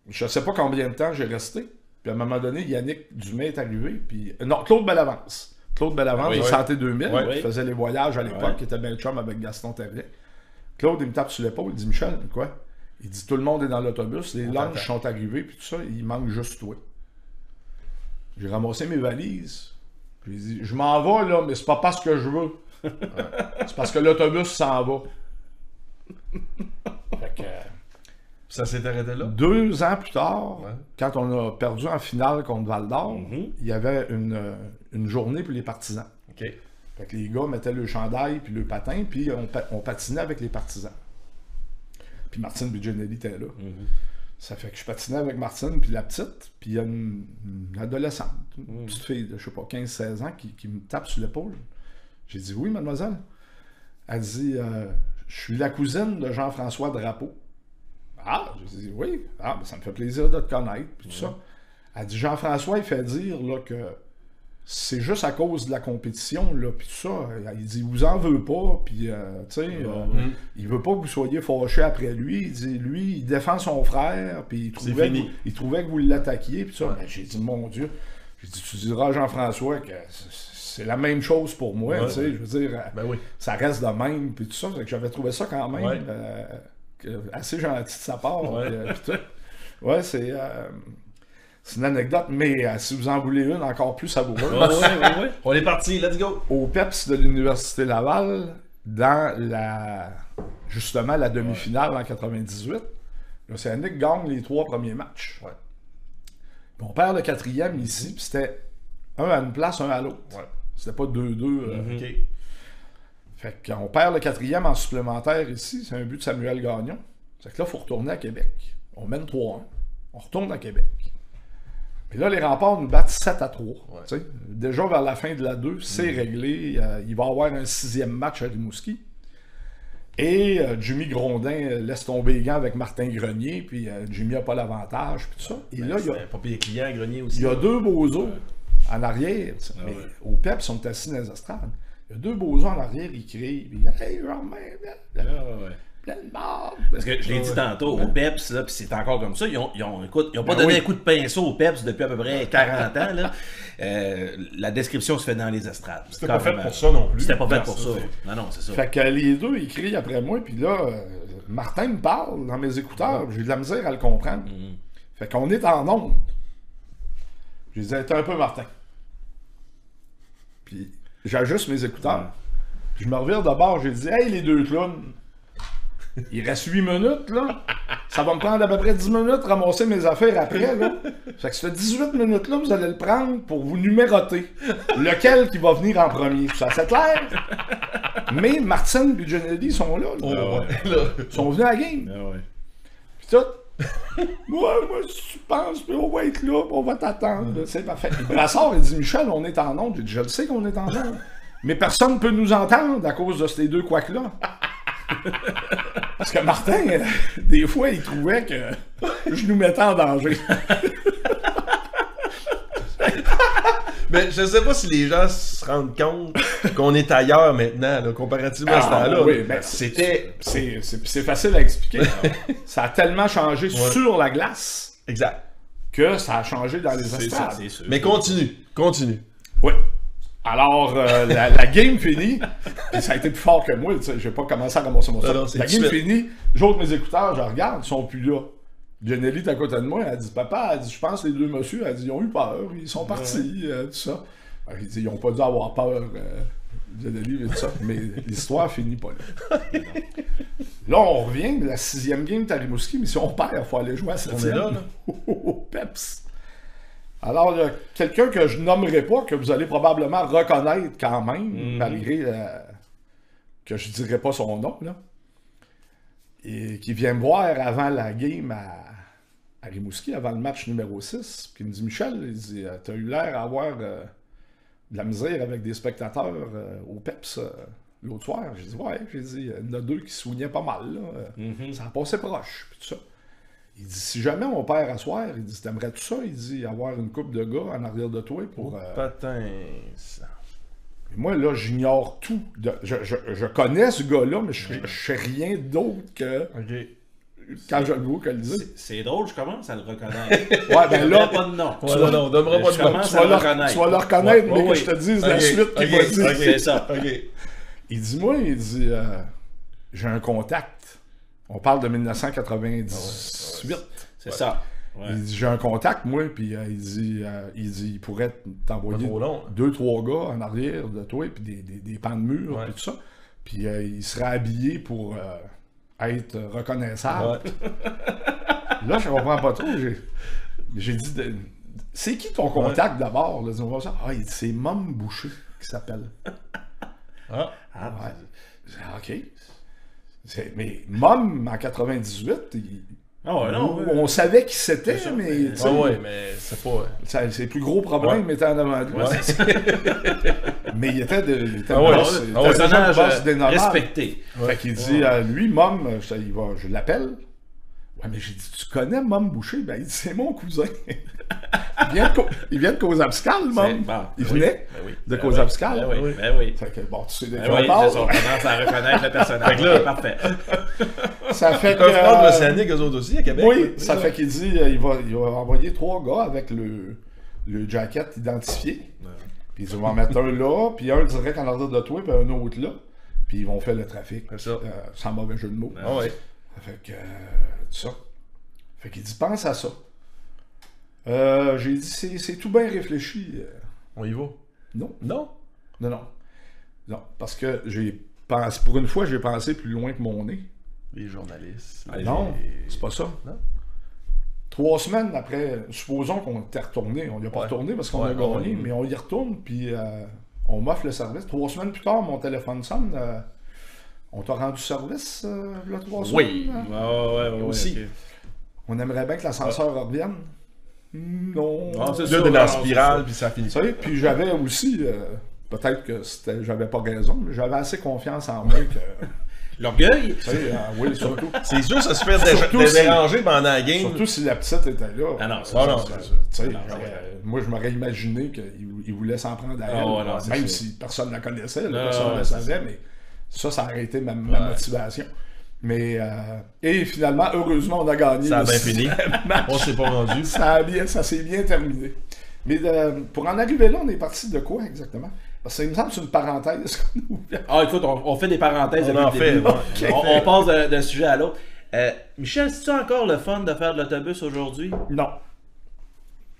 Speaker 3: je sais pas combien de temps j'ai resté. Puis à un moment donné, Yannick Dumais est arrivé. Puis, euh, non, Claude Bellavance. Claude Bellavance
Speaker 1: Oui,
Speaker 3: de
Speaker 1: oui.
Speaker 3: Santé 2000,
Speaker 2: Oui,
Speaker 3: qui faisait les voyages à l'époque, qui était bien chum avec Gaston Terrier. Claude, il me tape sur l'épaule. Il dit Michel, quoi? Il dit Tout le monde est dans l'autobus, les lunchs sont arrivés, puis tout ça, il manque juste toi. J'ai ramassé mes valises. J'ai dit Je m'en vais, là, mais c'est pas parce que je veux. C'est parce que l'autobus s'en va. Fait que, euh,
Speaker 2: Ça s'est arrêté là?
Speaker 3: deux ans plus tard,
Speaker 2: Ouais.
Speaker 3: quand on a perdu en finale contre Val d'Or, il y avait une, euh, une journée pour les partisans.
Speaker 2: OK.
Speaker 3: Fait que les gars mettaient le chandail puis le patin, puis on, pa- on patinait avec les partisans. Puis Martine Biginelli était là. Ça fait que je patinais avec Martine, puis la petite, puis il y a une, une adolescente, une petite fille de, je sais pas, 15-16 ans, qui, qui me tape sur l'épaule. J'ai dit oui, mademoiselle. Elle dit euh, Je suis la cousine de Jean-François Drapeau. Ah, j'ai dit oui. Ah, ben, ça me fait plaisir de te connaître, puis tout ça. Elle dit Jean-François, il fait dire là, que c'est juste à cause de la compétition, là, puis tout ça. Il dit, il vous en veut pas, puis, euh, tu sais, euh, il veut pas que vous soyez fâchés après lui. Il dit, lui, il défend son frère, puis il trouvait, que vous, il trouvait que vous l'attaquiez, puis ça. Ben, j'ai dit, mon Dieu, j'ai dit, tu diras à Jean-François que c'est la même chose pour moi,
Speaker 2: Ouais.
Speaker 3: tu sais, je veux dire, euh,
Speaker 2: Ben oui.
Speaker 3: ça reste de même, puis tout ça. Que j'avais trouvé ça quand même euh, assez gentil de sa part.
Speaker 2: Ouais.
Speaker 3: puis. Ouais, c'est. C'est une anecdote, mais euh, si vous en voulez une encore plus savoureuse,
Speaker 1: Ouais, ouais, ouais.
Speaker 2: On est parti, let's go.
Speaker 3: au PEPS de l'Université Laval, dans la justement la demi-finale en 98, l'Océanique gagne les trois premiers matchs.
Speaker 2: Ouais.
Speaker 3: Puis on perd le quatrième ici, puis c'était un à une place, un à l'autre.
Speaker 2: Ouais.
Speaker 3: C'était pas 2-2. euh,
Speaker 2: OK.
Speaker 3: Fait qu'on perd le quatrième en supplémentaire ici, c'est un but de Samuel Gagnon. C'est que là, il faut retourner à Québec. On mène 3-1. On retourne à Québec. Et là, les remparts nous battent 7 à 3. tu sais. Déjà vers la fin de la 2, c'est réglé. Euh, il va y avoir un sixième match à Rimouski. Et euh, Jimmy Grondin euh, laisse tomber les gants avec Martin Grenier, puis euh, Jimmy n'a pas l'avantage, puis tout ça. Et là, il y a,
Speaker 2: Ben, client, grenier aussi.
Speaker 3: il y a deux beaux os en arrière. mais au PEP, ils sont assis dans les estrades. Il y a deux beaux os en arrière, ils crient. Puis, hey, Romain,
Speaker 1: Ah, ouais.
Speaker 3: Plein de.
Speaker 1: Parce que je l'ai dit tantôt, au PEPS, là, puis c'est encore comme ça, ils ont, ils ont, écoute, ils ont pas
Speaker 3: Ben
Speaker 1: donné
Speaker 3: oui.
Speaker 1: un coup de pinceau au PEPS depuis à peu près 40 ans. Là. Euh, la description se fait dans les estrades.
Speaker 2: C'était pas fait pour ça non plus.
Speaker 1: C'était pas fait pour
Speaker 2: ça,
Speaker 1: Non, non, c'est ça.
Speaker 3: Fait que les deux, ils crient après moi, puis là, euh, Martin me parle dans mes écouteurs, j'ai de la misère à le comprendre. Fait qu'on est en onde. Je disais, t'es un peu Martin. Puis j'ajuste mes écouteurs. Puis je me revire de bord, j'ai dit, hey les deux clowns, il reste 8 minutes, là. Ça va me prendre à peu près 10 minutes de ramasser mes affaires après, là. Fait que ce 18 minutes-là, vous allez le prendre pour vous numéroter. Lequel qui va venir en premier. Ça, c'est clair? Mais Martin et Kennedy sont là. là.
Speaker 2: Oh, ouais. Là,
Speaker 3: Ils sont venus à la game.
Speaker 1: Ah ouais.
Speaker 3: Pis tout. moi, moi, si tu penses, puis on va être là, puis on va t'attendre. C'est parfait. Puis Brassard, il dit Michel, on est en onde. J'ai dit Je le sais qu'on est en onde. Mais personne ne peut nous entendre à cause de ces deux couacs-là. Parce que Martin, euh, des fois, il trouvait que je nous mettais en danger.
Speaker 2: Mais je sais pas si les gens se rendent compte qu'on est ailleurs maintenant, là, comparativement à ce
Speaker 3: Ah,
Speaker 2: temps-là.
Speaker 3: oui, ben,
Speaker 2: C'était.
Speaker 3: C'est facile à expliquer. Ça a tellement changé sur la glace
Speaker 2: Exact.
Speaker 3: que ça a changé dans les
Speaker 1: sûr.
Speaker 2: Mais continue. Continue.
Speaker 3: Oui. Alors, euh, la, la game finie, puis ça a été plus fort que moi, sais, j'ai pas commencé à ramasser mon sac. La game finie, j'ôte mes écouteurs, je regarde, ils sont plus là. Jenny est à côté de moi, elle dit Papa, elle dit, je pense que les deux messieurs, elle dit, ils ont eu peur, ils sont partis, euh, tout ça. Alors, il dit, ils ont pas dû avoir peur, euh, et tout ça. Mais l'histoire finit pas là. Là, on revient, la sixième game de Rimouski, mais si on perd, il faut aller jouer à cette
Speaker 2: On est là, là.
Speaker 3: au Peps. Alors, il y a quelqu'un que je nommerai pas, que vous allez probablement reconnaître quand même, malgré euh, que je dirai pas son nom, là, et qui vient me voir avant la game à, à Rimouski, avant le match numéro 6, puis il me dit Michel, il dit euh, T'as eu l'air d'avoir euh, de la misère avec des spectateurs euh, au Peps euh, l'autre soir. J'ai dit Ouais, j'ai dit Il y en a deux qui se soignaient pas mal, là. Euh, Ça a passé proche, puis tout ça. Il dit si jamais on perd à soir, il dit t'aimerais tout ça, il dit avoir une coupe de gars en arrière de toi pour. euh,
Speaker 2: Patin. ça.
Speaker 3: et Moi là, j'ignore tout. de- je, je- je connais ce gars-là, mais je, je sais rien d'autre que
Speaker 2: Ok.
Speaker 3: quand je le vois que le dire.
Speaker 1: C'est- drôle, je commence à le reconnaître.
Speaker 3: Ouais, ben là,
Speaker 1: pas de nom.
Speaker 2: Ouais, non, non, on donnera pas de nom.
Speaker 1: commence
Speaker 3: tu vas,
Speaker 1: à le reconnaître.
Speaker 3: tu vas le reconnaître,
Speaker 1: Ouais,
Speaker 3: mais
Speaker 1: ouais,
Speaker 3: que
Speaker 1: oui.
Speaker 3: je te dise la suite qu'il
Speaker 2: ok,
Speaker 3: va dire.
Speaker 2: ok.
Speaker 1: C'est ça.
Speaker 2: Ok.
Speaker 3: Il dit moi, il dit euh, j'ai un contact. On parle de 1998.
Speaker 1: C'est ça. Ouais.
Speaker 3: Il dit j'ai un contact moi puis euh, il dit euh, il dit il pourrait t'envoyer
Speaker 2: là.
Speaker 3: deux trois gars en arrière de toi puis des, des, des pans de mur
Speaker 2: Ouais.
Speaker 3: puis tout ça puis euh, il serait habillé pour être reconnaissable. Là je comprends pas trop j'ai dit de- c'est qui ton contact d'abord? Là, ça. Ah il dit c'est Mom Boucher qui s'appelle.
Speaker 2: Ah.
Speaker 1: Ah,
Speaker 3: Ouais. Ah, OK. C'est- Mais Mom en 98 il-
Speaker 1: Ah ouais, non.
Speaker 3: on,
Speaker 1: ouais.
Speaker 3: on savait qui c'était,
Speaker 1: ça,
Speaker 3: mais
Speaker 2: Ouais, ouais, c'est pas.
Speaker 3: ses plus gros problèmes étaient en avant de lui. mais il était de, il était
Speaker 2: Ah
Speaker 3: de
Speaker 2: ouais,
Speaker 3: boss-
Speaker 2: ah
Speaker 3: il
Speaker 2: ouais,
Speaker 3: était boss
Speaker 1: euh, respecté.
Speaker 3: Fait qu'il dit à lui, Mom, va, je l'appelle. Ouais, mais j'ai dit, tu connais Mom Boucher? Ben, il dit, c'est mon cousin. Il, vient de, Co- il vient de
Speaker 1: bon,
Speaker 3: il
Speaker 1: ben
Speaker 3: venait
Speaker 1: ben oui,
Speaker 3: de
Speaker 1: ben. Ben oui, ben oui.
Speaker 3: Fait que, bon, tu sais de
Speaker 1: Ben
Speaker 3: quoi
Speaker 1: oui,
Speaker 3: on parle.
Speaker 1: on commence à reconnaître le personnage.
Speaker 2: Fait que là-
Speaker 1: parfait.
Speaker 3: Ça fait
Speaker 2: Ils peuvent
Speaker 3: que,
Speaker 2: prendre
Speaker 3: euh,
Speaker 2: l'Océanique, eux autres aussi, à Québec.
Speaker 3: Oui, ça fait qu'il dit euh, il va, il va envoyer trois gars avec le, le jacket identifié. Puis il va en mettre un là, puis un direct en arrière de toi, puis un autre là. Puis ils vont faire le trafic.
Speaker 2: C'est ça.
Speaker 3: Euh, sans mauvais jeu de mots.
Speaker 2: Ah ouais.
Speaker 3: Fait que. euh, ça. Fait qu'il dit pense à ça. Euh, J'ai dit c'est tout bien réfléchi.
Speaker 2: On y va?
Speaker 3: non,
Speaker 2: Non?
Speaker 3: non, non. Non, parce que j'ai pensé, pour une fois, j'ai pensé plus loin que mon nez.
Speaker 2: Les journalistes.
Speaker 3: Ah,
Speaker 2: les-
Speaker 3: non, c'est pas ça.
Speaker 2: Non?
Speaker 3: Trois semaines après, supposons qu'on était retourné. On n'y a pas
Speaker 2: Ouais.
Speaker 3: retourné parce qu'on
Speaker 2: Ouais,
Speaker 3: a gagné,
Speaker 2: ouais,
Speaker 3: mais on y retourne, puis euh, on m'offre le service. Trois semaines plus tard, mon téléphone sonne. euh, on t'a rendu service, là, trois
Speaker 1: Oui.
Speaker 3: semaines? hein?
Speaker 1: Ouais, ouais,
Speaker 2: Aussi.
Speaker 3: On aimerait bien que l'ascenseur revienne. Non.
Speaker 1: Ah, c'est
Speaker 2: Là,
Speaker 1: ça,
Speaker 2: dans la
Speaker 1: non,
Speaker 2: spirale, puis ça finit.
Speaker 3: Sais, puis j'avais aussi, euh, peut-être que c'était, j'avais pas raison, mais j'avais assez confiance en moi que,
Speaker 1: L'orgueil.
Speaker 3: euh, oui, surtout.
Speaker 2: C'est sûr, ça se fait dé-
Speaker 3: si-
Speaker 2: déranger pendant la game.
Speaker 3: Surtout si la petite était là.
Speaker 1: Ah non, c'est
Speaker 2: Ah
Speaker 1: ça,
Speaker 2: non,
Speaker 1: ça. Non,
Speaker 3: moi, je m'aurais imaginé qu'il il voulait s'en prendre à elle,
Speaker 1: Ah non, c'est
Speaker 3: même
Speaker 1: ça.
Speaker 3: si personne ne la connaissait, là,
Speaker 1: Non,
Speaker 3: personne ne
Speaker 1: c'est
Speaker 3: savait, mais ça, ça aurait été ma, ma motivation. Mais, euh, et finalement, heureusement, on a gagné.
Speaker 2: Ça a bien fini.
Speaker 3: match.
Speaker 2: On s'est pas rendu.
Speaker 3: ça, a bien, ça s'est bien terminé. Mais euh, pour en arriver là, on est parti de quoi exactement? Parce que ça me semble que c'est une parenthèse qu'on.
Speaker 1: Ah, écoute, on, on fait des parenthèses
Speaker 2: On en fait.
Speaker 1: On, on passe d'un sujet à l'autre. Euh, Michel, c'est-tu encore le fun de faire de l'autobus aujourd'hui?
Speaker 3: Non.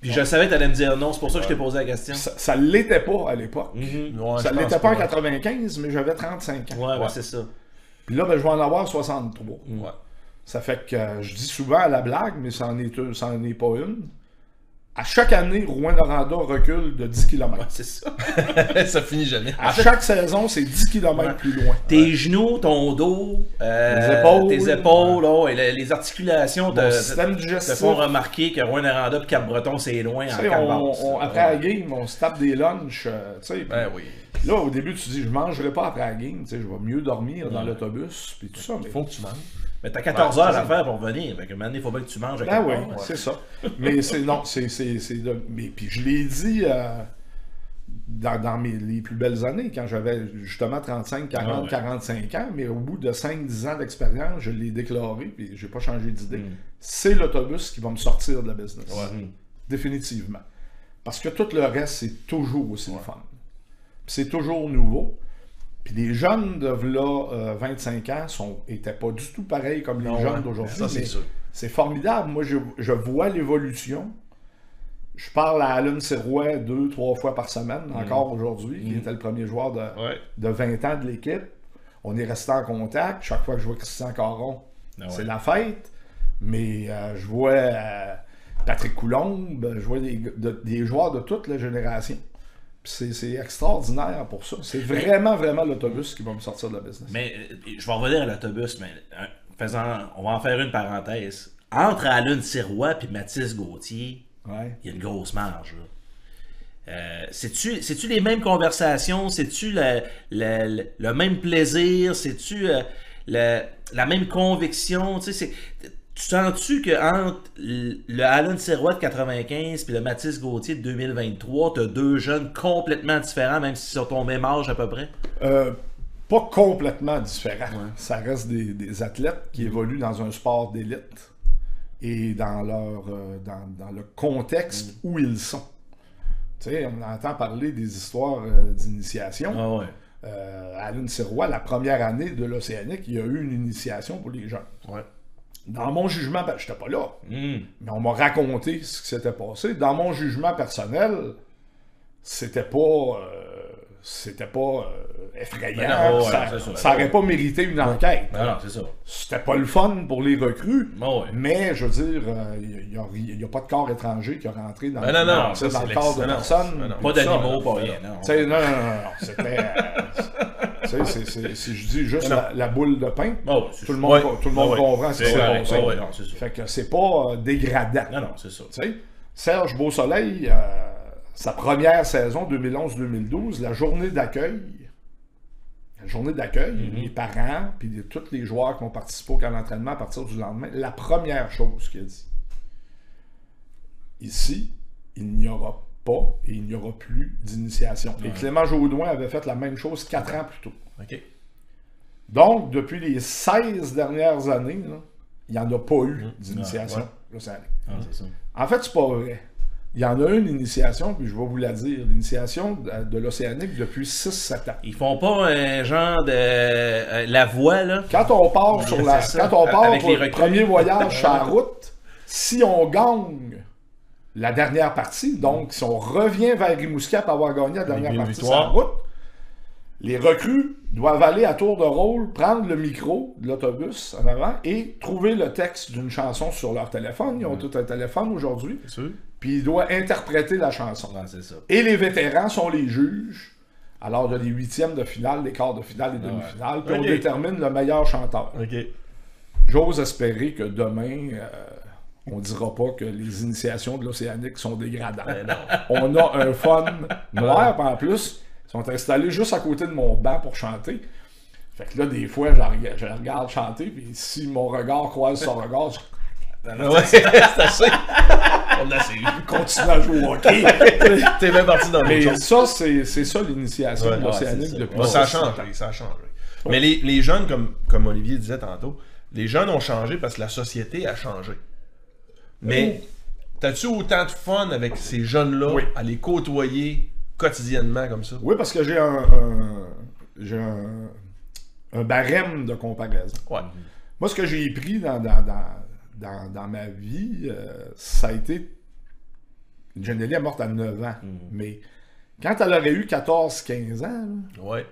Speaker 1: Puis je savais que tu allais me dire non, c'est pour ça que je t'ai posé la question.
Speaker 3: Ça, ça l'était pas à l'époque.
Speaker 1: Mhm.
Speaker 2: Ouais,
Speaker 3: ça l'était pas en
Speaker 2: ouais.
Speaker 3: 95, mais j'avais 35 ans.
Speaker 1: Ouais, ben, c'est ça.
Speaker 3: Puis là, ben, je vais en avoir 63.
Speaker 2: Ouais.
Speaker 3: Ça fait que euh, je dis souvent à la blague, mais ça n'en est, une- ça en est pas une. À chaque année, Rouen-Noranda recule de 10 km.
Speaker 1: Ouais, c'est ça.
Speaker 2: ça finit jamais.
Speaker 3: À chaque saison, c'est 10 km plus loin.
Speaker 1: Tes genoux, ton dos, euh,
Speaker 3: Les épaules.
Speaker 1: tes épaules, oh, et le- les articulations te,
Speaker 3: système
Speaker 1: te
Speaker 3: digestif.
Speaker 1: font remarquer que Rouen-Noranda et Cap-Breton, c'est loin en
Speaker 3: on- on- après la game, on se tape des lunchs. euh, tu sais, puis
Speaker 2: Ben oui.
Speaker 3: Là, au début, tu dis, je mangerai pas après la game. Je vais mieux dormir dans l'autobus. Puis tout ça. Mais...
Speaker 2: Faut que tu manges.
Speaker 1: Mais t'as 14
Speaker 3: Ouais,
Speaker 1: heures à faire pour venir. Fait que maintenant, il faut bien que tu manges. à
Speaker 3: Ben oui, c'est ça. Mais c'est non, c'est c'est c'est de- mais puis je l'ai dit euh, dans, dans mes les plus belles années quand j'avais justement 35, 40,
Speaker 1: Ah ouais.
Speaker 3: 45 ans, mais au bout de 5 10 ans d'expérience, je l'ai déclaré puis j'ai pas changé d'idée.
Speaker 1: Mm.
Speaker 3: C'est l'autobus qui va me sortir de la business.
Speaker 1: Ouais.
Speaker 3: Définitivement. Parce que tout le reste c'est toujours aussi le fun. C'est toujours nouveau. Puis les jeunes de là, euh, 25 ans sont étaient pas du tout pareils comme les jeunes d'aujourd'hui.
Speaker 2: Ça, c'est
Speaker 3: mais
Speaker 2: sûr.
Speaker 3: c'est formidable. Moi, je, je vois l'évolution. Je parle à Alan Sirois deux, trois fois par semaine, encore aujourd'hui, qui était le premier joueur de,
Speaker 2: Ouais.
Speaker 3: de 20 ans de l'équipe. On est resté en contact. Chaque fois que je vois Christian Caron,
Speaker 1: Ah ouais.
Speaker 3: c'est la fête. Mais euh, je vois euh, Patrick Coulombe, je vois des, de- des joueurs de toute la génération. C'est extraordinaire pour ça. C'est vraiment, vraiment l'autobus qui va me sortir de la business.
Speaker 1: Mais euh, je vais revenir à l'autobus, mais euh, faisant, on va en faire une parenthèse. Entre Alun Sirois et Mathis Gauthier,
Speaker 3: Ouais.
Speaker 1: il y a une grosse marge. là. Euh, C'est-tu les mêmes conversations? C'est-tu le, le- le- le même plaisir? C'est-tu euh, la même conviction? Tu sais, c'est- tu sens-tu que entre le Alan Sirois de 95 et le Mathis Gauthier de 2023, tu as deux jeunes complètement différents, même s'ils sont au même âge à peu près?
Speaker 3: Euh, pas complètement différent. Ça reste des, des athlètes qui évoluent dans un sport d'élite et dans leur euh, dans, dans le contexte où ils sont. Tu sais, on entend parler des histoires euh, d'initiation.
Speaker 1: Ah ouais.
Speaker 3: Euh, Alan Sirois, la première année de l'Océanique, il y a eu une initiation pour les jeunes.
Speaker 2: Ouais.
Speaker 3: Dans mon jugement, ben, j'étais pas là,
Speaker 1: Hmm.
Speaker 3: mais on m'a raconté ce qui s'était passé. Dans mon jugement personnel, c'était pas, euh, c'était pas euh, effrayant.
Speaker 1: Ben non, ouais,
Speaker 3: ça,
Speaker 1: ça.
Speaker 3: ça aurait pas mérité une enquête.
Speaker 1: Ah non, c'est ça.
Speaker 3: C'était pas le fun pour les recrues.
Speaker 1: Ouais.
Speaker 3: Mais je veux dire, il n'y a, pas de corps étranger qui a rentré dans,
Speaker 2: Ben non, non,
Speaker 3: dans-
Speaker 2: ça,
Speaker 3: dans le corps de
Speaker 2: non,
Speaker 3: personne.
Speaker 2: non, non.
Speaker 1: Pas d'animaux, pas rien. Non.
Speaker 3: Non, non, non, non, c'était. c'est- c'est- si je dis juste la, la boule de pain,
Speaker 1: c'est
Speaker 3: tout le monde,
Speaker 2: Ouais.
Speaker 3: tout le monde
Speaker 2: Ah ouais.
Speaker 3: comprend ce qui
Speaker 1: C'est
Speaker 3: passé.
Speaker 1: Ah ouais, non, c'est ça.
Speaker 3: Fait que c'est pas euh, dégradant.
Speaker 1: Non, non, c'est ça.
Speaker 3: Serge Beausoleil, euh, sa première saison 2011-2012, la journée d'accueil, la journée d'accueil,
Speaker 1: Mm-hmm.
Speaker 3: les parents, puis les- tous les joueurs qui ont participé au camp d'entraînement à partir du lendemain, la première chose qu'il a dit, ici, il n'y aura pas et il n'y aura plus d'initiation. Et Clément Jaudoin avait fait la même chose quatre ans plus tôt. Donc, depuis les 16 dernières années, là, il n'y en a pas eu d'initiation. l'Océanique.
Speaker 1: Ah.
Speaker 3: En fait, c'est pas vrai. Il y en a une initiation, puis je vais vous la dire. L'initiation de, de l'Océanique depuis 6-7 ans.
Speaker 1: Ils font pas un genre de. euh, la voix, là?
Speaker 3: Quand on part sur la,
Speaker 1: ça.
Speaker 3: quand on part pour le premier voyage sur la route, si on gagne la dernière partie, donc si on revient vers Rimouski après avoir gagné la dernière partie sur la route, les recrues doivent aller à tour de rôle, prendre le micro de l'autobus en avant et trouver le texte d'une chanson sur leur téléphone. Ils ont tout un téléphone aujourd'hui. Puis ils doivent interpréter la chanson.
Speaker 1: Ça.
Speaker 3: Et les vétérans sont les juges. Alors, de les huitièmes de finale, les quarts de finale, les demi-finales. Puis on détermine le meilleur chanteur. J'ose espérer que demain, euh, on dira pas que les initiations de l'Océanique sont dégradantes.
Speaker 2: Non.
Speaker 3: On a un fun noir, en plus, ils sont installés juste à côté de mon banc pour chanter. Fait que là, des fois, je la rega- je la regarde chanter, puis si mon regard croise son regard, je
Speaker 2: Ouais, c'est assez. On a assez.
Speaker 3: continue à jouer au hockey.
Speaker 2: T'es bien parti dans le
Speaker 3: Mais ça, c'est ça l'initiation
Speaker 2: Ouais,
Speaker 3: de l'Océanique depuis
Speaker 2: ça a
Speaker 3: 60 ans.
Speaker 2: changé, ça a changé. Mais les, les jeunes, comme, comme Olivier disait tantôt, les jeunes ont changé parce que la société a changé. Mais t'as-tu autant de fun avec ces jeunes-là
Speaker 3: Oui.
Speaker 2: à les côtoyer quotidiennement comme ça?
Speaker 3: Oui, parce que j'ai un, un- j'ai un, un barème de comparaison.
Speaker 2: Ouais.
Speaker 3: Moi, ce que j'ai pris dans, dans, dans, dans, ma vie, euh, ça a été. Jenny est morte à 9 ans. Mais quand elle aurait eu 14-15 ans, là,
Speaker 2: Ouais.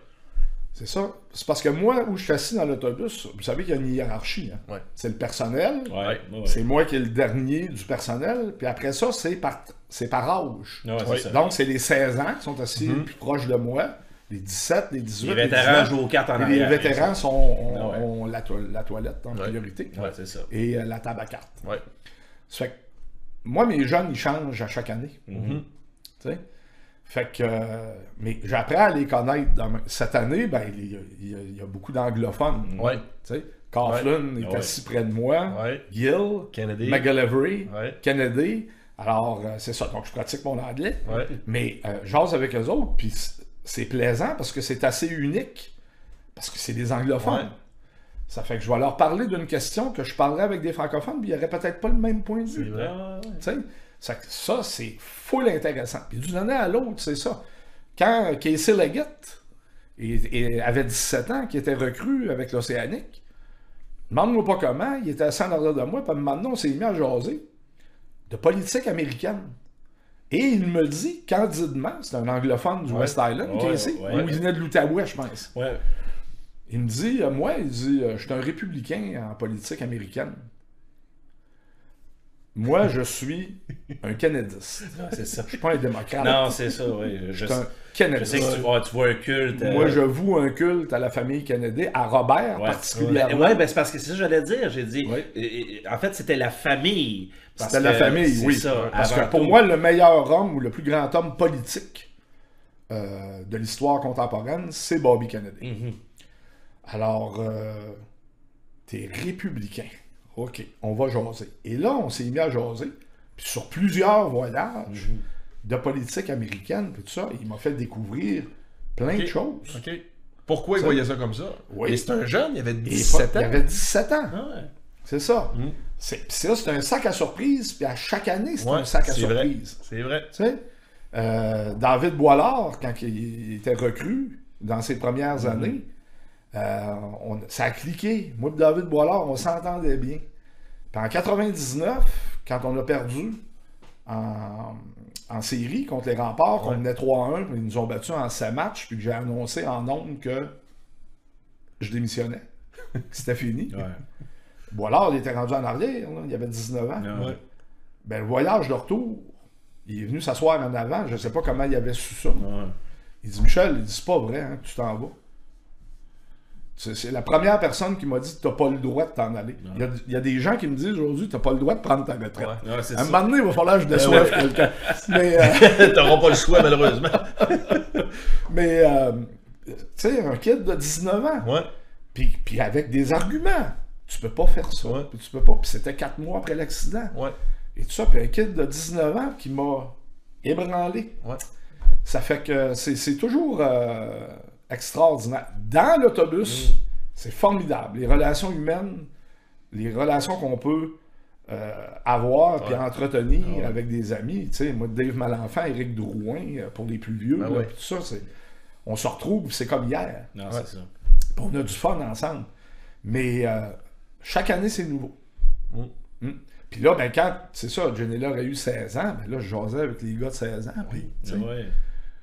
Speaker 3: C'est ça. C'est parce que moi, où je suis assis dans l'autobus, vous savez qu'il y a une hiérarchie. hein.
Speaker 2: Ouais.
Speaker 3: C'est le personnel.
Speaker 1: Ouais, ouais.
Speaker 3: C'est moi qui est le dernier du personnel. Puis après ça, c'est par, c'est par âge.
Speaker 1: Ouais, c'est
Speaker 2: Ouais.
Speaker 1: ça.
Speaker 3: Donc, c'est les 16 ans qui sont assis plus proches de moi. Les 17, les 18,
Speaker 1: Les
Speaker 3: les
Speaker 1: vétérans
Speaker 3: 19.
Speaker 1: jouent aux cartes en
Speaker 3: Et les
Speaker 1: arrière.
Speaker 3: vétérans sont, ont,
Speaker 1: Ah ouais.
Speaker 3: ont la, to- la toilette en
Speaker 2: Ouais.
Speaker 3: priorité.
Speaker 1: Ouais, c'est ça.
Speaker 3: Et euh, la table à cartes.
Speaker 2: Ouais.
Speaker 3: Ça fait que moi, mes jeunes, ils changent à chaque année.
Speaker 1: Mhm.
Speaker 3: Tu sais? Fait que. euh, mais j'apprends à les connaître. dans ma- Cette année, ben, il y a, il y a- il y a beaucoup d'anglophones.
Speaker 2: Ouais.
Speaker 3: Tu sais? Coughlin est
Speaker 1: Ouais.
Speaker 3: assis près de moi.
Speaker 2: Ouais.
Speaker 3: Gill.
Speaker 2: Kennedy.
Speaker 3: McGillivray. Kennedy. Alors, euh, c'est ça. Donc, je pratique mon anglais. Mais euh, j'ose avec eux autres, puis c'est plaisant parce que c'est assez unique. Parce que c'est des anglophones. Ça fait que je vais leur parler d'une question que je parlerais avec des francophones, puis il n'y aurait peut-être pas le même point de vue.
Speaker 2: C'est vrai.
Speaker 1: Ouais.
Speaker 3: Tu sais, ça, ça, c'est full intéressant. Puis d'une année à l'autre, c'est ça. Quand Casey Leggett et, et avait 17 ans, qui était recru avec l'Océanique, demande-moi pas comment, il était assis en arrière de moi, puis maintenant, on s'est mis à jaser de politique américaine. Et il me dit candidement, c'est un anglophone du
Speaker 2: Ouais.
Speaker 3: West Island,
Speaker 1: Ouais,
Speaker 3: Casey,
Speaker 1: ouais.
Speaker 3: il venait de l'Outaouais, je pense. Il me dit, euh, moi, il dit, euh, je suis un républicain en politique américaine. Moi, je suis un Kennediste.
Speaker 1: Ah, c'est ça.
Speaker 3: Je suis pas un démocrate.
Speaker 1: Non, c'est ça, oui. Je,
Speaker 3: je suis un
Speaker 1: je
Speaker 3: Kennedist.
Speaker 1: sais que tu vois, tu vois un culte. euh,
Speaker 3: Moi, je voue un culte à la famille Kennedy, à Robert
Speaker 1: Ouais.
Speaker 3: particulièrement.
Speaker 1: Ouais, ben c'est parce que c'est ça que j'allais dire. J'ai dit.
Speaker 3: Ouais.
Speaker 1: euh, euh, En fait, c'était la famille.
Speaker 3: C'était la famille, oui.
Speaker 1: ça,
Speaker 3: Parce que pour
Speaker 1: tout.
Speaker 3: moi, le meilleur homme ou le plus grand homme politique euh, de l'histoire contemporaine, c'est Bobby Kennedy.
Speaker 1: Mhm.
Speaker 3: Alors, euh, t'es républicain. OK, on va jaser. Et là, on s'est mis à jaser. Puis sur plusieurs voyages
Speaker 1: Mhm.
Speaker 3: de politique américaine, puis tout ça, il m'a fait découvrir plein de choses.
Speaker 2: OK. Pourquoi il voyait ça comme ça?
Speaker 3: Oui.
Speaker 2: Mais c'est un jeune, il avait
Speaker 3: Et
Speaker 2: 17
Speaker 3: pas-
Speaker 2: ans.
Speaker 3: Il avait 17 ans.
Speaker 1: Ah ouais.
Speaker 3: C'est ça.
Speaker 2: Mm.
Speaker 3: C'est ça, c'est un sac à surprise, puis à chaque année, c'est
Speaker 2: Ouais,
Speaker 3: un sac à
Speaker 2: c'est vrai.
Speaker 3: surprise.
Speaker 2: C'est vrai.
Speaker 3: Tu sais, euh, David Boilard, quand il était recru dans ses premières
Speaker 2: Mm-hmm.
Speaker 3: années, euh, on- ça a cliqué. Moi et David Boilard, on s'entendait bien. Puis en 99, quand on a perdu en, en série contre les remparts, qu'on
Speaker 2: Ouais.
Speaker 3: menait 3-1, puis ils nous ont battus en 7 matchs, puis que j'ai annoncé en nombre que je démissionnais. que C'était fini.
Speaker 1: Ouais.
Speaker 3: Boilard, il était rendu en arrière, là, il avait 19 ans.
Speaker 1: Ouais.
Speaker 3: Ben, le voyage de retour, il est venu s'asseoir en avant. Je ne sais pas comment il avait su ça. Il dit Michel, il dit c'est pas vrai hein, tu t'en vas. C'est la première personne qui m'a dit n'as pas le droit de t'en aller. Il y, a, il y a des gens qui me disent aujourd'hui tu n'as pas le droit de prendre ta retraite.
Speaker 2: Ouais.
Speaker 1: Ouais, c'est
Speaker 3: À un moment donné, il va falloir que je déçoive quelqu'un. Mais, euh,
Speaker 2: T'auras pas le choix, malheureusement.
Speaker 3: mais euh, tu sais, un kid de 19 ans, puis, puis avec des arguments. Tu peux pas faire ça. Puis tu peux pas. Puis c'était quatre mois après l'accident. Et tout ça, puis un kid de 19 ans qui m'a ébranlé. Ça fait que c'est c'est toujours euh, extraordinaire. Dans l'autobus,
Speaker 2: Mm.
Speaker 3: c'est formidable. Les relations humaines, les relations qu'on peut euh, avoir puis
Speaker 2: Ouais.
Speaker 3: entretenir
Speaker 2: Ah ouais.
Speaker 3: avec des amis. Tu sais, moi, Dave Malenfant, Éric Drouin, euh, pour les plus vieux,
Speaker 2: Ah
Speaker 3: là,
Speaker 2: ouais.
Speaker 3: puis tout ça, c'est- on se retrouve, c'est comme hier.
Speaker 1: Non,
Speaker 2: Ouais.
Speaker 1: c'est ça.
Speaker 3: Puis on a du fun ensemble. Mais euh, chaque année, c'est nouveau.
Speaker 2: Mm.
Speaker 3: Mm. Puis là, ben, quand, c'est ça, Jenny a eu 16 ans, ben là, je jasais avec les gars de 16 ans. Sais,
Speaker 1: Ouais.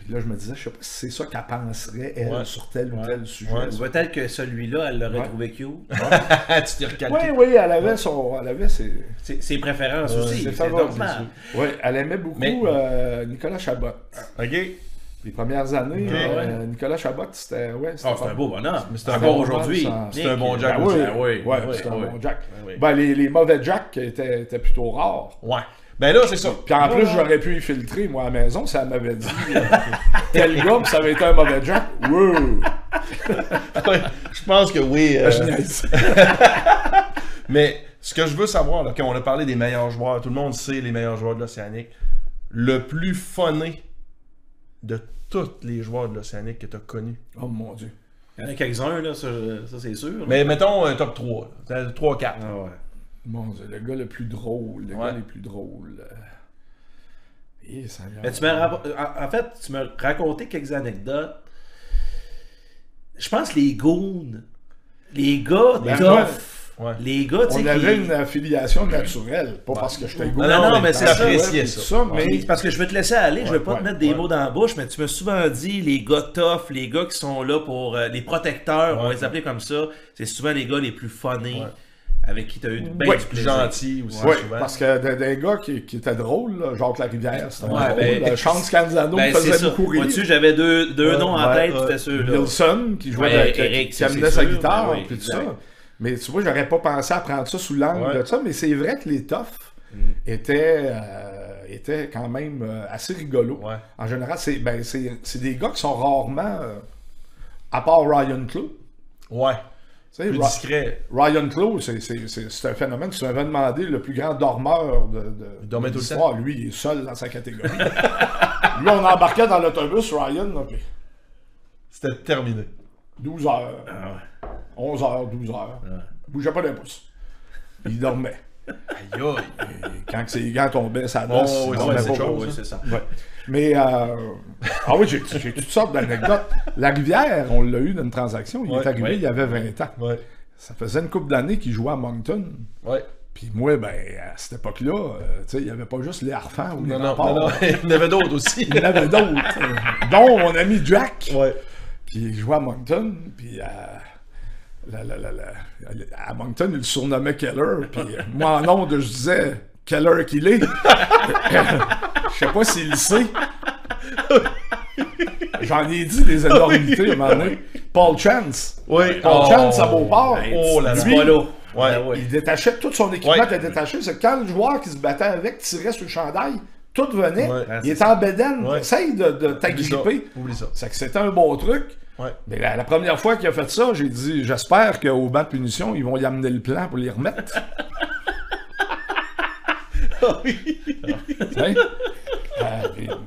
Speaker 3: Puis là, je me disais, je sais pas si c'est ça qu'elle penserait, elle,
Speaker 2: Ouais.
Speaker 3: sur tel ou
Speaker 1: Ouais.
Speaker 3: tel sujet.
Speaker 2: Ouais.
Speaker 1: Ou Peut-être que celui-là, elle l'aurait
Speaker 3: Ouais.
Speaker 1: trouvé cute.
Speaker 2: tu t'es recalqué.
Speaker 3: Oui, oui, elle avait son. Elle avait ses.
Speaker 1: Ses préférences
Speaker 2: Ouais,
Speaker 1: aussi. C'est normal.
Speaker 3: Oui, elle aimait beaucoup
Speaker 1: Mais-
Speaker 3: euh, Nicolas Chabot.
Speaker 2: OK.
Speaker 3: Les premières années, euh, Nicolas Chabot, c'était. Ouais,
Speaker 1: Ah, c'est un beau bonhomme.
Speaker 2: Mais c'est un
Speaker 1: Encore
Speaker 2: bon
Speaker 1: aujourd'hui.
Speaker 3: bonhomme, ça.
Speaker 2: C'est un bon Jack
Speaker 3: Ben
Speaker 2: aussi.
Speaker 3: oui,
Speaker 1: oui,
Speaker 3: ouais,
Speaker 1: oui,
Speaker 3: c'est un bon Jack. Ben, les mauvais Jack étaient, étaient plutôt rares.
Speaker 2: Ouais. Ben là, c'est ça.
Speaker 3: Puis en plus, j'aurais pu y filtrer, moi, à la maison, ça m'avait dit euh, tel gars, puis ça avait été un mauvais Jack. Wow!
Speaker 2: Je pense que oui. euh. Mais ce que je veux savoir, là, quand on a parlé des meilleurs joueurs, tout le monde sait les meilleurs joueurs de l'Océanique. Le plus funné de tous les joueurs de l'Océanique que tu as connus.
Speaker 3: Oh mon Dieu.
Speaker 1: Il y en a quelques-uns, là, ça, ça, c'est sûr. là.
Speaker 2: Mais mettons un top 3. 3-4.
Speaker 1: Ah ouais.
Speaker 3: Mon Dieu, le gars le plus drôle, le
Speaker 2: Ouais.
Speaker 3: gars le plus drôle. euh. Eh, ça
Speaker 1: Mais tu m'as en, fait, tu m'as raconté quelques anecdotes. Je pense les goons, les gars
Speaker 3: Ben,
Speaker 1: tough,
Speaker 2: ouais.
Speaker 1: les gars, tu sais,
Speaker 3: On
Speaker 1: qui-
Speaker 3: avait une affiliation naturelle, pas parce que j'étais
Speaker 1: Non, non, non, mais c'est ça.
Speaker 2: apprécié ça.
Speaker 3: mais
Speaker 1: parce que je veux te laisser aller, je veux pas
Speaker 3: ouais,
Speaker 1: te mettre des
Speaker 3: ouais.
Speaker 1: mots dans la bouche, mais tu m'as souvent dit les gars tough, les gars qui sont là pour euh, les protecteurs, on va
Speaker 2: Ouais.
Speaker 1: les appeler comme ça, c'est souvent les gars les plus funnés
Speaker 2: Ouais.
Speaker 1: Avec qui tu as eu ben
Speaker 3: Ouais,
Speaker 1: du.
Speaker 2: Gentil aussi,
Speaker 3: Oui,
Speaker 2: souvent.
Speaker 3: parce que des, des gars qui, qui étaient drôles, là, Jacques Larivière, c'était
Speaker 1: Ouais,
Speaker 3: drôle.
Speaker 1: ben,
Speaker 3: euh, Chance Canzano
Speaker 1: Ben,
Speaker 3: faisait
Speaker 1: ça.
Speaker 3: beaucoup rire.
Speaker 1: Vois-tu, j'avais deux, deux
Speaker 3: Ouais,
Speaker 1: noms en
Speaker 3: ouais,
Speaker 1: tête,
Speaker 3: ouais.
Speaker 1: c'était ceux-là.
Speaker 3: Wilson, qui jouait
Speaker 1: Ouais,
Speaker 3: avec,
Speaker 1: Eric,
Speaker 3: qui amenait sa
Speaker 1: sûr.
Speaker 3: guitare,
Speaker 1: Ben oui,
Speaker 3: puis tout ça. Mais tu vois, j'aurais pas pensé à prendre ça sous l'angle
Speaker 2: Ouais.
Speaker 3: de ça, mais c'est vrai que les toughs
Speaker 1: Mm.
Speaker 3: étaient, euh, étaient quand même euh, assez rigolos.
Speaker 2: Ouais.
Speaker 3: En général, c'est ben, c'est- c'est des gars qui sont rarement, euh, à part Ryan Clough.
Speaker 2: Ouais. Plus
Speaker 3: Ra-
Speaker 2: discret.
Speaker 3: Ryan Clough, c'est- c'est c'est- c'est un phénomène. Tu m'avais demandé le plus grand dormeur de, de,
Speaker 2: Il dormait tout le.
Speaker 3: Lui, il est seul dans sa catégorie. Lui, on embarquait dans l'autobus, Ryan, puis
Speaker 2: C'était terminé.
Speaker 3: 12 heures,
Speaker 1: Ah
Speaker 3: 11 heures, 12 heures. Il bougeait pas d'un pouce. Il dormait.
Speaker 2: Aïe aïe.
Speaker 3: Et quand ses gants tombaient, ça
Speaker 2: Oh, oui, c'est
Speaker 3: pas.
Speaker 2: chose,
Speaker 1: Oui,
Speaker 2: hein.
Speaker 1: c'est ça.
Speaker 3: Ouais. Mais, euh... ah oui, j'ai toutes sortes d'anecdotes. La rivière, on l'a eu dans une transaction. Il
Speaker 2: Ouais,
Speaker 3: est arrivé,
Speaker 1: ouais.
Speaker 3: il y avait 20 ans.
Speaker 2: Ouais.
Speaker 3: Ça faisait une couple d'années qu'il jouait à Moncton.
Speaker 2: Ouais.
Speaker 3: Puis moi, ben, à cette époque-là, euh, tu sais, il n'y avait pas juste les harfans ou les
Speaker 2: Non, non,
Speaker 3: remparts.
Speaker 2: non. Il y en avait d'autres aussi.
Speaker 3: Il y en avait d'autres. euh, dont mon ami Jack.
Speaker 2: Ouais.
Speaker 3: Puis il jouait à Moncton. Puis euh, la- la- la- la- à Moncton, il le surnommait Keller. Puis moi, en ondes, je disais Keller qu'il est? Je sais pas s'il le sait. J'en ai dit des énormités à un moment donné. Paul Chance.
Speaker 2: Oui.
Speaker 3: Paul Chance à Beauport.
Speaker 2: Oh là. Ouais.
Speaker 1: Ben oui.
Speaker 3: Il détachait tout son équipement
Speaker 2: Ouais.
Speaker 3: était détaché. C'est quand le joueur qui se battait avec tirait sur le chandail, tout venait.
Speaker 2: Ouais.
Speaker 3: il était en bedaine.
Speaker 2: Ouais.
Speaker 3: Essaye de, de t'agripper.
Speaker 2: Oublie ça.
Speaker 3: C'est que c'était un bon truc.
Speaker 2: Ouais.
Speaker 3: Mais la, la première fois qu'il a fait ça, j'ai dit j'espère qu'au banc de punition, ils vont y amener le plan pour les remettre. Hein?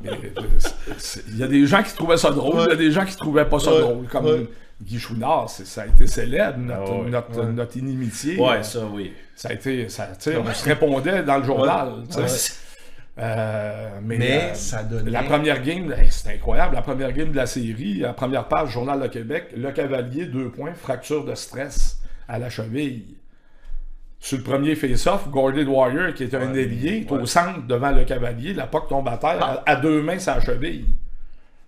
Speaker 3: Mais, euh, c'est- c'est- Il y a des gens qui trouvaient ça drôle, il y a des gens qui trouvaient pas ça
Speaker 2: Ouais.
Speaker 3: drôle. Comme
Speaker 2: Ouais.
Speaker 3: Guy Chouinard, c'est- ça a été célèbre, notre,
Speaker 1: Ah ouais.
Speaker 3: notre, notre inimitié.
Speaker 1: Ouais, ça, oui.
Speaker 3: ça a été, ça, on se répondait dans le journal. Euh, mais
Speaker 2: Mais
Speaker 3: euh,
Speaker 2: ça donnait-
Speaker 3: La première game, c'était incroyable. La première game de la série, la première page, Journal de Québec, Le Cavalier, deux points, fracture de stress à la cheville. Sur le premier face-off, Gordon Dwyer, qui est un ailier, est au centre devant le cavalier, la puck tombe à terre, à, à deux mains sa cheville.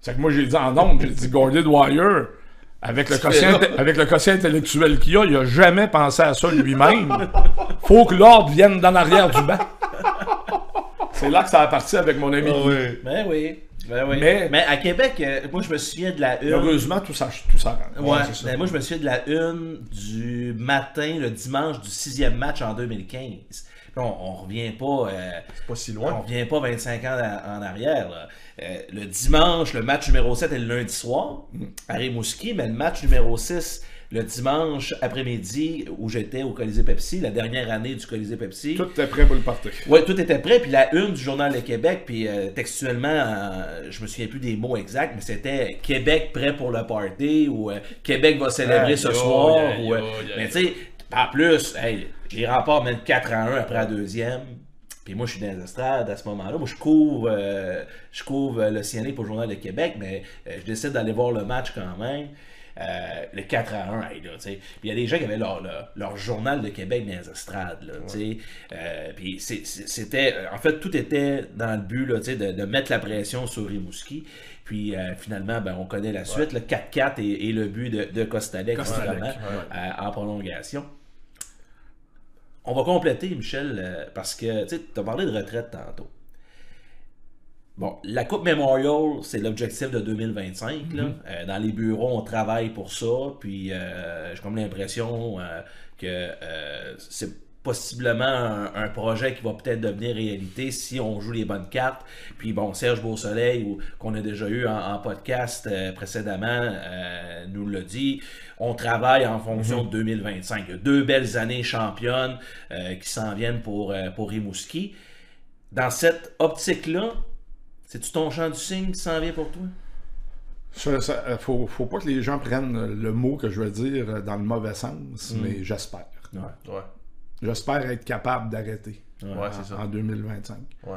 Speaker 3: C'est que moi, j'ai dit en ondes, j'ai dit Gordon Dwyer, avec le, quotient, avec le quotient intellectuel qu'il a, il a jamais pensé à ça lui-même. Faut que l'ordre vienne dans l'arrière du banc. C'est là que ça a parti avec mon ami.
Speaker 2: Ah oui.
Speaker 1: Ben oui. Ben oui.
Speaker 3: Mais-
Speaker 1: Mais, à Québec, euh, moi, je me souviens de la une.
Speaker 3: Heureusement, tout ça, tout ça rentre.
Speaker 1: Ouais, ben moi je me souviens de la une du matin, le dimanche du sixième match en 2015. Puis on, on revient pas, euh,
Speaker 2: Pas si
Speaker 1: on
Speaker 2: loin.
Speaker 1: revient pas 25 ans en en arrière. là. Euh, le dimanche, le match numéro 7 est le lundi soir à Rimouski, mais le match numéro 6 le dimanche après-midi où j'étais au Colisée Pepsi, la dernière année du Colisée Pepsi.
Speaker 3: Tout est prêt pour le partir.
Speaker 1: Ouais, tout était prêt. Puis la une du Journal de Québec, puis euh, textuellement, euh, je me souviens plus des mots exacts, mais c'était Québec prêt pour le party ou euh, Québec va célébrer ce soir. ou, mais tu sais, en plus, hey, les remparts mènent 4 à 1 après la deuxième. Puis moi, je suis dans les estrades à ce moment-là. Moi, je couvre, euh, je couvre euh, l'Océanique pour le Journal de Québec, mais euh, je décide d'aller voir le match quand même. Euh, le 4 à 1, hey, là, tu sais. Puis il y a des gens qui avaient leur, leur, leur journal de Québec dans les estrades, là. Euh, puis c'était... En fait, tout était dans le but, là, de, de mettre la pression sur Rimouski. Puis euh, finalement, ben, on connaît la suite, le 4-4 et, et le but de, de
Speaker 3: ouais.
Speaker 1: euh, en prolongation. On va compléter, Michel, euh, parce que tu as parlé de retraite tantôt. Bon, la Coupe Memorial, c'est l'objectif de 2025. là. Euh, dans les bureaux, on travaille pour ça. Puis, euh, j'ai comme l'impression euh, que c'est possiblement un, un projet qui va peut-être devenir réalité si on joue les bonnes cartes. Puis, bon, Serge Beausoleil, qu'on a déjà eu en, en podcast euh, précédemment, euh, nous l'a dit. On travaille en fonction de 2025. Il y a deux belles années championnes euh, qui s'en viennent pour, pour Rimouski. Dans cette optique-là, c'est-tu ton champ du signe qui s'en vient pour toi?
Speaker 3: Ça, ça, euh, faut, faut pas que les gens prennent le mot que je veux dire euh, dans le mauvais sens, mais j'espère.
Speaker 2: Ouais.
Speaker 3: J'espère être capable d'arrêter
Speaker 2: Ouais, c'est ça.
Speaker 3: en 2025.
Speaker 2: Ouais.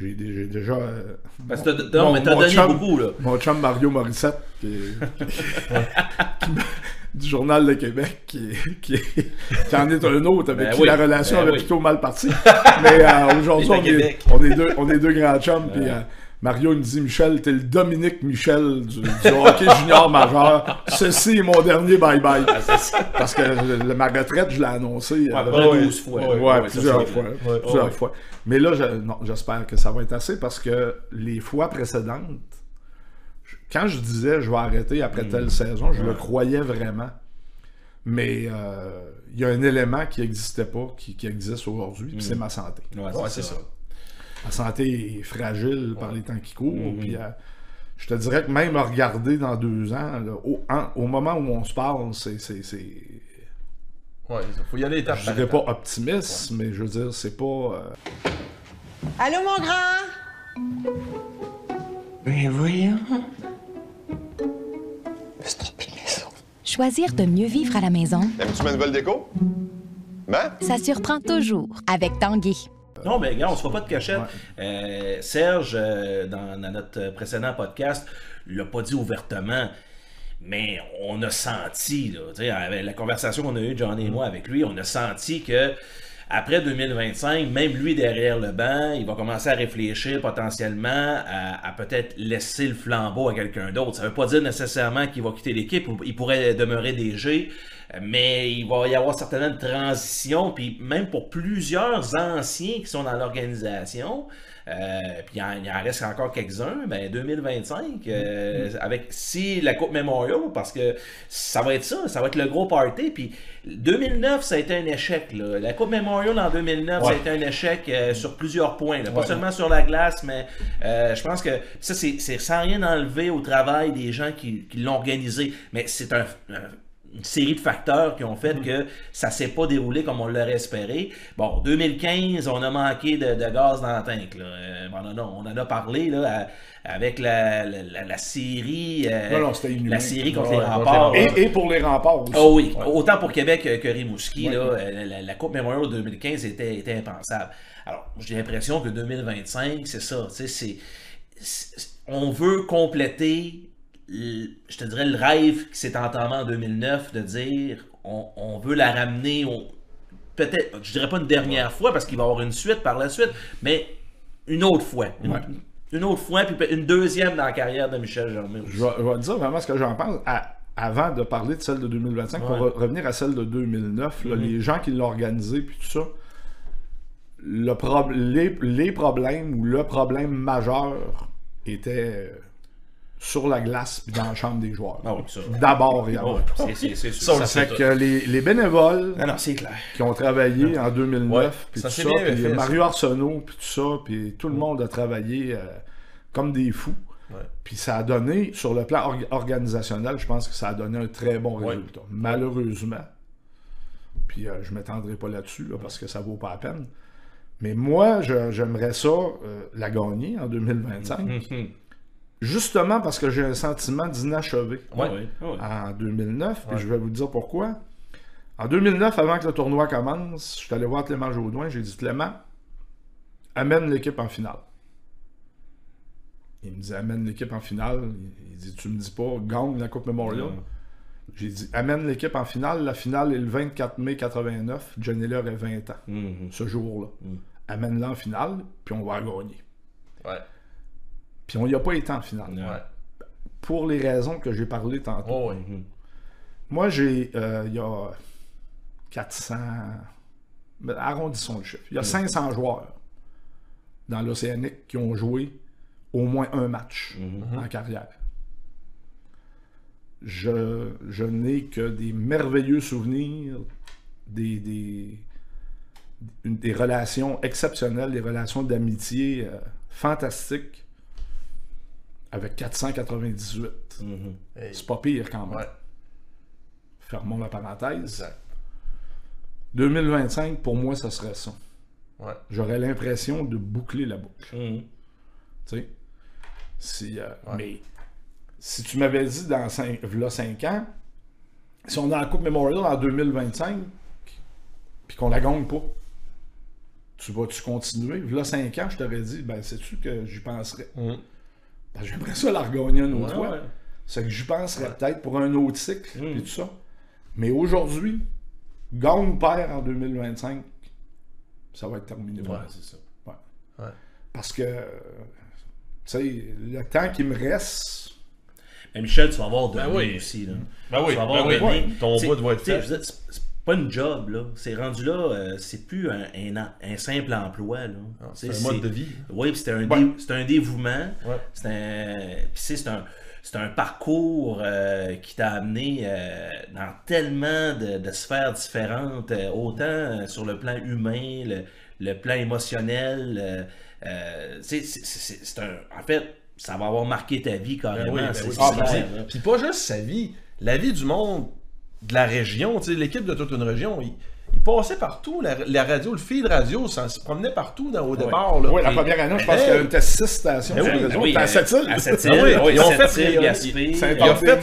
Speaker 3: J'ai dé- j'ai déjà. euh,
Speaker 1: Parce que non,
Speaker 3: mon-
Speaker 1: mais t'as donné
Speaker 3: chum-
Speaker 1: beaucoup, là.
Speaker 3: Mon chum Mario Morissette, qui est- du Journal de Québec, qui, qui, qui en est un autre avec
Speaker 1: Ben
Speaker 3: qui
Speaker 1: oui,
Speaker 3: la relation
Speaker 1: ben
Speaker 3: avait
Speaker 1: oui.
Speaker 3: plutôt mal parti. Mais euh, aujourd'hui, on, est-
Speaker 1: Québec.
Speaker 3: on, est deux, on est deux grands chums. Puis euh, Mario il me dit Michel, t'es le Dominique Michel du, du hockey junior majeur. Ceci est mon dernier bye-bye. Parce que le- ma retraite, je l'ai annoncé. euh,
Speaker 1: À peu près
Speaker 2: ouais.
Speaker 1: 12 fois.
Speaker 2: Ouais,
Speaker 3: Ouais,
Speaker 1: ça,
Speaker 3: plusieurs fois.
Speaker 2: Ouais,
Speaker 3: plusieurs
Speaker 2: ouais.
Speaker 3: fois. Mais là, je- non, j'espère que ça va être assez parce que les fois précédentes, je- quand je disais je vais arrêter après telle saison, je le croyais vraiment. Mais euh, il y a un élément qui n'existait pas, qui, qui existe aujourd'hui, puis c'est ma santé.
Speaker 1: Ouais,
Speaker 2: Ouais, c'est ça.
Speaker 3: Ma santé est fragile par les temps qui courent. Puis, euh, je te dirais que même à regarder dans deux ans, là, au, en- au moment où on se parle, c'est.
Speaker 2: Ouais, c'est ça. Faut y aller étape
Speaker 3: je
Speaker 2: par
Speaker 3: dirais pas optimiste, mais je veux dire, c'est pas. euh,
Speaker 8: Allô, mon grand?
Speaker 4: Mais voyons. Mais c'est trompé de maison.
Speaker 7: Choisir de mieux vivre à la maison,
Speaker 5: Aimes-tu ma nouvelle déco? Ben?
Speaker 7: ça surprend toujours avec Tanguy.
Speaker 1: Non, mais gars, on se fera pas de cachette. Euh, Serge, euh, dans, dans notre précédent podcast, l'a pas dit ouvertement, mais on a senti, là, avec la conversation qu'on a eue, John et moi, avec lui, on a senti que après 2025, même lui derrière le banc, il va commencer à réfléchir potentiellement à, à peut-être laisser le flambeau à quelqu'un d'autre. Ça veut pas dire nécessairement qu'il va quitter l'équipe, ou il pourrait demeurer DG, mais il va y avoir certainement une transition, puis même pour plusieurs anciens qui sont dans l'organisation, euh, puis il en, il en reste encore quelques-uns, ben 2025, euh, avec si la Coupe Memorial, parce que ça va être ça, ça va être le gros party, puis 2009, ça a été un échec, là. la Coupe Memorial en 2009, ça a été un échec euh, sur plusieurs points, là. pas seulement sur la glace, mais euh, je pense que ça, c'est c'est sans rien enlever au travail des gens qui, qui l'ont organisé, mais c'est un- un une série de facteurs qui ont fait que ça s'est pas déroulé comme on l'aurait espéré. Bon, 2015, on a manqué de, de gaz dans la tank. Là. Euh, on, en a, on en a parlé là, à- avec la, la, série, euh,
Speaker 3: Non, non,
Speaker 1: la série contre
Speaker 3: Ouais,
Speaker 1: les
Speaker 3: contre
Speaker 1: remparts.
Speaker 3: Et, et pour les remparts aussi.
Speaker 1: Oh oui, autant pour Québec que, Rimouski, là, euh, la, la Coupe Memorial 2015 était, était impensable. Alors, j'ai l'impression que 2025, c'est ça, c'est, on veut compléter, je te dirais, le rêve qui s'est entamé en 2009 de dire, on, on veut la ramener, au- peut-être, je dirais pas une dernière fois, parce qu'il va y avoir une suite par la suite, mais une autre fois. Une,
Speaker 3: Ouais.
Speaker 1: une autre fois, puis une deuxième dans la carrière de Michel Germain. aussi.
Speaker 3: Je vais, je vais te dire vraiment ce que j'en pense. À- avant de parler de celle de 2025, pour re- revenir à celle de 2009, là, les gens qui l'ont organisée, puis tout ça, le les, les problèmes ou le problème majeur était euh, sur la glace puis dans la chambre des joueurs.
Speaker 1: Ah oui, ça.
Speaker 3: D'abord et
Speaker 1: Ah
Speaker 3: avant.
Speaker 1: c'est- c'est- c'est sûr.
Speaker 2: Ça,
Speaker 3: fait que les, les bénévoles
Speaker 1: non, c'est clair.
Speaker 3: qui ont travaillé en 2009,
Speaker 2: Ouais,
Speaker 3: puis tout ça. Mario Arsenault, puis tout ça, puis tout le monde a travaillé euh, comme des fous. Puis ça a donné, sur le plan org- organisationnel, je pense que ça a donné un très bon
Speaker 2: Ouais.
Speaker 3: résultat. Malheureusement, puis euh, je ne m'étendrai pas là-dessus, là, parce que ça vaut pas la peine. Mais moi, je- j'aimerais ça, euh, la gagner en 2025,
Speaker 1: Mhm.
Speaker 3: Justement parce que j'ai un sentiment d'inachevé
Speaker 1: Ouais, ouais, ouais.
Speaker 3: en 2009, puis je vais vous dire pourquoi. En 2009, avant que le tournoi commence, je suis allé voir Clément Jaudoin, j'ai dit Clément, amène l'équipe en finale. Il me dit amène l'équipe en finale. Il- dit tu me dis pas gagne la Coupe Memorial. J'ai dit amène l'équipe en finale. La finale est le 24 mai 89. Johnny Lear est 20 ans
Speaker 1: Mhm.
Speaker 3: ce jour-là. Amène-la en finale, puis on va la gagner.
Speaker 2: Ouais.
Speaker 3: Puis on n'y a pas été en finale.
Speaker 2: Ouais.
Speaker 3: Pour les raisons que j'ai parlé tantôt.
Speaker 2: Oh, ouais.
Speaker 3: Moi, j'ai. euh, Il y a 400. ben, Arrondissons le chiffre. Il y a 500 joueurs dans l'Océanique qui ont joué au moins un match
Speaker 1: Mhm.
Speaker 3: en carrière. Je, je n'ai que des merveilleux souvenirs, des, des, des relations exceptionnelles, des relations d'amitié euh, fantastiques avec 498.
Speaker 2: Hey.
Speaker 3: C'est pas pire quand même.
Speaker 2: Ouais.
Speaker 3: Fermons la parenthèse.
Speaker 2: Exact.
Speaker 3: 2025, pour moi, ce serait ça.
Speaker 2: Ouais.
Speaker 3: J'aurais l'impression de boucler la boucle.
Speaker 1: Mhm.
Speaker 3: Tu sais? Si, euh, Mais si tu m'avais dit dans 5, 5 ans, si on a la Coupe Memorial en 2025, puis qu'on la gagne pas, tu vas-tu continuer? V'là 5 ans, je t'aurais dit, ben, sais-tu que j'y penserais?
Speaker 2: Mhm.
Speaker 3: Ben, J'aimerais ça la regagner une autre
Speaker 1: Ouais,
Speaker 3: fois.
Speaker 1: ouais.
Speaker 3: C'est que j'y penserais peut-être pour un autre cycle,
Speaker 1: Mm.
Speaker 3: et tout ça. Mais aujourd'hui, gagne ou perd en 2025, ça va être terminé.
Speaker 2: Ouais, c'est ça.
Speaker 3: Parce que, tu sais, le temps qui me reste,
Speaker 1: Mais Michel, tu vas avoir donné
Speaker 2: Ben oui.
Speaker 1: aussi. Là.
Speaker 2: Ben oui,
Speaker 1: tu vas avoir
Speaker 2: ben oui. Ton bout doit être fait.
Speaker 1: C'est c'est pas une job, là. C'est rendu là, euh, c'est plus un, un, en- un simple emploi, là.
Speaker 2: c'est
Speaker 1: T'sais,
Speaker 2: un mode de vie.
Speaker 1: Oui, puis c'est un,
Speaker 3: Ouais.
Speaker 1: dé- c'est un dévouement.
Speaker 2: Ouais.
Speaker 1: C'est un, c'est c'est un, c'est un parcours euh, qui t'a amené euh, dans tellement de, de sphères différentes, autant sur le plan humain, le, le plan émotionnel. c'est- c'est- c'est c'est un, en fait, ça va avoir marqué ta vie carrément.
Speaker 2: Ben oui, ben
Speaker 1: c'est
Speaker 2: oui.
Speaker 1: c'est
Speaker 2: Ah,
Speaker 1: là.
Speaker 2: Puis pas juste sa vie, la vie du monde, de la région, l'équipe de toute une région, il, il passait partout, la, la radio, le feed radio, ça se promenait partout dans, au départ. Là,
Speaker 3: Oui, la première année, je pense
Speaker 2: Hey!
Speaker 3: qu'il y a eu 6 stations
Speaker 2: Ben oui, ben
Speaker 1: oui,
Speaker 3: à
Speaker 1: à
Speaker 2: Ah oui,
Speaker 1: oui,
Speaker 2: ils ont fait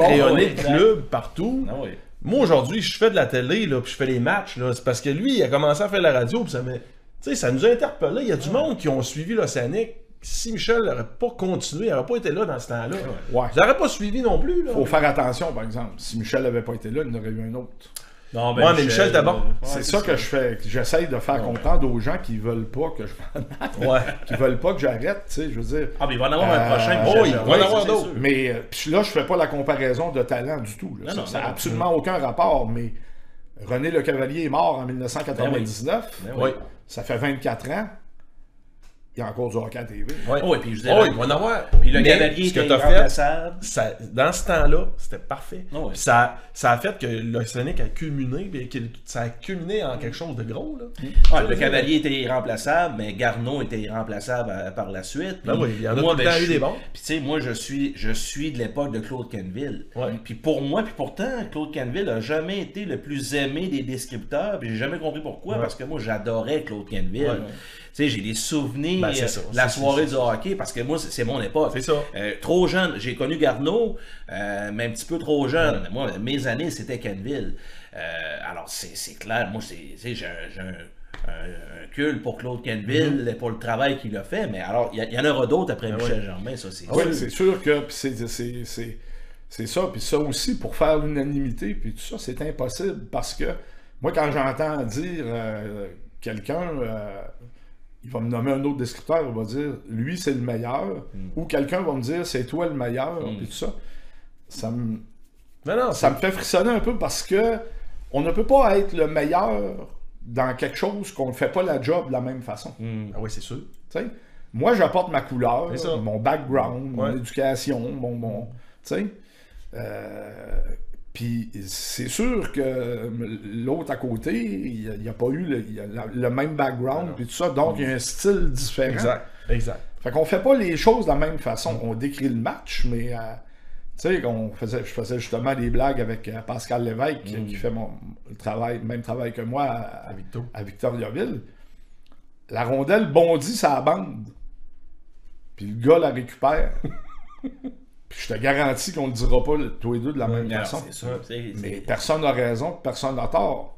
Speaker 2: rayonner- le club partout.
Speaker 1: Ah oui.
Speaker 2: Moi, aujourd'hui, je fais de la télé, là, puis je fais les matchs, c'est parce que lui, il a commencé à faire la radio, puis ça ça nous a interpellés. Il y a du monde qui ont suivi l'Océanique. Si Michel n'aurait pas continué, il n'aurait pas été là dans ce temps-là.
Speaker 3: Ouais.
Speaker 2: Ils n'auraient pas suivi non plus. Là.
Speaker 3: Faut faire attention, par exemple. Si Michel n'avait pas été là, il y en aurait eu un autre.
Speaker 1: Non,
Speaker 2: Ouais, mais Michel, t'es bon.
Speaker 1: euh,
Speaker 3: c'est ça, que je fais, j'essaye de faire comprendre aux gens qui veulent pas que je m'en aille,
Speaker 2: Ouais.
Speaker 3: qui veulent pas que j'arrête, tu sais, je veux dire.
Speaker 1: Ah, mais il va en avoir un
Speaker 3: Euh,
Speaker 1: prochain.
Speaker 3: oh,
Speaker 1: Michel
Speaker 2: il
Speaker 1: Gervais,
Speaker 2: va en avoir d'autres.
Speaker 3: Mais euh, puis là, je fais pas la comparaison de talent du tout. là.
Speaker 1: Non,
Speaker 3: Ça-
Speaker 1: non,
Speaker 3: ça
Speaker 1: non,
Speaker 3: n'a absolument aucun rapport. Mais René Le Cavalier est mort en 1999.
Speaker 1: Ben
Speaker 2: Oui.
Speaker 3: Ça fait 24 ans. Il y a encore du hockey à TV.
Speaker 2: Ouais.
Speaker 1: Oh, et puis je dirais.
Speaker 2: Oh, il va en avoir.
Speaker 1: Puis le cavalier
Speaker 2: ce que
Speaker 1: était
Speaker 2: t'as fait,
Speaker 1: irremplaçable.
Speaker 2: ça, dans ce temps-là, c'était parfait.
Speaker 1: Ouais.
Speaker 2: Puis ça, ça a fait que l'Océanique a culminé, puis qu'il- ça a culminé en quelque chose de gros. Là.
Speaker 1: Ouais, le cavalier était irremplaçable, mais Garneau était irremplaçable euh, par la suite.
Speaker 2: Ben oui, il y en a
Speaker 1: moi,
Speaker 2: tout
Speaker 1: ben,
Speaker 2: eu des bons.
Speaker 1: Puis tu sais, moi, je suis, je suis de l'époque de Claude Canville.
Speaker 2: Ouais.
Speaker 1: Puis pour moi, puis pourtant, Claude Canville a jamais été le plus aimé des descripteurs. Puis j'ai jamais compris pourquoi, parce que moi, j'adorais Claude Canville.
Speaker 2: Ouais.
Speaker 1: Tu sais, j'ai des souvenirs
Speaker 2: Ben, ça.
Speaker 1: de la
Speaker 2: C'est-
Speaker 1: soirée du hockey, parce que moi, c'est mon époque.
Speaker 2: C'est ça.
Speaker 1: Euh, trop jeune, j'ai connu Garneau, euh, mais un petit peu trop jeune. Moi, mes années, c'était Canville. Euh, alors, c'est clair, moi, j'ai un, un- un- un culte pour Claude Canville,
Speaker 2: Mm-hmm.
Speaker 1: pour le travail qu'il a fait, mais alors, il y, en aura d'autres après Michel Germain, ça, c'est
Speaker 3: Ah Oui, c'est sûr que c'est, c'est, c'est, c'est ça. Puis ça aussi, pour faire l'unanimité, puis tout ça, c'est impossible. Parce que moi, quand j'entends dire euh, quelqu'un, euh, il va me nommer un autre descripteur, il va dire lui, c'est le meilleur. Ou quelqu'un va me dire c'est toi le meilleur, puis tout ça. Ça me,
Speaker 2: Non, non,
Speaker 3: ça me fait frissonner un peu parce que on ne peut pas être le meilleur dans quelque chose qu'on ne fait pas la job de la même façon.
Speaker 2: Ah oui, c'est sûr.
Speaker 3: Moi, j'apporte ma couleur, mon background, mon éducation, mon. mon. Euh, Puis c'est sûr que l'autre à côté, il n'a pas eu le, il a la- le même background, puis tout ça, donc il y a un style différent.
Speaker 2: Exact. Exact.
Speaker 3: Fait qu'on fait pas les choses de la même façon. On décrit le match, mais euh, tu sais, faisait, je faisais justement des blagues avec euh, Pascal Lévesque, qui- qui fait mon le travail, même travail que moi à,
Speaker 2: À
Speaker 3: à Victoriaville. La rondelle bondit sa bande. Puis le gars la récupère. Puis je te garantis qu'on ne le dira pas tous les deux de la même façon. Mais personne n'a raison, personne n'a tort.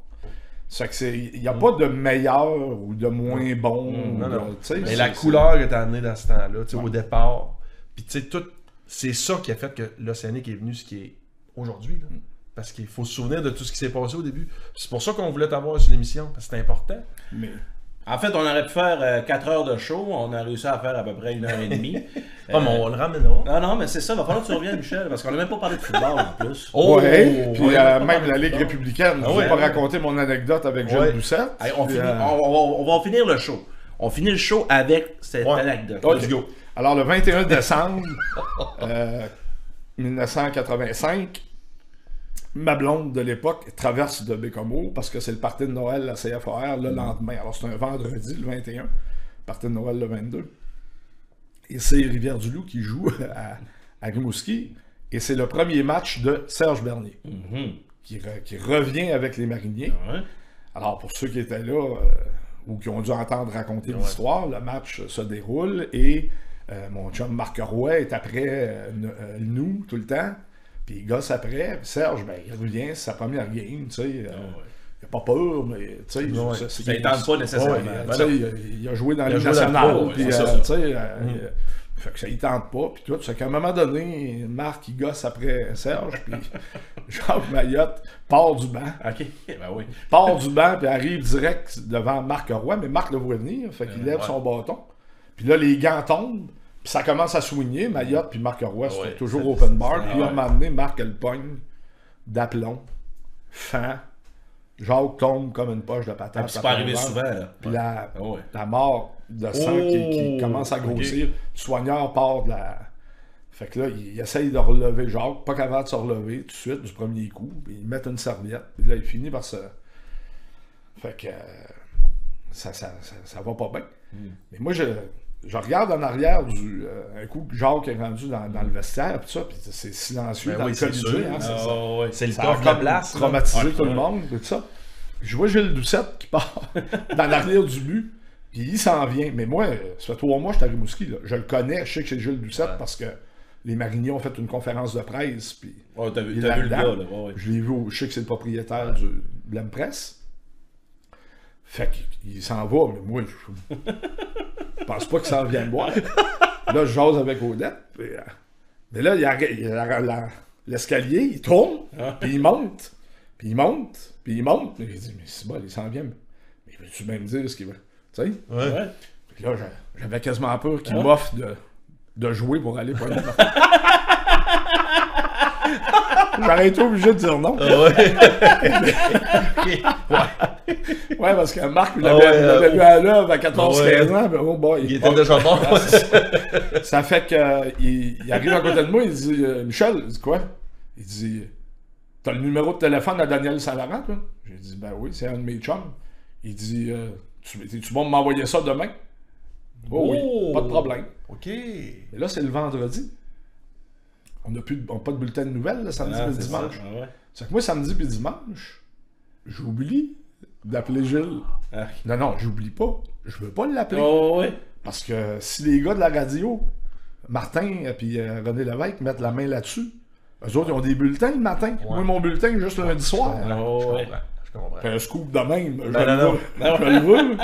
Speaker 3: Il n'y a pas de meilleur ou de moins bon.
Speaker 2: Non, non.
Speaker 3: tu
Speaker 2: Mais la couleur que t'as amenée dans ce temps-là, tu sais, au départ. Puis tu sais, tout. C'est ça qui a fait que l'Océanique est venu ce qui est aujourd'hui. là. Parce qu'il faut se souvenir de tout ce qui s'est passé au début. C'est pour ça qu'on voulait t'avoir sur l'émission, parce que c'est important.
Speaker 3: Mais
Speaker 1: En fait, on aurait pu faire 4 heures de show, on a réussi à faire à peu près une heure et demie.
Speaker 2: Ah, mais on le ramènera.
Speaker 1: Non, non, mais c'est ça, il va falloir que tu reviennes, Michel, parce qu'on n'a même pas parlé de football en plus.
Speaker 2: Oh!
Speaker 3: ouais, puis
Speaker 2: ouais.
Speaker 3: euh, même la Ligue républicaine.
Speaker 2: Ah
Speaker 3: je ne vais pas raconter mon anecdote avec Gilles
Speaker 2: Ouais.
Speaker 3: Doucette.
Speaker 1: Hey, on,
Speaker 3: Puis,
Speaker 1: finit-
Speaker 3: euh,
Speaker 1: on, on va, on va finir le show. On finit le show avec cette
Speaker 2: Ouais.
Speaker 1: anecdote.
Speaker 2: Let's go.
Speaker 3: Alors, le 21 décembre euh, 1985, ma blonde de l'époque traverse de Bécomo parce que c'est le party de Noël à CFR le lendemain. Alors, c'est un vendredi, le 21. Party de Noël le 22. Et c'est Rivière-du-Loup qui joue à, à Rimouski. Et c'est le premier match de Serge Bernier qui, re- qui revient avec les Mariniers.
Speaker 1: Ouais.
Speaker 3: Alors, pour ceux qui étaient là euh, ou qui ont dû entendre raconter l'histoire, le match se déroule et euh, mon chum Marc Roy est après euh, nous tout le temps. Puis il gosse après. Puis Serge, ben, il revient, c'est sa première game, tu sais. euh, Il a pas peur, mais tu sais.
Speaker 2: Ouais.
Speaker 1: Ça tente pas nécessairement.
Speaker 3: Ouais,
Speaker 1: Ben non.
Speaker 3: il, a- il a joué dans
Speaker 2: Il a
Speaker 3: les
Speaker 2: joué dans le
Speaker 3: nationales. puis, euh,
Speaker 2: ça.
Speaker 3: tu sais, euh, il- fait que ça y tente pas. Puis tout. C'est qu'à un moment donné, Marc, il gosse après Serge. Puis Jacques Mayotte part du banc
Speaker 1: Ok, ben oui.
Speaker 3: part du banc puis arrive direct devant Marc Roy, mais Marc le voit venir, fait qu'il lève son bâton. Puis là, les gants tombent, puis ça commence à soigner. Mayotte puis Marc Roy,
Speaker 1: Ouais,
Speaker 3: toujours open bar. Puis à un moment donné, Marc elle pogne d'aplomb, fan. Jacques tombe comme une poche de patate.
Speaker 1: Ah, c'est pas arrivé
Speaker 3: terre.
Speaker 1: souvent, là.
Speaker 3: Puis la,
Speaker 1: Ah ouais.
Speaker 3: la mort de sang
Speaker 2: Oh,
Speaker 3: qui, qui commence à grossir. Le soigneur part de la. Fait que là, il, il essaye de relever Jacques, pas capable de se relever tout de suite du premier coup. Puis ils mettent une serviette. Puis là, il finit par se. Fait que. euh, ça, ça, ça, ça va pas bien.
Speaker 2: Hmm.
Speaker 3: Mais moi, je, je regarde en arrière du. euh, un coup que Jacques est rendu dans, dans le vestiaire, puis ça, puis c'est silencieux
Speaker 2: Ben
Speaker 3: dans
Speaker 2: oui,
Speaker 3: le
Speaker 2: sûr.
Speaker 3: hein, c'est.
Speaker 1: Ah ouais.
Speaker 2: C'est le
Speaker 3: Ça a
Speaker 2: la
Speaker 3: comme
Speaker 2: place.
Speaker 3: traumatisé
Speaker 1: Ouais,
Speaker 3: tout le monde, tout ça. Je vois Gilles Doucette qui part dans l'arrière du but, puis il s'en vient. Mais moi, euh, ça fait trois mois que je suis à Rimouski, là. Je le connais, je sais que c'est Gilles Doucette parce que les Mariniers ont fait une conférence de presse, puis
Speaker 1: Ouais, t'as vu, le gars, là. Ouais, ouais.
Speaker 3: Je l'ai vu, je sais que c'est le propriétaire du, de l'Empress. Fait qu'il s'en va, mais moi, je, je pense pas qu'il s'en vient me voir. Là, je jase avec Odette. puis, euh, mais là, il arrête- il l'escalier, il tourne, puis il monte, puis il monte, puis il monte. Mais il dit, mais c'est bon, il s'en vient. Mais veux-tu même dire ce qu'il veut? Tu sais?
Speaker 2: Ouais.
Speaker 3: Puis là, j'a- j'avais quasiment peur qu'il m'offre de, de jouer pour aller pour J'aurais été obligé de dire non. Ouais, parce que Marc, il
Speaker 2: Ah
Speaker 3: l'avait
Speaker 2: ouais, euh,
Speaker 3: vu à l'œuvre à 14-15
Speaker 2: ouais.
Speaker 3: ans, mais oh boy.
Speaker 2: Il était déjà mort.
Speaker 3: Ça fait qu'il il arrive à côté de moi, il dit euh, Michel, il dit quoi? Il dit T'as le numéro de téléphone à Daniel Saint-Laurent, toi? J'ai dit Ben oui, c'est un de mes chums. Il dit euh, Tu tu vas m'envoyer ça demain? Oh, oui,
Speaker 2: Oh!
Speaker 3: pas de problème.
Speaker 2: OK.
Speaker 3: Mais là, c'est le vendredi. On n'a plus de- on a pas de bulletin de nouvelles, le samedi
Speaker 1: Ah,
Speaker 3: et le
Speaker 1: c'est
Speaker 3: dimanche.
Speaker 1: ça. Ah ouais.
Speaker 3: C'est que moi, samedi puis dimanche, j'oublie d'appeler Gilles.
Speaker 1: Ah.
Speaker 3: Non, non, j'oublie pas. Je veux pas l'appeler.
Speaker 1: Oh, ouais.
Speaker 3: Parce que si les gars de la radio, Martin et puis euh, René Lévesque, mettent la main là-dessus, eux autres, ils ont des bulletins le matin. Moi, mon bulletin, est juste lundi soir.
Speaker 1: Oh,
Speaker 2: Je
Speaker 1: ouais.
Speaker 2: comprends. Je comprends.
Speaker 3: Fait un scoop de même. Je
Speaker 2: Ben,
Speaker 3: le. Je le veux.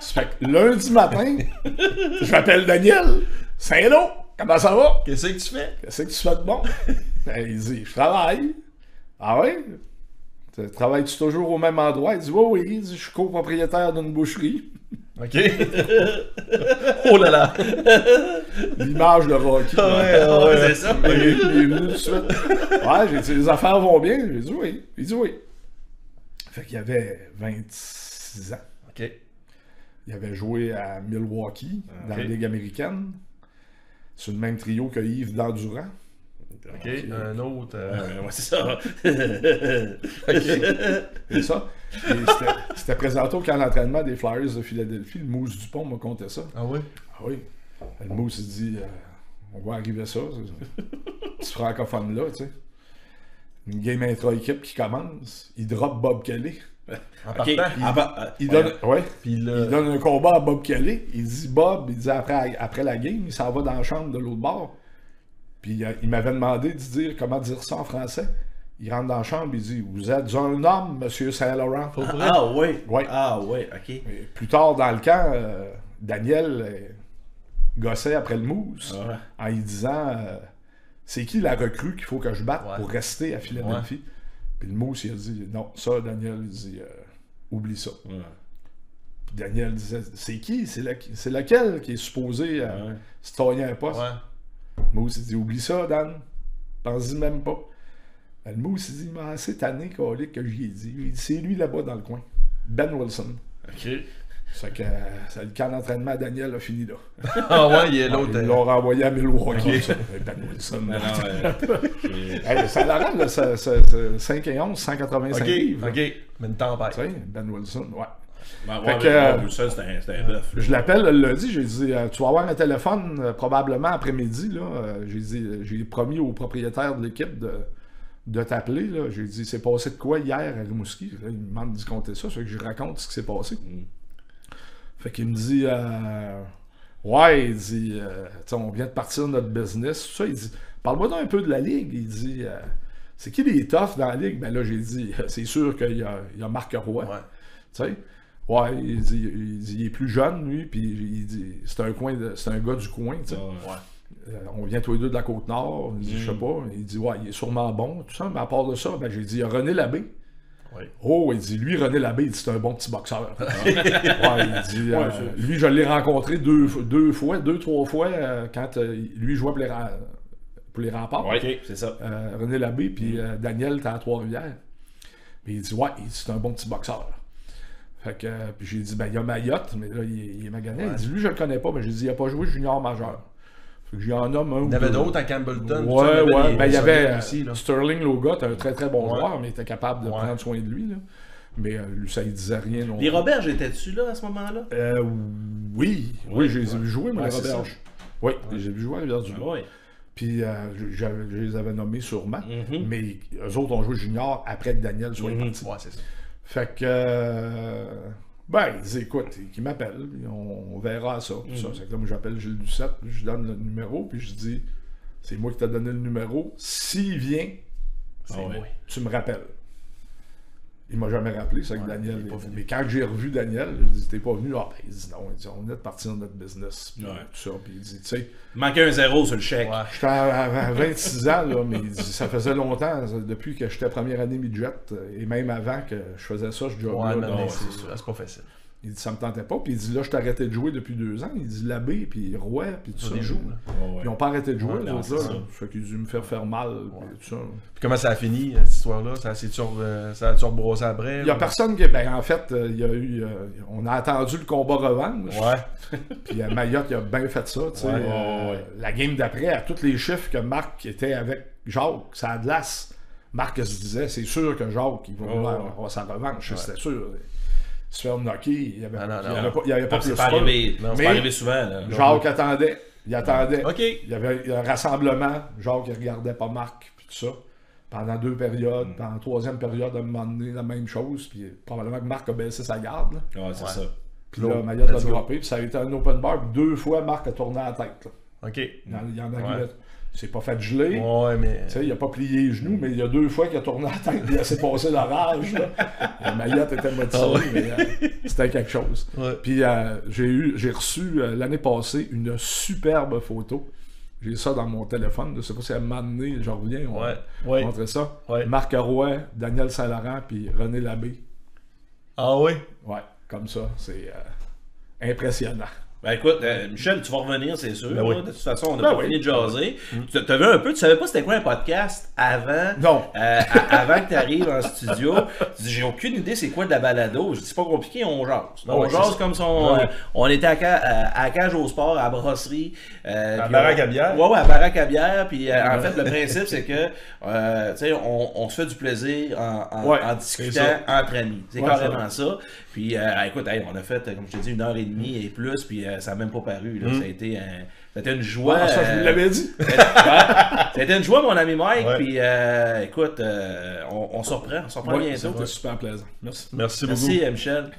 Speaker 3: Ça fait que lundi matin, j'appelle Daniel. Saint-Lô, comment ça va?
Speaker 2: Qu'est-ce que tu fais?
Speaker 3: Qu'est-ce que tu fais de bon? Ben, il dit, je travaille. Ah oui? Tu- Travailles-tu toujours au même endroit? Il dit, oui, oui. Il dit, je suis copropriétaire d'une boucherie.
Speaker 2: OK. oh là là.
Speaker 3: L'image de Rocky.
Speaker 2: Ah ouais, ah ouais.
Speaker 1: C'est ça.
Speaker 3: Il est venu tout de suite. Ouais, j'ai dit, les affaires vont bien. J'ai dit, oui. Il dit, oui. Fait qu'il avait 26 ans.
Speaker 2: OK.
Speaker 3: Il avait joué à Milwaukee, dans la. Ligue américaine. C'est le même trio que Yves Dandurand.
Speaker 2: OK. Un autre. euh,
Speaker 1: Ouais, c'est ça.
Speaker 3: C'est ça. C'était- présenté au camp d'entraînement des Flyers de Philadelphie. Le Mousse Dupont m'a conté ça.
Speaker 2: Ah oui?
Speaker 3: Ah oui. Le Mousse dit euh, on va arriver à ça. Ce francophone-là, tu sais. Une game intra-équipe qui commence. Il drop Bob Kelly.
Speaker 2: En
Speaker 1: Ok.
Speaker 2: partant.
Speaker 1: Ah,
Speaker 3: Il donne, ouais, il donne un combat à Bob Kelly. Il dit Bob, il dit après, après la game, il s'en va dans la chambre de l'autre bord. Puis euh, il m'avait demandé de dire comment dire ça en français. Il rentre dans la chambre, il dit Vous êtes un homme, monsieur Saint-Laurent.
Speaker 1: Ah, ouais.
Speaker 3: Ouais.
Speaker 1: Ah, ouais, ok.
Speaker 3: Et plus tard dans le camp, euh, Daniel euh, gossait après le mousse
Speaker 1: Ouais.
Speaker 3: en lui disant euh, C'est qui la recrue qu'il faut que je batte
Speaker 2: Ouais.
Speaker 3: pour rester à Philadelphie? Puis le mousse, il a dit Non, ça, Daniel, il dit euh, Oublie ça.
Speaker 1: Ouais.
Speaker 3: Puis Daniel disait C'est qui? C'est la- c'est lequel qui est supposé euh,
Speaker 1: Ouais.
Speaker 3: citoyen un poste?
Speaker 2: Ouais.
Speaker 3: Mousse, il dit Oublie ça, Dan. Pense-y même pas. Ben, le Mousse, il dit Il m'a assez tanné, colique, que j'y ai dit. Dit C'est lui là-bas dans le coin. Ben Wilson.
Speaker 1: Ok.
Speaker 3: Ça fait que euh, ça- le camp d'entraînement à Daniel a fini là.
Speaker 2: Ah ouais, il a l'autre.
Speaker 3: Ils
Speaker 2: euh,
Speaker 3: l'ont renvoyé à Milwaukee. Ben Wilson.
Speaker 1: Non, non, j'ai-
Speaker 3: Hey, ça Laurent, là, ça- ça- ça- 5 et 11, 185
Speaker 2: Ok,
Speaker 3: livres.
Speaker 2: ok. Mais une tempête.
Speaker 3: Tu sais, Ben Wilson, ouais.
Speaker 1: Ben, ouais,
Speaker 3: que,
Speaker 1: bon, ça, c'était un- bœuf.
Speaker 3: Je l'appelle le lundi, j'ai dit euh, Tu vas avoir un téléphone probablement après-midi. là. J'ai dit j'ai promis au propriétaire de l'équipe de, de t'appeler. là. J'ai dit C'est passé de quoi hier à Rimouski? Il me demande d'y compter ça, fait que je raconte ce qui s'est passé. Fait qu'il me dit euh, Ouais, il dit euh, on vient de partir de notre business. Tout ça, il dit Parle-moi donc un peu de la ligue. Il dit euh, C'est qui les toughs dans la ligue? Ben là, j'ai dit C'est sûr qu'il y a, il y a Marc Roy.
Speaker 2: Ouais.
Speaker 3: Tu sais? Ouais, il dit, il dit, il est plus jeune, lui, puis il dit, c'est un coin, de- c'est un gars du coin, tu sais. On vient tous les deux de la Côte-Nord, il dit, je sais pas, il dit, ouais, il est sûrement bon, tout ça, mais à part de ça, ben, j'ai dit, il y a René Labbé.
Speaker 2: Ouais.
Speaker 3: Oh, il dit, lui, René Labbé, il dit, c'est un bon petit boxeur. ouais, il dit, euh, lui, je l'ai rencontré deux, deux fois, deux, trois fois, euh, quand euh, lui jouait pour les, pour les remparts.
Speaker 1: Ok, c'est ça.
Speaker 3: Euh, René Labbé, puis euh, Daniel était à Trois-Rivières. Puis il dit, ouais, il dit, c'est un bon petit boxeur. Fait que, euh, puis j'ai dit, ben, il y a Mayotte, mais là, il, est- il est magané. Il dit, lui, je le connais pas, mais j'ai dit, il a pas joué junior majeur. Fait que j'y en nomme un ou
Speaker 2: Il y en avait d'autres à Campbellton.
Speaker 3: Ouais,
Speaker 2: ça,
Speaker 3: ouais. Ben, il y avait euh,
Speaker 2: aussi, là.
Speaker 3: Sterling Loga, un très très bon
Speaker 2: Ouais.
Speaker 3: joueur, mais il était capable de
Speaker 2: Ouais.
Speaker 3: prendre soin de lui. Là. Mais euh, lui, ça ne disait rien non
Speaker 1: Les. Roberges étaient-tu là à ce moment-là?
Speaker 3: Euh, oui, oui, je les ai vus jouer, moi,
Speaker 2: Ouais,
Speaker 3: les Roberges. Oui, j'ai vu jouer à rivière du
Speaker 1: Oui.
Speaker 3: Puis euh, je, les avais nommés sûrement.
Speaker 1: Mhm.
Speaker 3: Mais eux autres ont joué junior après que Daniel soit
Speaker 1: Mhm.
Speaker 3: parti.
Speaker 2: Ouais, c'est ça.
Speaker 3: Fait que. Ben, il dit, écoute, qu'il m'appelle, puis on, on verra ça. ça. C'est moi, j'appelle Gilles Duceppe, puis je lui donne le numéro, puis je dis, c'est moi qui t'ai donné le numéro. S'il vient,
Speaker 1: Ah ouais.
Speaker 3: tu me rappelles. Il m'a jamais rappelé, c'est que Daniel.
Speaker 2: il est pas venu.
Speaker 3: Mais quand j'ai revu Daniel, je lui dis, t'es pas venu? Ah, ben, il dit, non, il dit, on est de partir de notre business, puis
Speaker 1: Ouais.
Speaker 3: tout ça. Puis il dit, tu sais,
Speaker 1: manquait un zéro sur le chèque.
Speaker 2: Ouais.
Speaker 3: J'étais à, à- à 26 ans, là, mais il dit, ça faisait longtemps, ça, depuis que j'étais première année midget, euh, et même avant que je faisais ça, je job
Speaker 2: Ouais, mais
Speaker 3: euh,
Speaker 2: c'est sûr, c'est pas facile.
Speaker 3: Il dit, ça me tentait pas, puis il dit, là, je t'ai arrêté de jouer depuis deux ans. Il dit, l'abbé, puis Roy, puis tout ça.
Speaker 1: Ouais, ouais.
Speaker 3: Ils n'ont pas arrêté de jouer,
Speaker 1: Ouais,
Speaker 3: les
Speaker 1: non,
Speaker 3: là.
Speaker 1: ça.
Speaker 3: Fait qu'il dit, me faire faire mal, puis tout ça.
Speaker 2: Puis comment ça a fini, euh, cette histoire-là? Ça euh, ça a-tu rebrossé après?
Speaker 3: Il y a
Speaker 2: ou-
Speaker 3: personne qui. Ben, en fait, euh, il y a eu. euh, on a attendu le combat revanche.
Speaker 2: Ouais.
Speaker 3: Puis euh, Mayotte, il a bien fait ça. tu sais. Euh. La game d'après, à tous les chiffres que Marc était avec Jacques, ça a de glace. Marc se disait, c'est sûr que Jacques, il va vouloir sa revanche, c'était sûr. Se faire knocker, il n'y avait,
Speaker 2: Ah, non,
Speaker 3: il y avait
Speaker 2: non.
Speaker 3: pas, il y avait pas
Speaker 1: Ah,
Speaker 3: plus
Speaker 1: c'est pas arrivé.
Speaker 2: Non,
Speaker 1: c'est
Speaker 3: mais-
Speaker 1: pas arrivé souvent. Là.
Speaker 3: Jacques attendait. Il attendait. Il y avait un rassemblement. Jacques, il regardait pas Marc, puis tout ça. Pendant deux périodes.
Speaker 2: Mm.
Speaker 3: Pendant la troisième période, à un moment donné, la même chose. Puis probablement que Marc a baissé sa garde. là.
Speaker 1: Ouais, c'est
Speaker 2: Ouais.
Speaker 1: ça.
Speaker 3: Puis là, Mayotte a
Speaker 2: let's go.
Speaker 3: droppé, puis ça a été un open bar, puis deux fois, Marc a tourné la tête. là.
Speaker 2: OK.
Speaker 3: Il y en, il y en a
Speaker 2: Ouais.
Speaker 3: C'est pas fait geler.
Speaker 2: Ouais, mais.
Speaker 3: Tu sais, il a pas plié les genoux, mais il y a deux fois qu'il a tourné la tête, il a s'est passé l'orage. là. Et Mayotte était
Speaker 2: Ah ouais.
Speaker 3: mais euh, c'était quelque chose.
Speaker 2: Ouais.
Speaker 3: Puis euh, j'ai eu, j'ai reçu euh, l'année passée une superbe photo. J'ai ça dans mon téléphone. Je sais pas si un moment donné, je reviens, on va
Speaker 2: Ouais.
Speaker 3: montrer ça. Marc Roy, Daniel Saint-Laurent, puis René Labbé.
Speaker 2: Ah ouais?
Speaker 3: Ouais, comme ça, c'est impressionnant.
Speaker 1: Ben écoute, euh, Michel, tu vas revenir, c'est sûr.
Speaker 2: Ben oui.
Speaker 1: De toute façon, on n'a
Speaker 3: Ben
Speaker 1: pas
Speaker 3: oui.
Speaker 1: fini de jaser. Tu t'as vu un peu, tu savais pas c'était quoi un podcast avant.
Speaker 3: Non.
Speaker 1: euh, a- avant que tu arrives en studio. Tu dis, j'ai aucune idée c'est quoi de la balado. Je dis, c'est pas compliqué, on jase.
Speaker 2: Ben
Speaker 1: on jase comme si on, était à, à, à Cage au Sport, à la brasserie. euh,
Speaker 2: À Baraque à bière.
Speaker 1: Ouais, ouais, à Baraque à bière. Puis en fait, le principe, c'est que, tu sais, on, on se fait du plaisir en, en,
Speaker 3: Ouais,
Speaker 1: en
Speaker 2: c'est
Speaker 1: discutant entre amis. C'est
Speaker 3: Ouais,
Speaker 1: carrément ça. Puis, euh, écoute, hey, on a fait, euh, comme je te dis, une heure et demie et plus, puis euh, ça n'a même pas paru. Là. Ça, a été, un- ça a été une joie.
Speaker 3: Ah, ça, je vous l'avais dit.
Speaker 1: Ouais, ça a été une joie, mon ami Mike.
Speaker 2: Ouais.
Speaker 1: Puis, euh, écoute, euh, on, on se reprend. On se reprend
Speaker 3: Ouais,
Speaker 1: bientôt.
Speaker 3: C'était super plaisant. Merci.
Speaker 2: Merci,
Speaker 1: Merci,
Speaker 2: beaucoup.
Speaker 1: euh, Michel.